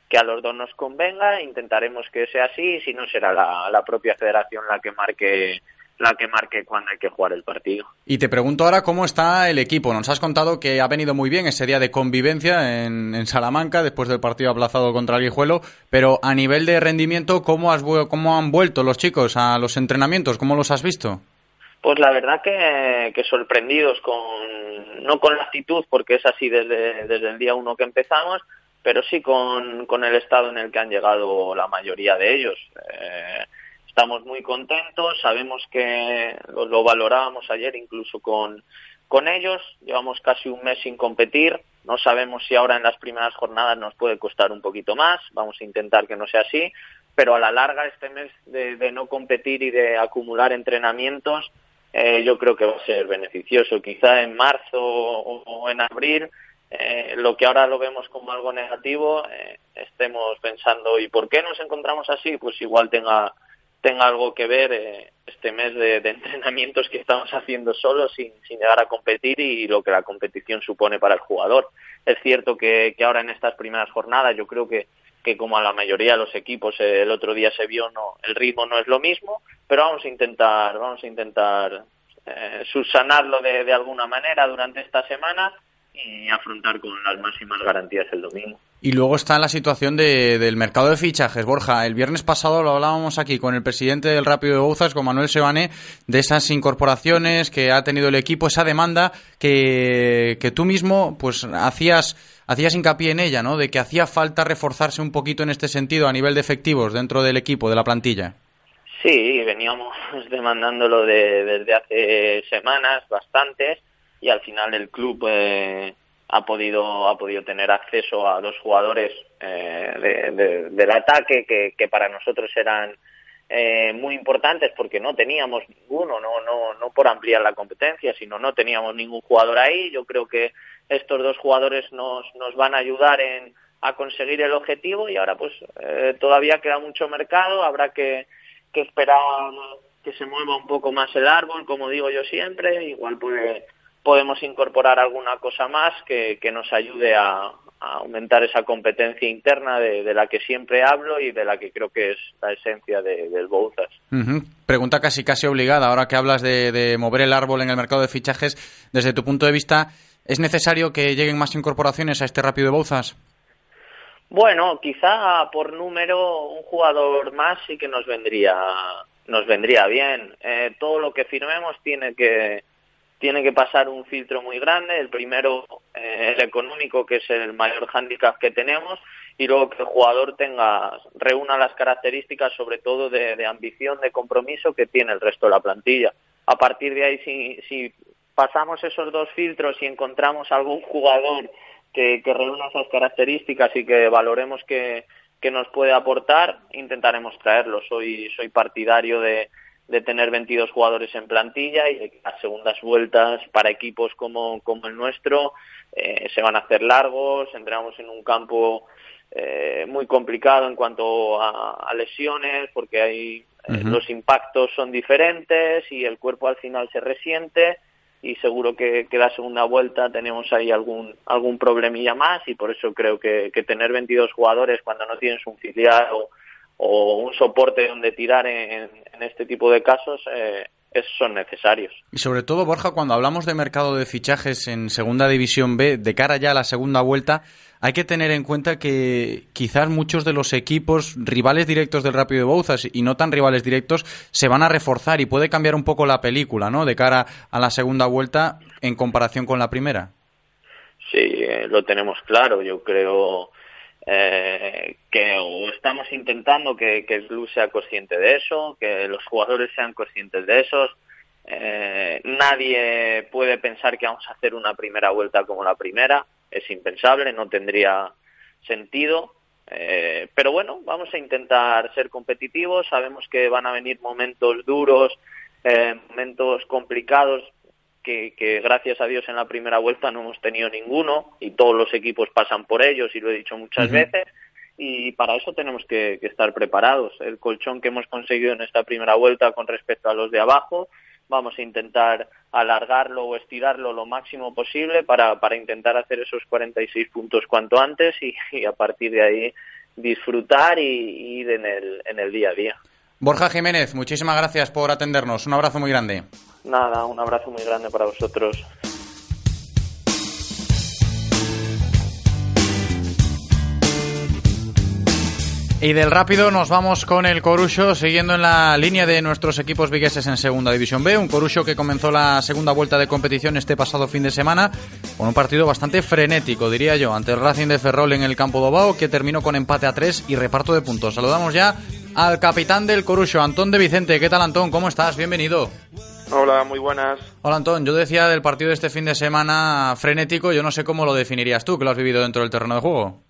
que a los dos nos convenga. Intentaremos que sea así, si no será la, la propia federación la que marque la que marque cuándo hay que jugar el partido. Y te pregunto ahora cómo está el equipo. Nos has contado que ha venido muy bien ese día de convivencia en, en Salamanca después del partido aplazado contra el Guijuelo, pero a nivel de rendimiento, ¿cómo, has, ¿cómo han vuelto los chicos a los entrenamientos? ¿Cómo los has visto? Pues la verdad que, que sorprendidos con, no con la actitud, porque es así desde, desde el día uno que empezamos, pero sí con, con el estado en el que han llegado la mayoría de ellos. Eh, estamos muy contentos, sabemos que lo, lo valorábamos ayer incluso con, con ellos, llevamos casi un mes sin competir, no sabemos si ahora en las primeras jornadas nos puede costar un poquito más, vamos a intentar que no sea así, pero a la larga este mes de, no competir y de acumular entrenamientos eh, yo creo que va a ser beneficioso. Quizá en marzo o en abril, eh, lo que ahora lo vemos como algo negativo, eh, estemos pensando, ¿y por qué nos encontramos así? Pues igual tenga, tenga algo que ver eh, este mes de, entrenamientos que estamos haciendo solos sin, sin llegar a competir y lo que la competición supone para el jugador. Es cierto que, que ahora en estas primeras jornadas yo creo que que como a la mayoría de los equipos eh, el otro día se vio no el ritmo no es lo mismo pero vamos a intentar vamos a intentar eh, subsanarlo de, de alguna manera durante esta semana y afrontar con las máximas garantías el domingo Y luego está la situación de- del mercado de fichajes. Borja, el viernes pasado lo hablábamos aquí con el presidente del Rápido de Bouzas, con Manuel Sebané, de esas incorporaciones que ha tenido el equipo, esa demanda que, que tú mismo pues hacías, hacías hincapié en ella, ¿no? De que hacía falta reforzarse un poquito en este sentido a nivel de efectivos dentro del equipo, de la plantilla. Sí, veníamos demandándolo de, desde hace semanas, bastantes, y al final el club eh, ha podido ha podido tener acceso a dos jugadores eh, de- de- del ataque que, que para nosotros eran eh, muy importantes porque no teníamos ninguno, no, no, no por ampliar la competencia, sino no teníamos ningún jugador ahí. Yo creo que estos dos jugadores nos, nos van a ayudar en, a conseguir el objetivo y ahora pues eh, todavía queda mucho mercado, habrá que, que esperar que se mueva un poco más el árbol, como digo yo siempre, igual puede, podemos incorporar alguna cosa más que, que nos ayude a, a aumentar esa competencia interna de, de la que siempre hablo y de la que creo que es la esencia de- del Bouzas. Pregunta casi casi obligada, ahora que hablas de, de mover el árbol en el mercado de fichajes, desde tu punto de vista, ¿es necesario que lleguen más incorporaciones a este Rápido de Bouzas? Bueno, quizá por número un jugador más sí que nos vendría nos vendría bien. Eh, todo lo que firmemos tiene que tiene que pasar un filtro muy grande. El primero, eh, el económico, que es el mayor hándicap que tenemos, y luego que el jugador tenga reúna las características, sobre todo de, de ambición, de compromiso que tiene el resto de la plantilla. A partir de ahí, si, si pasamos esos dos filtros y encontramos algún jugador que, que reúna esas características y que valoremos que, que nos puede aportar, intentaremos traerlo. Soy, soy partidario de, de tener 22 jugadores en plantilla y las segundas vueltas para equipos como, como el nuestro eh, se van a hacer largos, entramos en un campo eh, muy complicado en cuanto a, a lesiones porque hay eh, los impactos son diferentes y el cuerpo al final se resiente y seguro que, que la segunda vuelta tenemos ahí algún algún problemilla más y por eso creo que, que tener 22 jugadores cuando no tienes un filial o, o un soporte donde tirar en, en este tipo de casos eh, es- son necesarios. Y sobre todo, Borja, cuando hablamos de mercado de fichajes en Segunda División B, de cara ya a la segunda vuelta, hay que tener en cuenta que quizás muchos de los equipos rivales directos del Rápido de Bouzas y no tan rivales directos se van a reforzar y puede cambiar un poco la película, ¿no? De cara a la segunda vuelta en comparación con la primera. Sí, eh, lo tenemos claro. Yo creo eh, que o estamos intentando que, que el club sea consciente de eso, que los jugadores sean conscientes de eso. Eh, nadie puede pensar que vamos a hacer una primera vuelta como la primera, es impensable, no tendría sentido. Eh, pero bueno, vamos a intentar ser competitivos. Sabemos que van a venir momentos duros, eh, momentos complicados, que, que gracias a Dios en la primera vuelta no hemos tenido ninguno y todos los equipos pasan por ellos y lo he dicho muchas veces y para eso tenemos que, que estar preparados. El colchón que hemos conseguido en esta primera vuelta con respecto a los de abajo, vamos a intentar alargarlo o estirarlo lo máximo posible para, para intentar hacer esos 46 puntos cuanto antes y, y a partir de ahí disfrutar y, y ir en el, en el día a día. Borja Jiménez, muchísimas gracias por atendernos. Un abrazo muy grande. Nada, un abrazo muy grande para vosotros. Y del rápido nos vamos con el Corucho, siguiendo en la línea de nuestros equipos vigueses en Segunda División B. Un Corucho que comenzó la segunda vuelta de competición este pasado fin de semana con un partido bastante frenético, diría yo, ante el Racing de Ferrol en el campo Dobao, que terminó con empate a tres y reparto de puntos. Saludamos ya al capitán del Corucho, Antón de Vicente. ¿Qué tal, Antón? ¿Cómo estás? Bienvenido. Hola, muy buenas. Hola, Antón. Yo decía del partido de este fin de semana frenético. Yo no sé cómo lo definirías tú, que lo has vivido dentro del terreno de juego.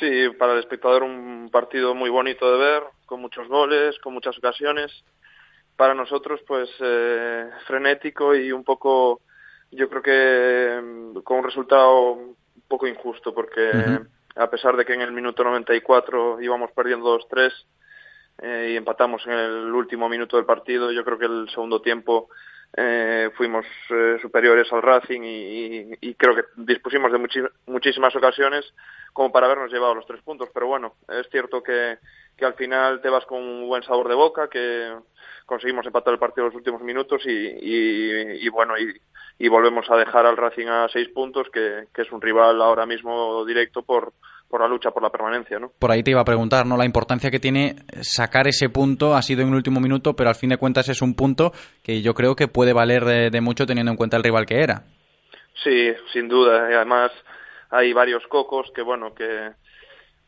Sí, para el espectador un partido muy bonito de ver, con muchos goles, con muchas ocasiones. Para nosotros, pues eh, frenético y un poco, yo creo que mm, con un resultado un poco injusto, porque a pesar de que en el minuto 94 íbamos perdiendo 2-3 eh, y empatamos en el último minuto del partido, yo creo que el segundo tiempo eh, fuimos eh, superiores al Racing y, creo que dispusimos de muchísimas ocasiones como para habernos llevado los tres puntos. Pero bueno, es cierto que, que al final te vas con un buen sabor de boca, que conseguimos empatar el partido en los últimos minutos y, y- y bueno, y, y volvemos a dejar al Racing a seis puntos, que, que es un rival ahora mismo directo por, por la lucha por la permanencia, ¿no? Por ahí te iba a preguntar, ¿no? La importancia que tiene sacar ese punto ha sido en el último minuto, pero al fin de cuentas es un punto que yo creo que puede valer de, de mucho teniendo en cuenta el rival que era. Sí, sin duda. Y además hay varios cocos que, bueno, que,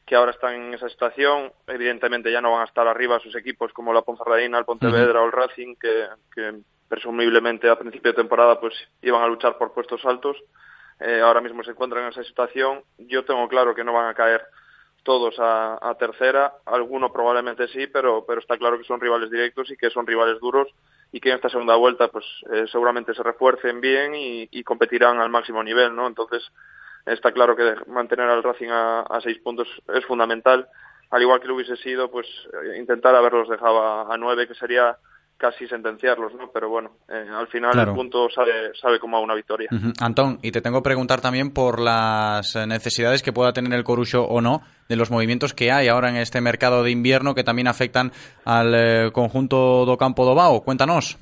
que ahora están en esa situación. Evidentemente ya no van a estar arriba sus equipos como la Ponferradina, el Pontevedra o el Racing, que, que presumiblemente a principio de temporada pues iban a luchar por puestos altos. Eh, ahora mismo se encuentran en esa situación. Yo tengo claro que no van a caer todos a, tercera, alguno probablemente sí, pero, pero está claro que son rivales directos y que son rivales duros y que en esta segunda vuelta pues eh, seguramente se refuercen bien y, competirán al máximo nivel, ¿no? Entonces está claro que mantener al Racing a, seis puntos es fundamental, al igual que lo hubiese sido pues eh, intentar haberlos dejado a nueve, que sería casi sentenciarlos, ¿no? Pero bueno, eh, al final Claro. el punto sabe, sabe como a una victoria. Ujú. Antón, y te tengo que preguntar también por las eh, necesidades que pueda tener el Corucho o no de los movimientos que hay ahora en este mercado de invierno que también afectan al eh, conjunto do Campo do Bao. Cuéntanos.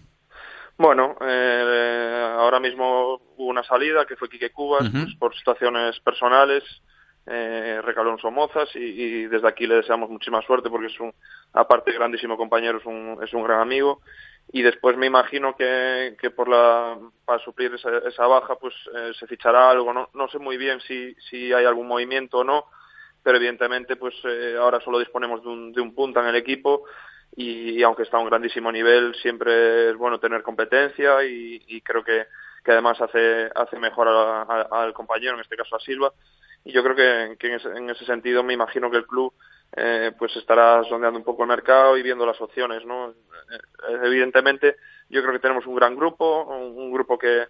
Bueno, eh, ahora mismo hubo una salida que fue Quique Cubas pues, por situaciones personales, eh, recaló en Somozas y, y desde aquí le deseamos muchísima suerte porque es un, aparte grandísimo compañero, es un, es un gran amigo. Y después me imagino que, que por la, para suplir esa, esa baja pues eh, se fichará algo. No, sé muy bien si, si hay algún movimiento o no, pero evidentemente pues eh, ahora solo disponemos de un, de un punta en el equipo y, aunque está a un grandísimo nivel siempre es bueno tener competencia y, creo que, que además hace, hace mejor a- al compañero, en este caso a Silva y yo creo que, que en, ese, en ese sentido me imagino que el club eh, pues estará sondeando un poco el mercado y viendo las opciones, ¿no? Eh, evidentemente yo creo que tenemos un gran grupo, un, un grupo que,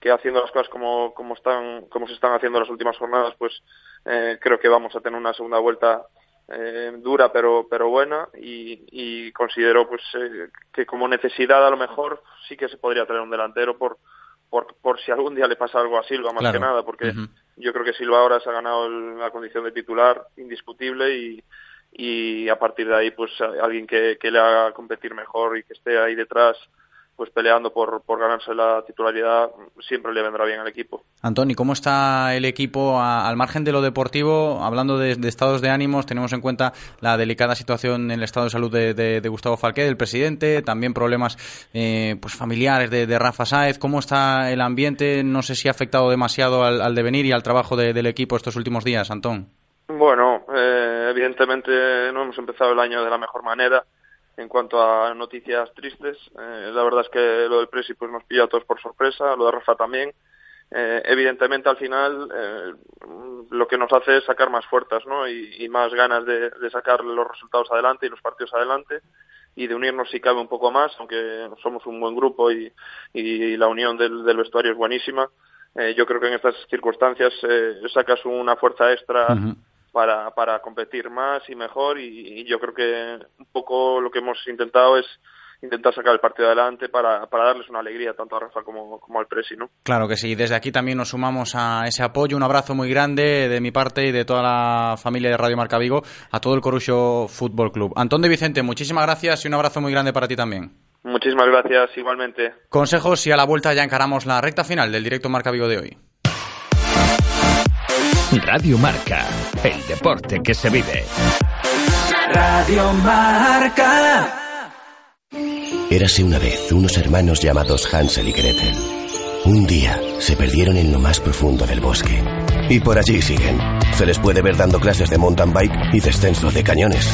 que haciendo las cosas como, como están como se están haciendo las últimas jornadas pues eh, creo que vamos a tener una segunda vuelta eh, dura pero pero buena y, y considero pues eh, que como necesidad a lo mejor sí que se podría traer un delantero por por, por si algún día le pasa algo a Silva más Claro. que nada porque. Yo creo que Silva ahora se ha ganado la condición de titular indiscutible y, y a partir de ahí pues alguien que, que le haga competir mejor y que esté ahí detrás pues peleando por, por ganarse la titularidad siempre le vendrá bien al equipo. Antón, ¿y cómo está el equipo a- al margen de lo deportivo? Hablando de, de estados de ánimos, tenemos en cuenta la delicada situación en el estado de salud de, de- de Gustavo Falqué, del presidente, también problemas eh, pues familiares de, Rafa Sáez. ¿Cómo está el ambiente? No sé si ha afectado demasiado al, al devenir y al trabajo de- del equipo estos últimos días, Antón. Bueno, eh, evidentemente no hemos empezado el año de la mejor manera en cuanto a noticias tristes. Eh, la verdad es que lo del Presi pues, nos pilla a todos por sorpresa, lo de Rafa también. Eh, evidentemente al final eh, lo que nos hace es sacar más fuerzas ¿no? y, y más ganas de, de, sacar los resultados adelante y los partidos adelante y de unirnos si cabe un poco más, aunque somos un buen grupo y, la unión del, del, vestuario es buenísima. Eh, yo creo que en estas circunstancias eh, sacas una fuerza extra. Para, para competir más y mejor y, y yo creo que un poco lo que hemos intentado es intentar sacar el partido adelante para, para darles una alegría tanto a Rafa como, como al Presi, ¿no? Claro que sí, desde aquí también nos sumamos a ese apoyo, un abrazo muy grande de mi parte y de toda la familia de Radio Marca Vigo a todo el Corucho Fútbol Club. Antón de Vicente, muchísimas gracias y un abrazo muy grande para ti también. Muchísimas gracias, igualmente. Consejos y a la vuelta ya encaramos la recta final del directo Marca Vigo de hoy. Radio Marca, el deporte que se vive. Radio Marca. Érase una vez unos hermanos llamados Hansel y Gretel. Un día se perdieron en lo más profundo del bosque. Y por allí siguen. Se les puede ver dando clases de mountain bike y descenso de cañones.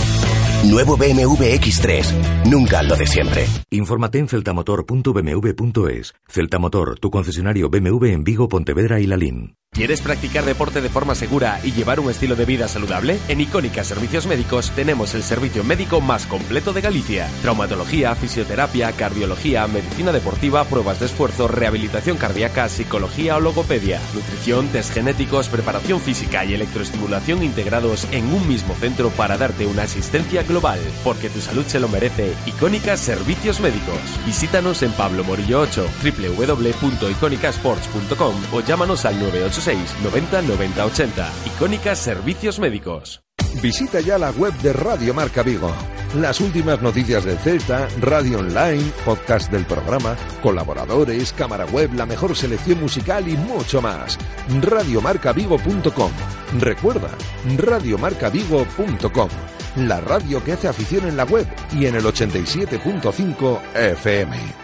Nuevo BMW X3. Nunca lo de siempre. Infórmate en celtamotor.bmw.es. Celtamotor, tu concesionario BMW en Vigo, Pontevedra y Lalín. ¿Quieres practicar deporte de forma segura y llevar un estilo de vida saludable? En Icónica Servicios Médicos tenemos el servicio médico más completo de Galicia. Traumatología, fisioterapia, cardiología, medicina deportiva, pruebas de esfuerzo, rehabilitación cardíaca, psicología o logopedia, nutrición, test genéticos, preparación física y electroestimulación integrados en un mismo centro para darte una asistencia global. Porque tu salud se lo merece. Icónica Servicios Médicos. Visítanos en Pablo Morillo 8, www.iconicasports.com o llámanos al 986 90 90 80. Icónica Servicios Médicos. Visita ya la web de Radio Marca Vigo. Las últimas noticias del Celta, radio online, podcast del programa, colaboradores, cámara web, la mejor selección musical y mucho más. Radiomarcavigo.com. Recuerda, radiomarcavigo.com. La radio que hace afición en la web y en el 87.5 FM.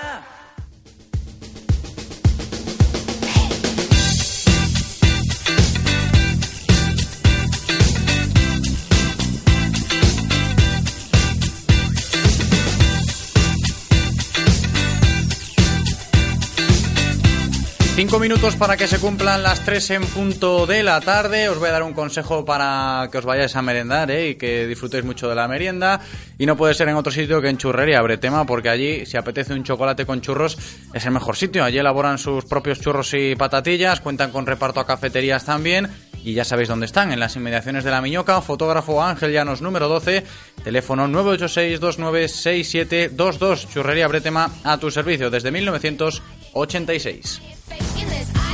Cinco minutos para que se cumplan las tres en punto de la tarde. Os voy a dar un consejo para que os vayáis a merendar ¿eh? y que disfrutéis mucho de la merienda. Y no puede ser en otro sitio que en Churrería Bretema, porque allí, si apetece un chocolate con churros, es el mejor sitio. Allí elaboran sus propios churros y patatillas, cuentan con reparto a cafeterías también. Y ya sabéis dónde están, en las inmediaciones de la Miñoca. Fotógrafo Ángel Llanos, número 12. Teléfono 986-296722. Churrería Bretema a tu servicio desde 1986. Y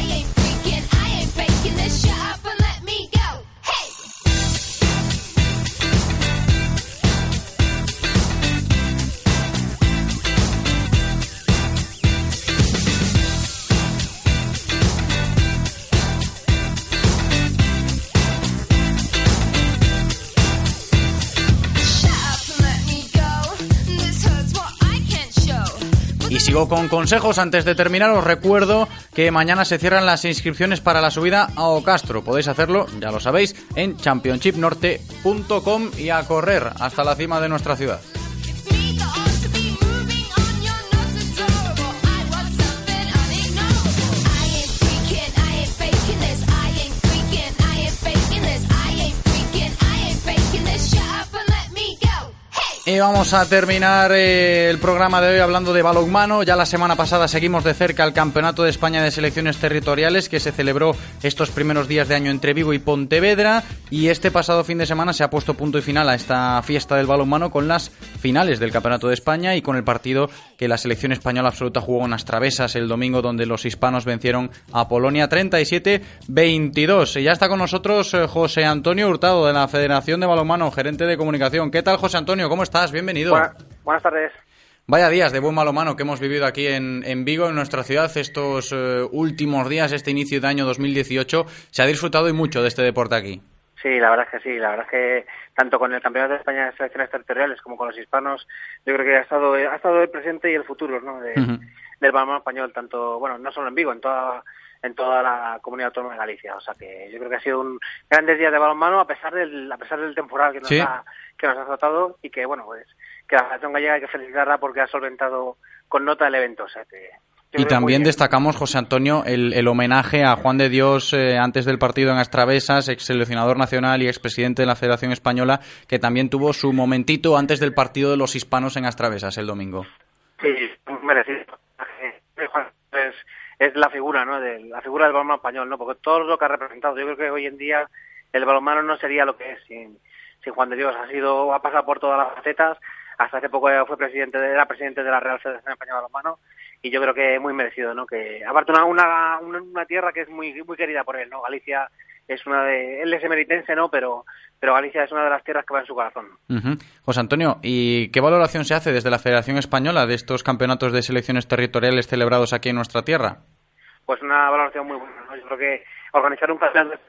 sigo con consejos. Antes de terminar, os recuerdo que mañana se cierran las inscripciones para la subida a Ocastro. Podéis hacerlo, ya lo sabéis, en championshipnorte.com y a correr hasta la cima de nuestra ciudad. Y vamos a terminar eh, el programa de hoy hablando de balonmano. Ya la semana pasada seguimos de cerca el Campeonato de España de Selecciones Territoriales que se celebró estos primeros días de año entre Vigo y Pontevedra. Y este pasado fin de semana se ha puesto punto y final a esta fiesta del balonmano con las finales del Campeonato de España y con el partido que la selección española absoluta jugó en las travesas el domingo donde los hispanos vencieron a Polonia 37-22. Y ya está con nosotros eh, José Antonio Hurtado de la Federación de Balonmano, gerente de comunicación. ¿Qué tal José Antonio? ¿Cómo estás? Bienvenido. Buena, buenas tardes. Vaya días de buen balomano que hemos vivido aquí en, en Vigo, en nuestra ciudad, estos uh, últimos días, este inicio de año 2018. Se ha disfrutado y mucho de este deporte aquí. Sí, la verdad es que sí, la verdad es que tanto con el Campeonato de España de Selecciones Territoriales como con los hispanos, yo creo que ha estado, ha estado el presente y el futuro ¿no? de- Ujú. del balonmano español, tanto, bueno, no solo en Vigo, en toda en toda la comunidad autónoma de Galicia. O sea que yo creo que ha sido un grandes días de balonmano a pesar del, a pesar del temporal que nos, Sí. ha, que nos ha azotado y que, bueno, pues que la Federación Gallega hay que felicitarla porque ha solventado con nota el evento. O sea que yo Y también destacamos, José Antonio, el, el homenaje a Juan de Dios eh, antes del partido en Astravesas, ex seleccionador nacional y expresidente de la Federación Española, que también tuvo su momentito antes del partido de los hispanos en Astravesas el domingo. Sí, merecido. Es, es la figura, ¿no? De, la figura del balonmano español, ¿no? Porque todo lo que ha representado, yo creo que hoy en día el balonmano no sería lo que es sin, Juan de Dios. Ha sido, ha pasado por todas las facetas. Hasta hace poco fue presidente, de, era presidente de la Real Federación Española de Balonmano y yo creo que muy merecido, ¿no? Que aparte una, una, una, tierra que es muy muy querida por él, ¿no? Galicia es una de, él es emeritense, ¿no? Pero pero Galicia es una de las tierras que va en su corazón. José Antonio, ¿y qué valoración se hace desde la Federación Española de estos campeonatos de selecciones territoriales celebrados aquí en nuestra tierra? pues una valoración muy buena. ¿no? Yo creo que organizar un campeonato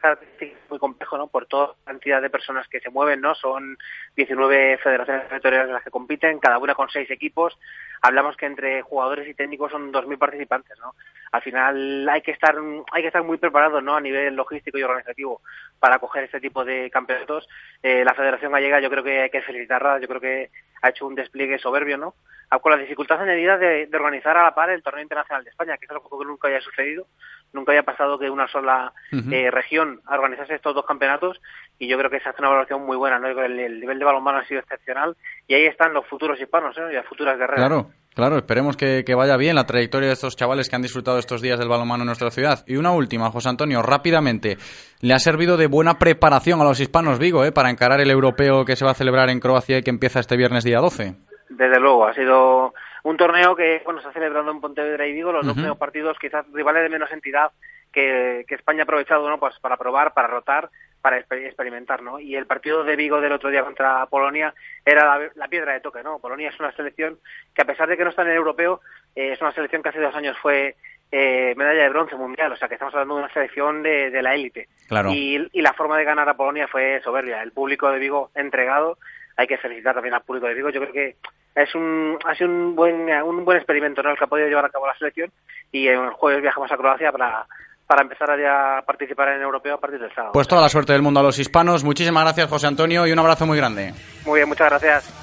es muy complejo, ¿no? Por toda la cantidad de personas que se mueven, ¿no? Son 19 federaciones territoriales las que compiten, cada una con seis equipos. Hablamos que entre jugadores y técnicos son 2.000 participantes, ¿no? Al final hay que estar hay que estar muy preparados, ¿no? A nivel logístico y organizativo para coger este tipo de campeonatos. Eh, la Federación Gallega yo creo que hay que felicitarla, yo creo que ha hecho un despliegue soberbio, ¿no? Con la dificultad añadida de, de organizar a la par el torneo internacional de España, que es algo que nunca haya sucedido. Nunca haya pasado que una sola eh, región organizase estos dos campeonatos y yo creo que se hace una valoración muy buena, ¿no? El, el nivel de balonmano ha sido excepcional y ahí están los futuros hispanos, ¿eh? Y las futuras guerreras. Claro, claro, esperemos que, que vaya bien la trayectoria de estos chavales que han disfrutado estos días del balonmano en nuestra ciudad. Y una última, José Antonio, rápidamente. Le ha servido de buena preparación a los hispanos Vigo ¿eh? para encarar el europeo que se va a celebrar en Croacia y que empieza este viernes día 12. Desde luego, ha sido un torneo que bueno se ha celebrado en Pontevedra y Vigo, los dos primeros partidos quizás rivales de menos entidad que, que España ha aprovechado ¿no? pues para probar, para rotar, para exper- experimentar, ¿no? Y el partido de Vigo del otro día contra Polonia era la, la piedra de toque, ¿no? Polonia es una selección que a pesar de que no está en el europeo, eh, es una selección que hace dos años fue eh, medalla de bronce mundial, o sea que estamos hablando de una selección de, de la élite. Claro. Y, y la forma de ganar a Polonia fue soberbia. El público de Vigo entregado, hay que felicitar también al público de Vigo. Yo creo que es un, ha sido un buen, un buen experimento ¿no? el que ha podido llevar a cabo la selección y el jueves viajamos a Croacia para, para empezar a ya participar en el europeo a partir del sábado. Pues toda la suerte del mundo a los hispanos. Muchísimas gracias, José Antonio, y un abrazo muy grande. Muy bien, muchas gracias.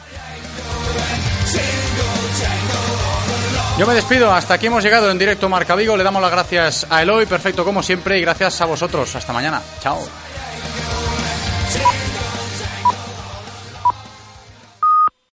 Yo me despido, hasta aquí hemos llegado en directo Marca Vigo. Le damos las gracias a Eloy, perfecto como siempre, y gracias a vosotros. Hasta mañana. Chao.